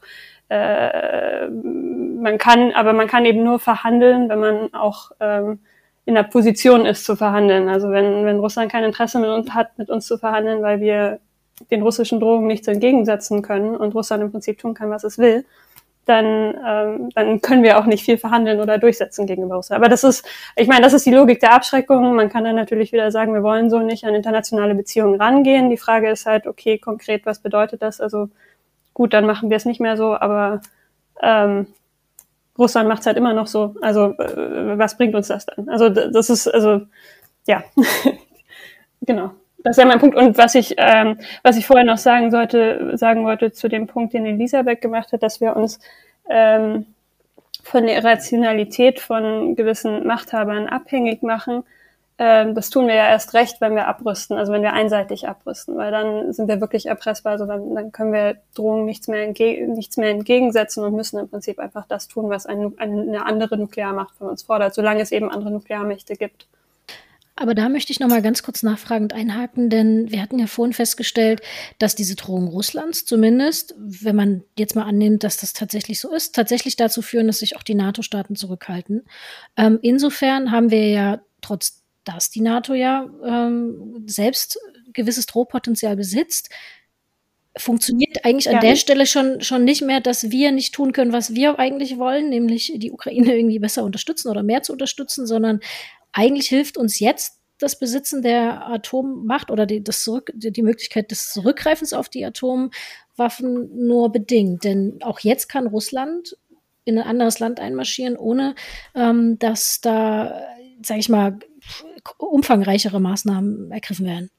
äh, man kann, aber man kann eben nur verhandeln, wenn man auch ähm, in der Position ist zu verhandeln. Also wenn, wenn Russland kein Interesse mit uns hat, mit uns zu verhandeln, weil wir den russischen Drohungen nichts entgegensetzen können und Russland im Prinzip tun kann, was es will, dann, ähm, dann können wir auch nicht viel verhandeln oder durchsetzen gegenüber Russland. Aber das ist, ich meine, das ist die Logik der Abschreckung. Man kann dann natürlich wieder sagen, wir wollen so nicht an internationale Beziehungen rangehen. Die Frage ist halt, okay, konkret, was bedeutet das? Also gut, dann machen wir es nicht mehr so, aber ähm, Russland macht es halt immer noch so. Also äh, was bringt uns das dann? Also das ist, also ja, genau. Das wäre mein Punkt. Und was ich, ähm, was ich vorher noch sagen sollte, sagen wollte zu dem Punkt, den Elisabeth gemacht hat, dass wir uns ähm, von der Rationalität von gewissen Machthabern abhängig machen. Ähm, das tun wir ja erst recht, wenn wir abrüsten, also wenn wir einseitig abrüsten, weil dann sind wir wirklich erpressbar, also dann, dann können wir Drohungen nichts mehr, nichts mehr entgegensetzen und müssen im Prinzip einfach das tun, was ein, eine andere Nuklearmacht von uns fordert, solange es eben andere Nuklearmächte gibt. Aber da möchte ich noch mal ganz kurz nachfragend einhaken, denn wir hatten ja vorhin festgestellt, dass diese Drohungen Russlands zumindest, wenn man jetzt mal annimmt, dass das tatsächlich so ist, tatsächlich dazu führen, dass sich auch die NATO-Staaten zurückhalten. Ähm, insofern haben wir ja trotz dass die NATO ja ähm, selbst gewisses Drohpotenzial besitzt, funktioniert eigentlich an ja. der Stelle schon, schon nicht mehr, dass wir nicht tun können, was wir eigentlich wollen, nämlich die Ukraine irgendwie besser unterstützen oder mehr zu unterstützen, sondern eigentlich hilft uns jetzt das Besitzen der Atommacht oder die, das Zurück, die Möglichkeit des Zurückgreifens auf die Atomwaffen nur bedingt. Denn auch jetzt kann Russland in ein anderes Land einmarschieren, ohne ähm, dass da, sage ich mal, umfangreichere Maßnahmen ergriffen werden.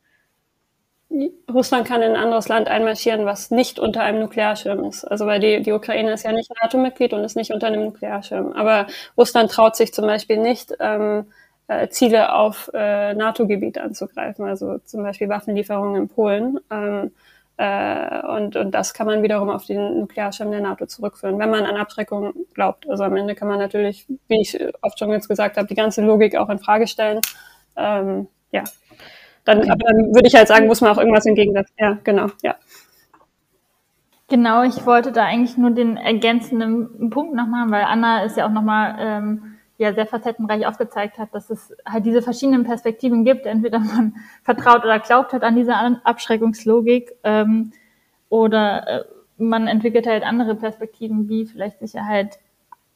Russland kann in ein anderes Land einmarschieren, was nicht unter einem Nuklearschirm ist. Also weil die, die Ukraine ist ja nicht NATO-Mitglied und ist nicht unter einem Nuklearschirm. Aber Russland traut sich zum Beispiel nicht, ähm, äh, Ziele auf äh, NATO-Gebiet anzugreifen, also zum Beispiel Waffenlieferungen in Polen. Ähm, äh, und, und das kann man wiederum auf den Nuklearschirm der NATO zurückführen, wenn man an Abschreckung glaubt. Also am Ende kann man natürlich, wie ich oft schon jetzt gesagt habe, die ganze Logik auch in Frage stellen. Ähm, ja. Dann, okay. dann würde ich halt sagen, muss man auch irgendwas entgegensetzen. Ja, genau, ja. Genau, ich wollte da eigentlich nur den ergänzenden Punkt noch machen, weil Anna ist ja auch nochmal ähm, ja sehr facettenreich aufgezeigt hat, dass es halt diese verschiedenen Perspektiven gibt. Entweder man vertraut oder glaubt halt an diese Abschreckungslogik ähm, oder äh, man entwickelt halt andere Perspektiven, wie vielleicht Sicherheit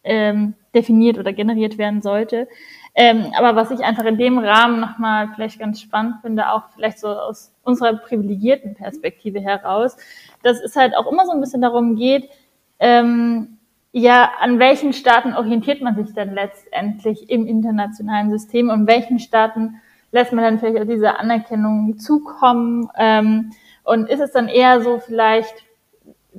ähm, definiert oder generiert werden sollte. Ähm, aber was ich einfach in dem Rahmen nochmal vielleicht ganz spannend finde, auch vielleicht so aus unserer privilegierten Perspektive heraus, dass es halt auch immer so ein bisschen darum geht, ähm, ja, an welchen Staaten orientiert man sich denn letztendlich im internationalen System und welchen Staaten lässt man dann vielleicht auch diese Anerkennung zukommen? Ähm, und ist es dann eher so, vielleicht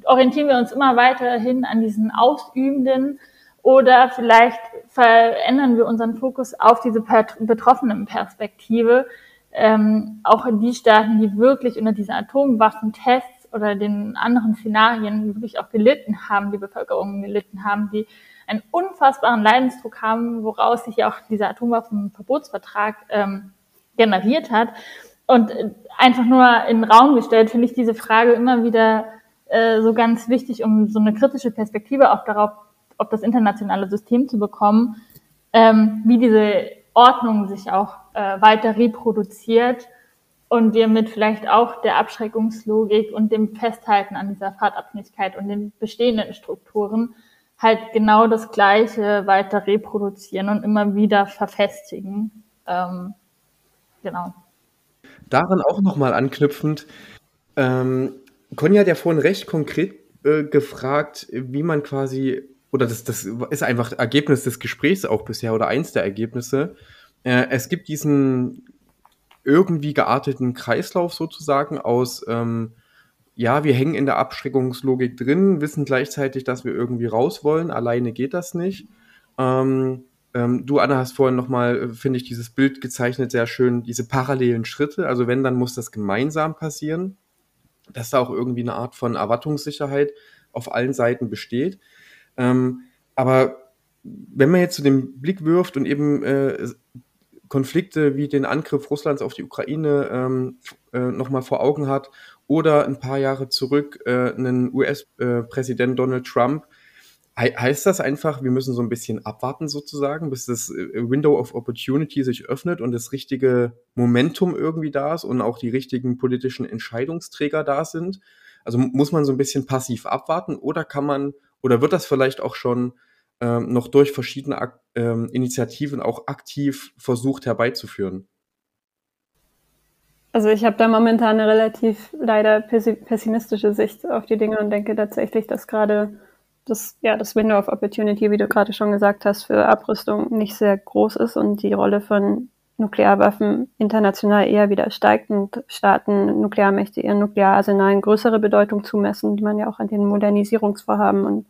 orientieren wir uns immer weiterhin an diesen Ausübenden oder vielleicht verändern wir unseren Fokus auf diese betroffenen Perspektive, ähm, auch in die Staaten, die wirklich unter diesen Atomwaffentests oder den anderen Szenarien wirklich auch gelitten haben, die Bevölkerung gelitten haben, die einen unfassbaren Leidensdruck haben, woraus sich ja auch dieser Atomwaffenverbotsvertrag ähm, generiert hat. Und äh, einfach nur in den Raum gestellt, finde ich diese Frage immer wieder äh, so ganz wichtig, um so eine kritische Perspektive auch darauf, auf das internationale System zu bekommen, ähm, wie diese Ordnung sich auch äh, weiter reproduziert und wir mit vielleicht auch der Abschreckungslogik und dem Festhalten an dieser Fahrtabhängigkeit und den bestehenden Strukturen halt genau das Gleiche weiter reproduzieren und immer wieder verfestigen. Ähm, genau. Daran auch nochmal anknüpfend, ähm, Conny hat ja vorhin recht konkret äh, gefragt, wie man quasi, oder das, das ist einfach Ergebnis des Gesprächs auch bisher oder eins der Ergebnisse. Äh, es gibt diesen irgendwie gearteten Kreislauf sozusagen aus, ähm, ja, wir hängen in der Abschreckungslogik drin, wissen gleichzeitig, dass wir irgendwie raus wollen, alleine geht das nicht. Ähm, ähm, du, Anna, hast vorhin nochmal, äh, finde ich, dieses Bild gezeichnet, sehr schön, diese parallelen Schritte. Also wenn, dann muss das gemeinsam passieren, dass da auch irgendwie eine Art von Erwartungssicherheit auf allen Seiten besteht. Ähm, aber wenn man jetzt zu so dem Blick wirft und eben äh, Konflikte wie den Angriff Russlands auf die Ukraine ähm, äh, nochmal vor Augen hat oder ein paar Jahre zurück äh, einen US-Präsident Donald Trump, heißt das einfach, wir müssen so ein bisschen abwarten sozusagen, bis das äh, Window of Opportunity sich öffnet und das richtige Momentum irgendwie da ist und auch die richtigen politischen Entscheidungsträger da sind? Also muss man so ein bisschen passiv abwarten oder kann man, oder wird das vielleicht auch schon ähm, noch durch verschiedene ähm, Initiativen auch aktiv versucht herbeizuführen? Also ich habe da momentan eine relativ leider pessimistische Sicht auf die Dinge und denke tatsächlich, dass gerade das, ja, das Window of Opportunity, wie du gerade schon gesagt hast, für Abrüstung nicht sehr groß ist und die Rolle von Nuklearwaffen international eher wieder steigt und Staaten, Nuklearmächte ihren Nukleararsenalen größere Bedeutung zumessen, die man ja auch an den Modernisierungsvorhaben und,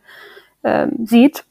ähm, sieht.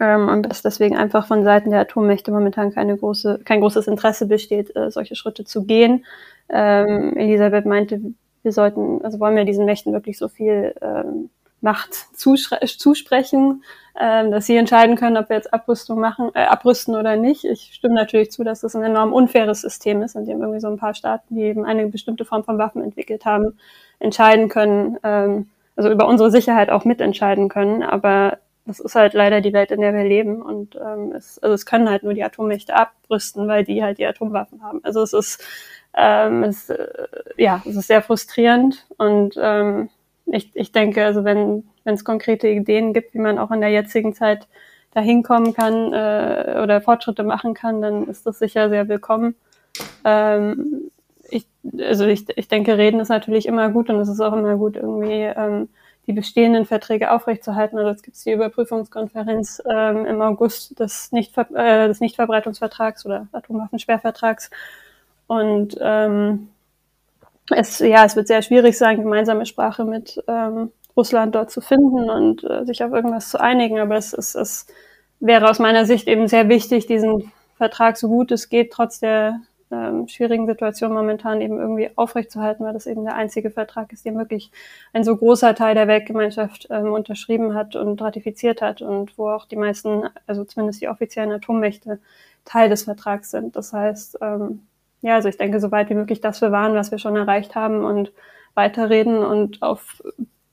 Ähm, und dass deswegen einfach von Seiten der Atommächte momentan keine große, kein großes Interesse besteht, äh, solche Schritte zu gehen. Ähm, Elisabeth meinte, wir sollten, also wollen wir diesen Mächten wirklich so viel ähm, Macht zusprechen, ähm, dass sie entscheiden können, ob wir jetzt Abrüstung machen, äh, abrüsten oder nicht. Ich stimme natürlich zu, dass das ein enorm unfaires System ist, in dem irgendwie so ein paar Staaten, die eben eine bestimmte Form von Waffen entwickelt haben, entscheiden können, ähm, also über unsere Sicherheit auch mitentscheiden können. Aber das ist halt leider die Welt, in der wir leben. Und ähm, es, also es können halt nur die Atommächte abrüsten, weil die halt die Atomwaffen haben. Also es ist, ähm, es, äh, ja, es ist sehr frustrierend. Und ähm, ich, ich denke, also wenn es konkrete Ideen gibt, wie man auch in der jetzigen Zeit dahin kommen kann äh, oder Fortschritte machen kann, dann ist das sicher sehr willkommen. Ähm, ich, also ich, ich denke, reden ist natürlich immer gut und es ist auch immer gut, irgendwie ähm, die bestehenden Verträge aufrechtzuerhalten. Also jetzt gibt es die Überprüfungskonferenz ähm, im August des, Nichtver äh, des Nichtverbreitungsvertrags oder Atomwaffensperrvertrags. Und ähm, es, ja, es wird sehr schwierig sein, gemeinsame Sprache mit ähm, Russland dort zu finden und äh, sich auf irgendwas zu einigen. Aber es, es, es wäre aus meiner Sicht eben sehr wichtig, diesen Vertrag so gut es geht, trotz der ähm, schwierigen Situation momentan eben irgendwie aufrechtzuerhalten, weil das eben der einzige Vertrag ist, den wirklich ein so großer Teil der Weltgemeinschaft ähm, unterschrieben hat und ratifiziert hat und wo auch die meisten, also zumindest die offiziellen Atommächte, Teil des Vertrags sind. Das heißt, ähm, ja, also ich denke, so weit wie möglich das bewahren, was wir schon erreicht haben und weiterreden und auf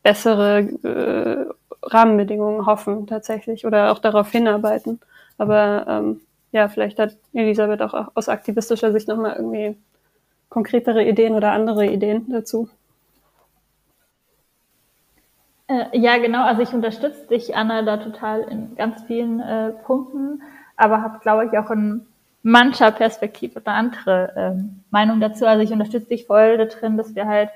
bessere äh, Rahmenbedingungen hoffen tatsächlich oder auch darauf hinarbeiten. Aber ähm, ja, vielleicht hat Elisabeth auch aus aktivistischer Sicht nochmal irgendwie konkretere Ideen oder andere Ideen dazu. Äh, ja, genau. Also ich unterstütze dich, Anna, da total in ganz vielen äh, Punkten, aber habe, glaube ich, auch in mancher Perspektive eine andere ähm, Meinung dazu. Also ich unterstütze dich voll da drin, dass wir halt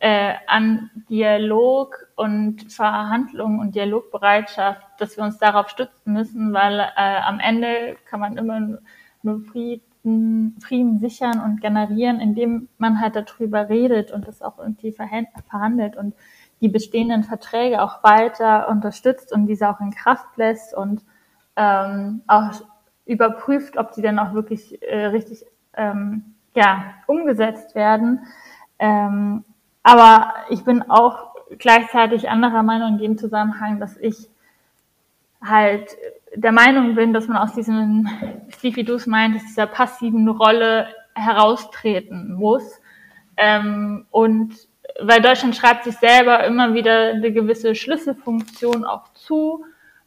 äh, an Dialog und Verhandlungen und Dialogbereitschaft, dass wir uns darauf stützen müssen, weil äh, am Ende kann man immer nur Frieden, Frieden sichern und generieren, indem man halt darüber redet und das auch irgendwie verhandelt und die bestehenden Verträge auch weiter unterstützt und diese auch in Kraft lässt und ähm, auch überprüft, ob die dann auch wirklich äh, richtig ähm, ja, umgesetzt werden. Ähm, aber ich bin auch gleichzeitig anderer Meinung in dem Zusammenhang, dass ich halt der Meinung bin, dass man aus diesem, Stevie Dus meint, aus dieser passiven Rolle heraustreten muss. Ähm, und weil Deutschland schreibt sich selber immer wieder eine gewisse Schlüsselfunktion auch zu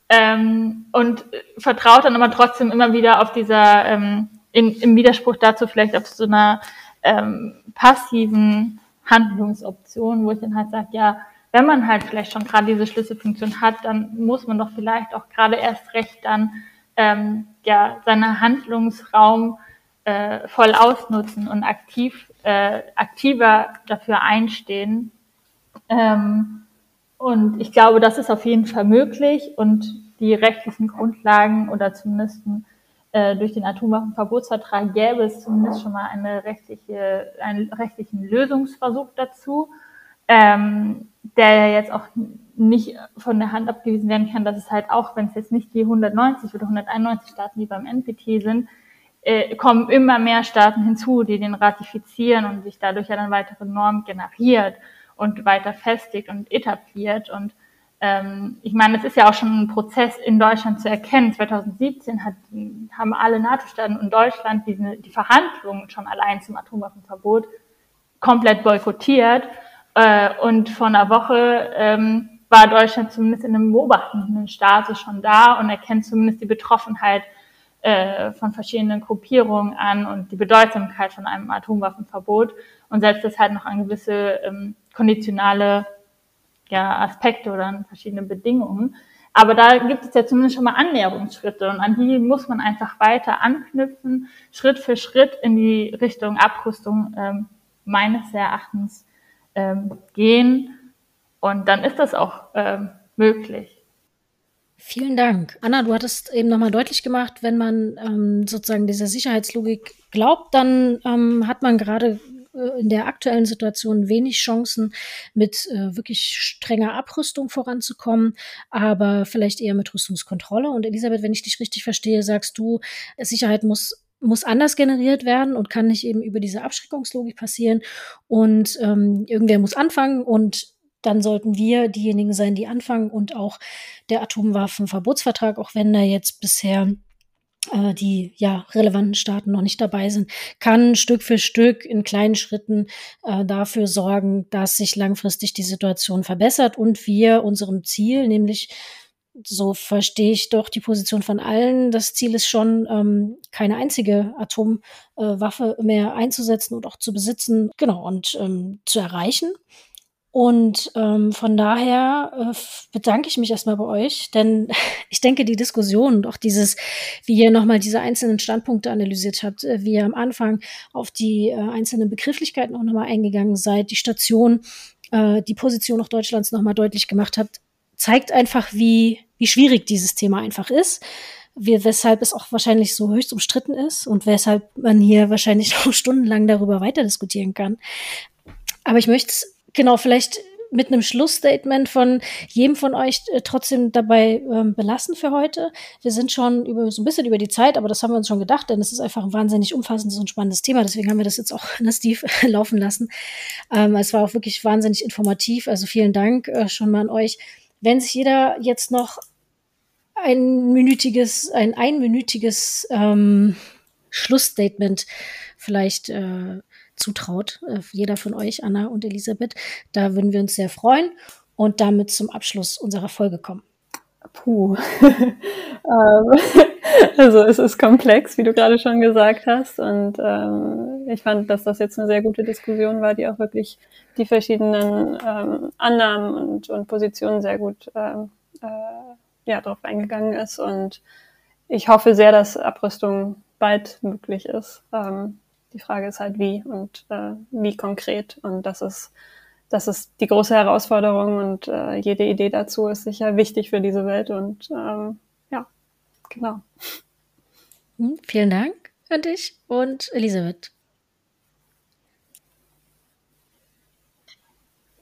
ähm, und vertraut dann aber trotzdem immer wieder auf dieser, ähm, in, im Widerspruch dazu vielleicht auf so einer ähm, passiven Handlungsoption, wo ich dann halt sage, ja, wenn man halt vielleicht schon gerade diese Schlüsselfunktion hat, dann muss man doch vielleicht auch gerade erst recht dann ähm, ja seinen Handlungsraum äh, voll ausnutzen und aktiv äh, aktiver dafür einstehen. Ähm, und ich glaube, das ist auf jeden Fall möglich und die rechtlichen Grundlagen oder zumindest äh, durch den Atomwaffenverbotsvertrag gäbe es zumindest schon mal eine rechtliche, einen rechtlichen Lösungsversuch dazu, ähm, der ja jetzt auch nicht von der Hand abgewiesen werden kann, dass es halt auch, wenn es jetzt nicht die 190 oder 191 Staaten, die beim NPT sind, äh, kommen immer mehr Staaten hinzu, die den ratifizieren und sich dadurch ja dann weitere Normen generiert und weiter festigt und etabliert und ähm, ich meine, es ist ja auch schon ein Prozess in Deutschland zu erkennen. 2017 hat, haben alle NATO-Staaten und Deutschland diese, die Verhandlungen schon allein zum Atomwaffenverbot komplett boykottiert. Äh, und vor einer Woche ähm, war Deutschland zumindest in einem beobachtenden Status schon da und erkennt zumindest die Betroffenheit äh, von verschiedenen Gruppierungen an und die Bedeutsamkeit von einem Atomwaffenverbot und setzt das halt noch an gewisse ähm, konditionale ja, Aspekte oder verschiedene Bedingungen. Aber da gibt es ja zumindest schon mal Annäherungsschritte und an die muss man einfach weiter anknüpfen, Schritt für Schritt in die Richtung Abrüstung ähm, meines Erachtens ähm, gehen. Und dann ist das auch ähm, möglich. Vielen Dank. Anna, du hattest eben nochmal deutlich gemacht, wenn man ähm, sozusagen dieser Sicherheitslogik glaubt, dann ähm, hat man gerade in der aktuellen Situation wenig Chancen, mit äh, wirklich strenger Abrüstung voranzukommen, aber vielleicht eher mit Rüstungskontrolle. Und Elisabeth, wenn ich dich richtig verstehe, sagst du, Sicherheit muss muss anders generiert werden und kann nicht eben über diese Abschreckungslogik passieren. Und ähm, irgendwer muss anfangen und dann sollten wir diejenigen sein, die anfangen und auch der Atomwaffenverbotsvertrag, auch wenn da jetzt bisher äh, die ja relevanten Staaten noch nicht dabei sind, kann Stück für Stück in kleinen Schritten äh, dafür sorgen, dass sich langfristig die Situation verbessert und wir unserem Ziel, nämlich so verstehe ich doch die Position von allen. Das Ziel ist schon, ähm, keine einzige Atomwaffe äh, mehr einzusetzen und auch zu besitzen, genau, und ähm, zu erreichen. Und ähm, von daher äh, bedanke ich mich erstmal bei euch, denn ich denke, die Diskussion und auch dieses, wie ihr nochmal diese einzelnen Standpunkte analysiert habt, äh, wie ihr am Anfang auf die äh, einzelnen Begrifflichkeiten auch nochmal eingegangen seid, die Station, äh, die Position auch Deutschlands nochmal deutlich gemacht habt, zeigt einfach, wie, wie schwierig dieses Thema einfach ist. Wir, weshalb es auch wahrscheinlich so höchst umstritten ist und weshalb man hier wahrscheinlich noch stundenlang darüber weiter diskutieren kann. Aber ich möchte genau, vielleicht mit einem Schlussstatement von jedem von euch äh, trotzdem dabei ähm, belassen für heute. Wir sind schon über, so ein bisschen über die Zeit, aber das haben wir uns schon gedacht, denn es ist einfach ein wahnsinnig umfassendes und spannendes Thema. Deswegen haben wir das jetzt auch in der Steve laufen lassen. Ähm, es war auch wirklich wahnsinnig informativ. Also vielen Dank äh, schon mal an euch. Wenn sich jeder jetzt noch ein minütiges, ein einminütiges ähm, Schlussstatement vielleicht äh, zutraut, äh, jeder von euch, Anna und Elisabeth. Da würden wir uns sehr freuen und damit zum Abschluss unserer Folge kommen. Puh. Ähm, also es ist komplex, wie du gerade schon gesagt hast. Und ähm, ich fand, dass das jetzt eine sehr gute Diskussion war, die auch wirklich die verschiedenen ähm, Annahmen und, und Positionen sehr gut ähm, äh, ja, darauf eingegangen ist. Und ich hoffe sehr, dass Abrüstung bald möglich ist. Ähm, die Frage ist halt wie und äh, wie konkret. Und das ist, das ist die große Herausforderung und äh, jede Idee dazu ist sicher wichtig für diese Welt. Und ähm, ja, genau. Hm, vielen Dank an dich und Elisabeth.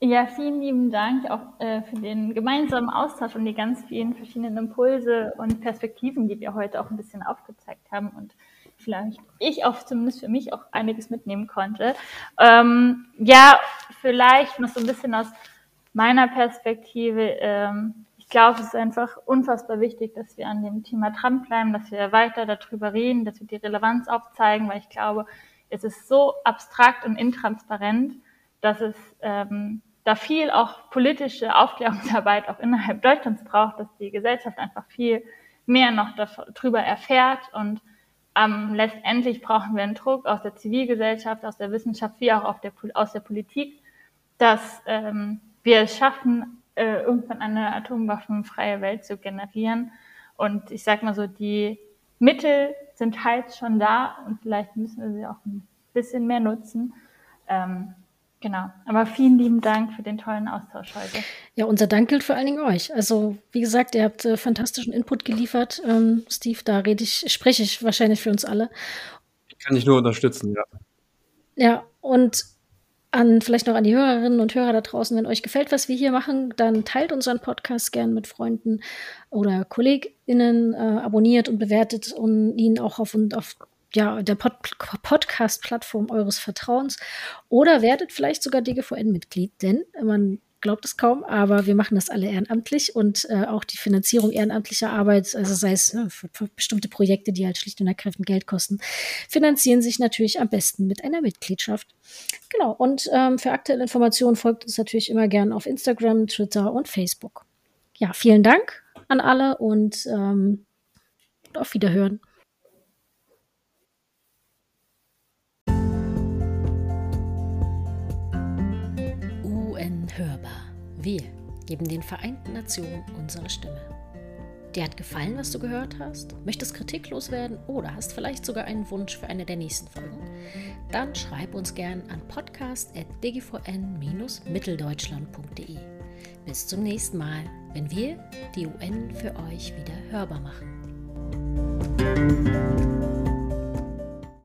Ja, vielen lieben Dank auch äh, für den gemeinsamen Austausch und die ganz vielen verschiedenen Impulse und Perspektiven, die wir heute auch ein bisschen aufgezeigt haben und vielleicht ich auch zumindest für mich auch einiges mitnehmen konnte. Ähm, ja, vielleicht noch so ein bisschen aus meiner Perspektive. Ähm, ich glaube, es ist einfach unfassbar wichtig, dass wir an dem Thema dranbleiben, dass wir weiter darüber reden, dass wir die Relevanz aufzeigen, weil ich glaube, es ist so abstrakt und intransparent, dass es ähm, da viel auch politische Aufklärungsarbeit auch innerhalb Deutschlands braucht, dass die Gesellschaft einfach viel mehr noch darüber erfährt und ähm, letztendlich brauchen wir einen Druck aus der Zivilgesellschaft, aus der Wissenschaft, wie auch der, aus der Politik, dass ähm, wir es schaffen, äh, irgendwann eine atomwaffenfreie Welt zu generieren. Und ich sage mal so, die Mittel sind teils schon da und vielleicht müssen wir sie auch ein bisschen mehr nutzen. Ähm, Genau. Aber vielen lieben Dank für den tollen Austausch heute. Ja, unser Dank gilt vor allen Dingen euch. Also, wie gesagt, ihr habt äh, fantastischen Input geliefert. Ähm, Steve, da rede ich, spreche ich wahrscheinlich für uns alle. Kann ich nur unterstützen, ja. Ja, und an vielleicht noch an die Hörerinnen und Hörer da draußen, wenn euch gefällt, was wir hier machen, dann teilt unseren Podcast gern mit Freunden oder KollegInnen, äh, abonniert und bewertet und ihn auch auf, und auf ja, der Pod Podcast-Plattform eures Vertrauens oder werdet vielleicht sogar DGVN-Mitglied, denn man glaubt es kaum, aber wir machen das alle ehrenamtlich und äh, auch die Finanzierung ehrenamtlicher Arbeit, also sei es äh, für, für, bestimmte Projekte, die halt schlicht und ergreifend Geld kosten, finanzieren sich natürlich am besten mit einer Mitgliedschaft. Genau, und ähm, für aktuelle Informationen folgt uns natürlich immer gern auf Instagram, Twitter und Facebook. Ja, vielen Dank an alle und ähm, auf Wiederhören. Wir geben den Vereinten Nationen unsere Stimme. Dir hat gefallen, was du gehört hast? Möchtest kritiklos werden oder hast vielleicht sogar einen Wunsch für eine der nächsten Folgen? Dann schreib uns gern an podcast.digivn-mitteldeutschland.de. Bis zum nächsten Mal, wenn wir die UN für euch wieder hörbar machen.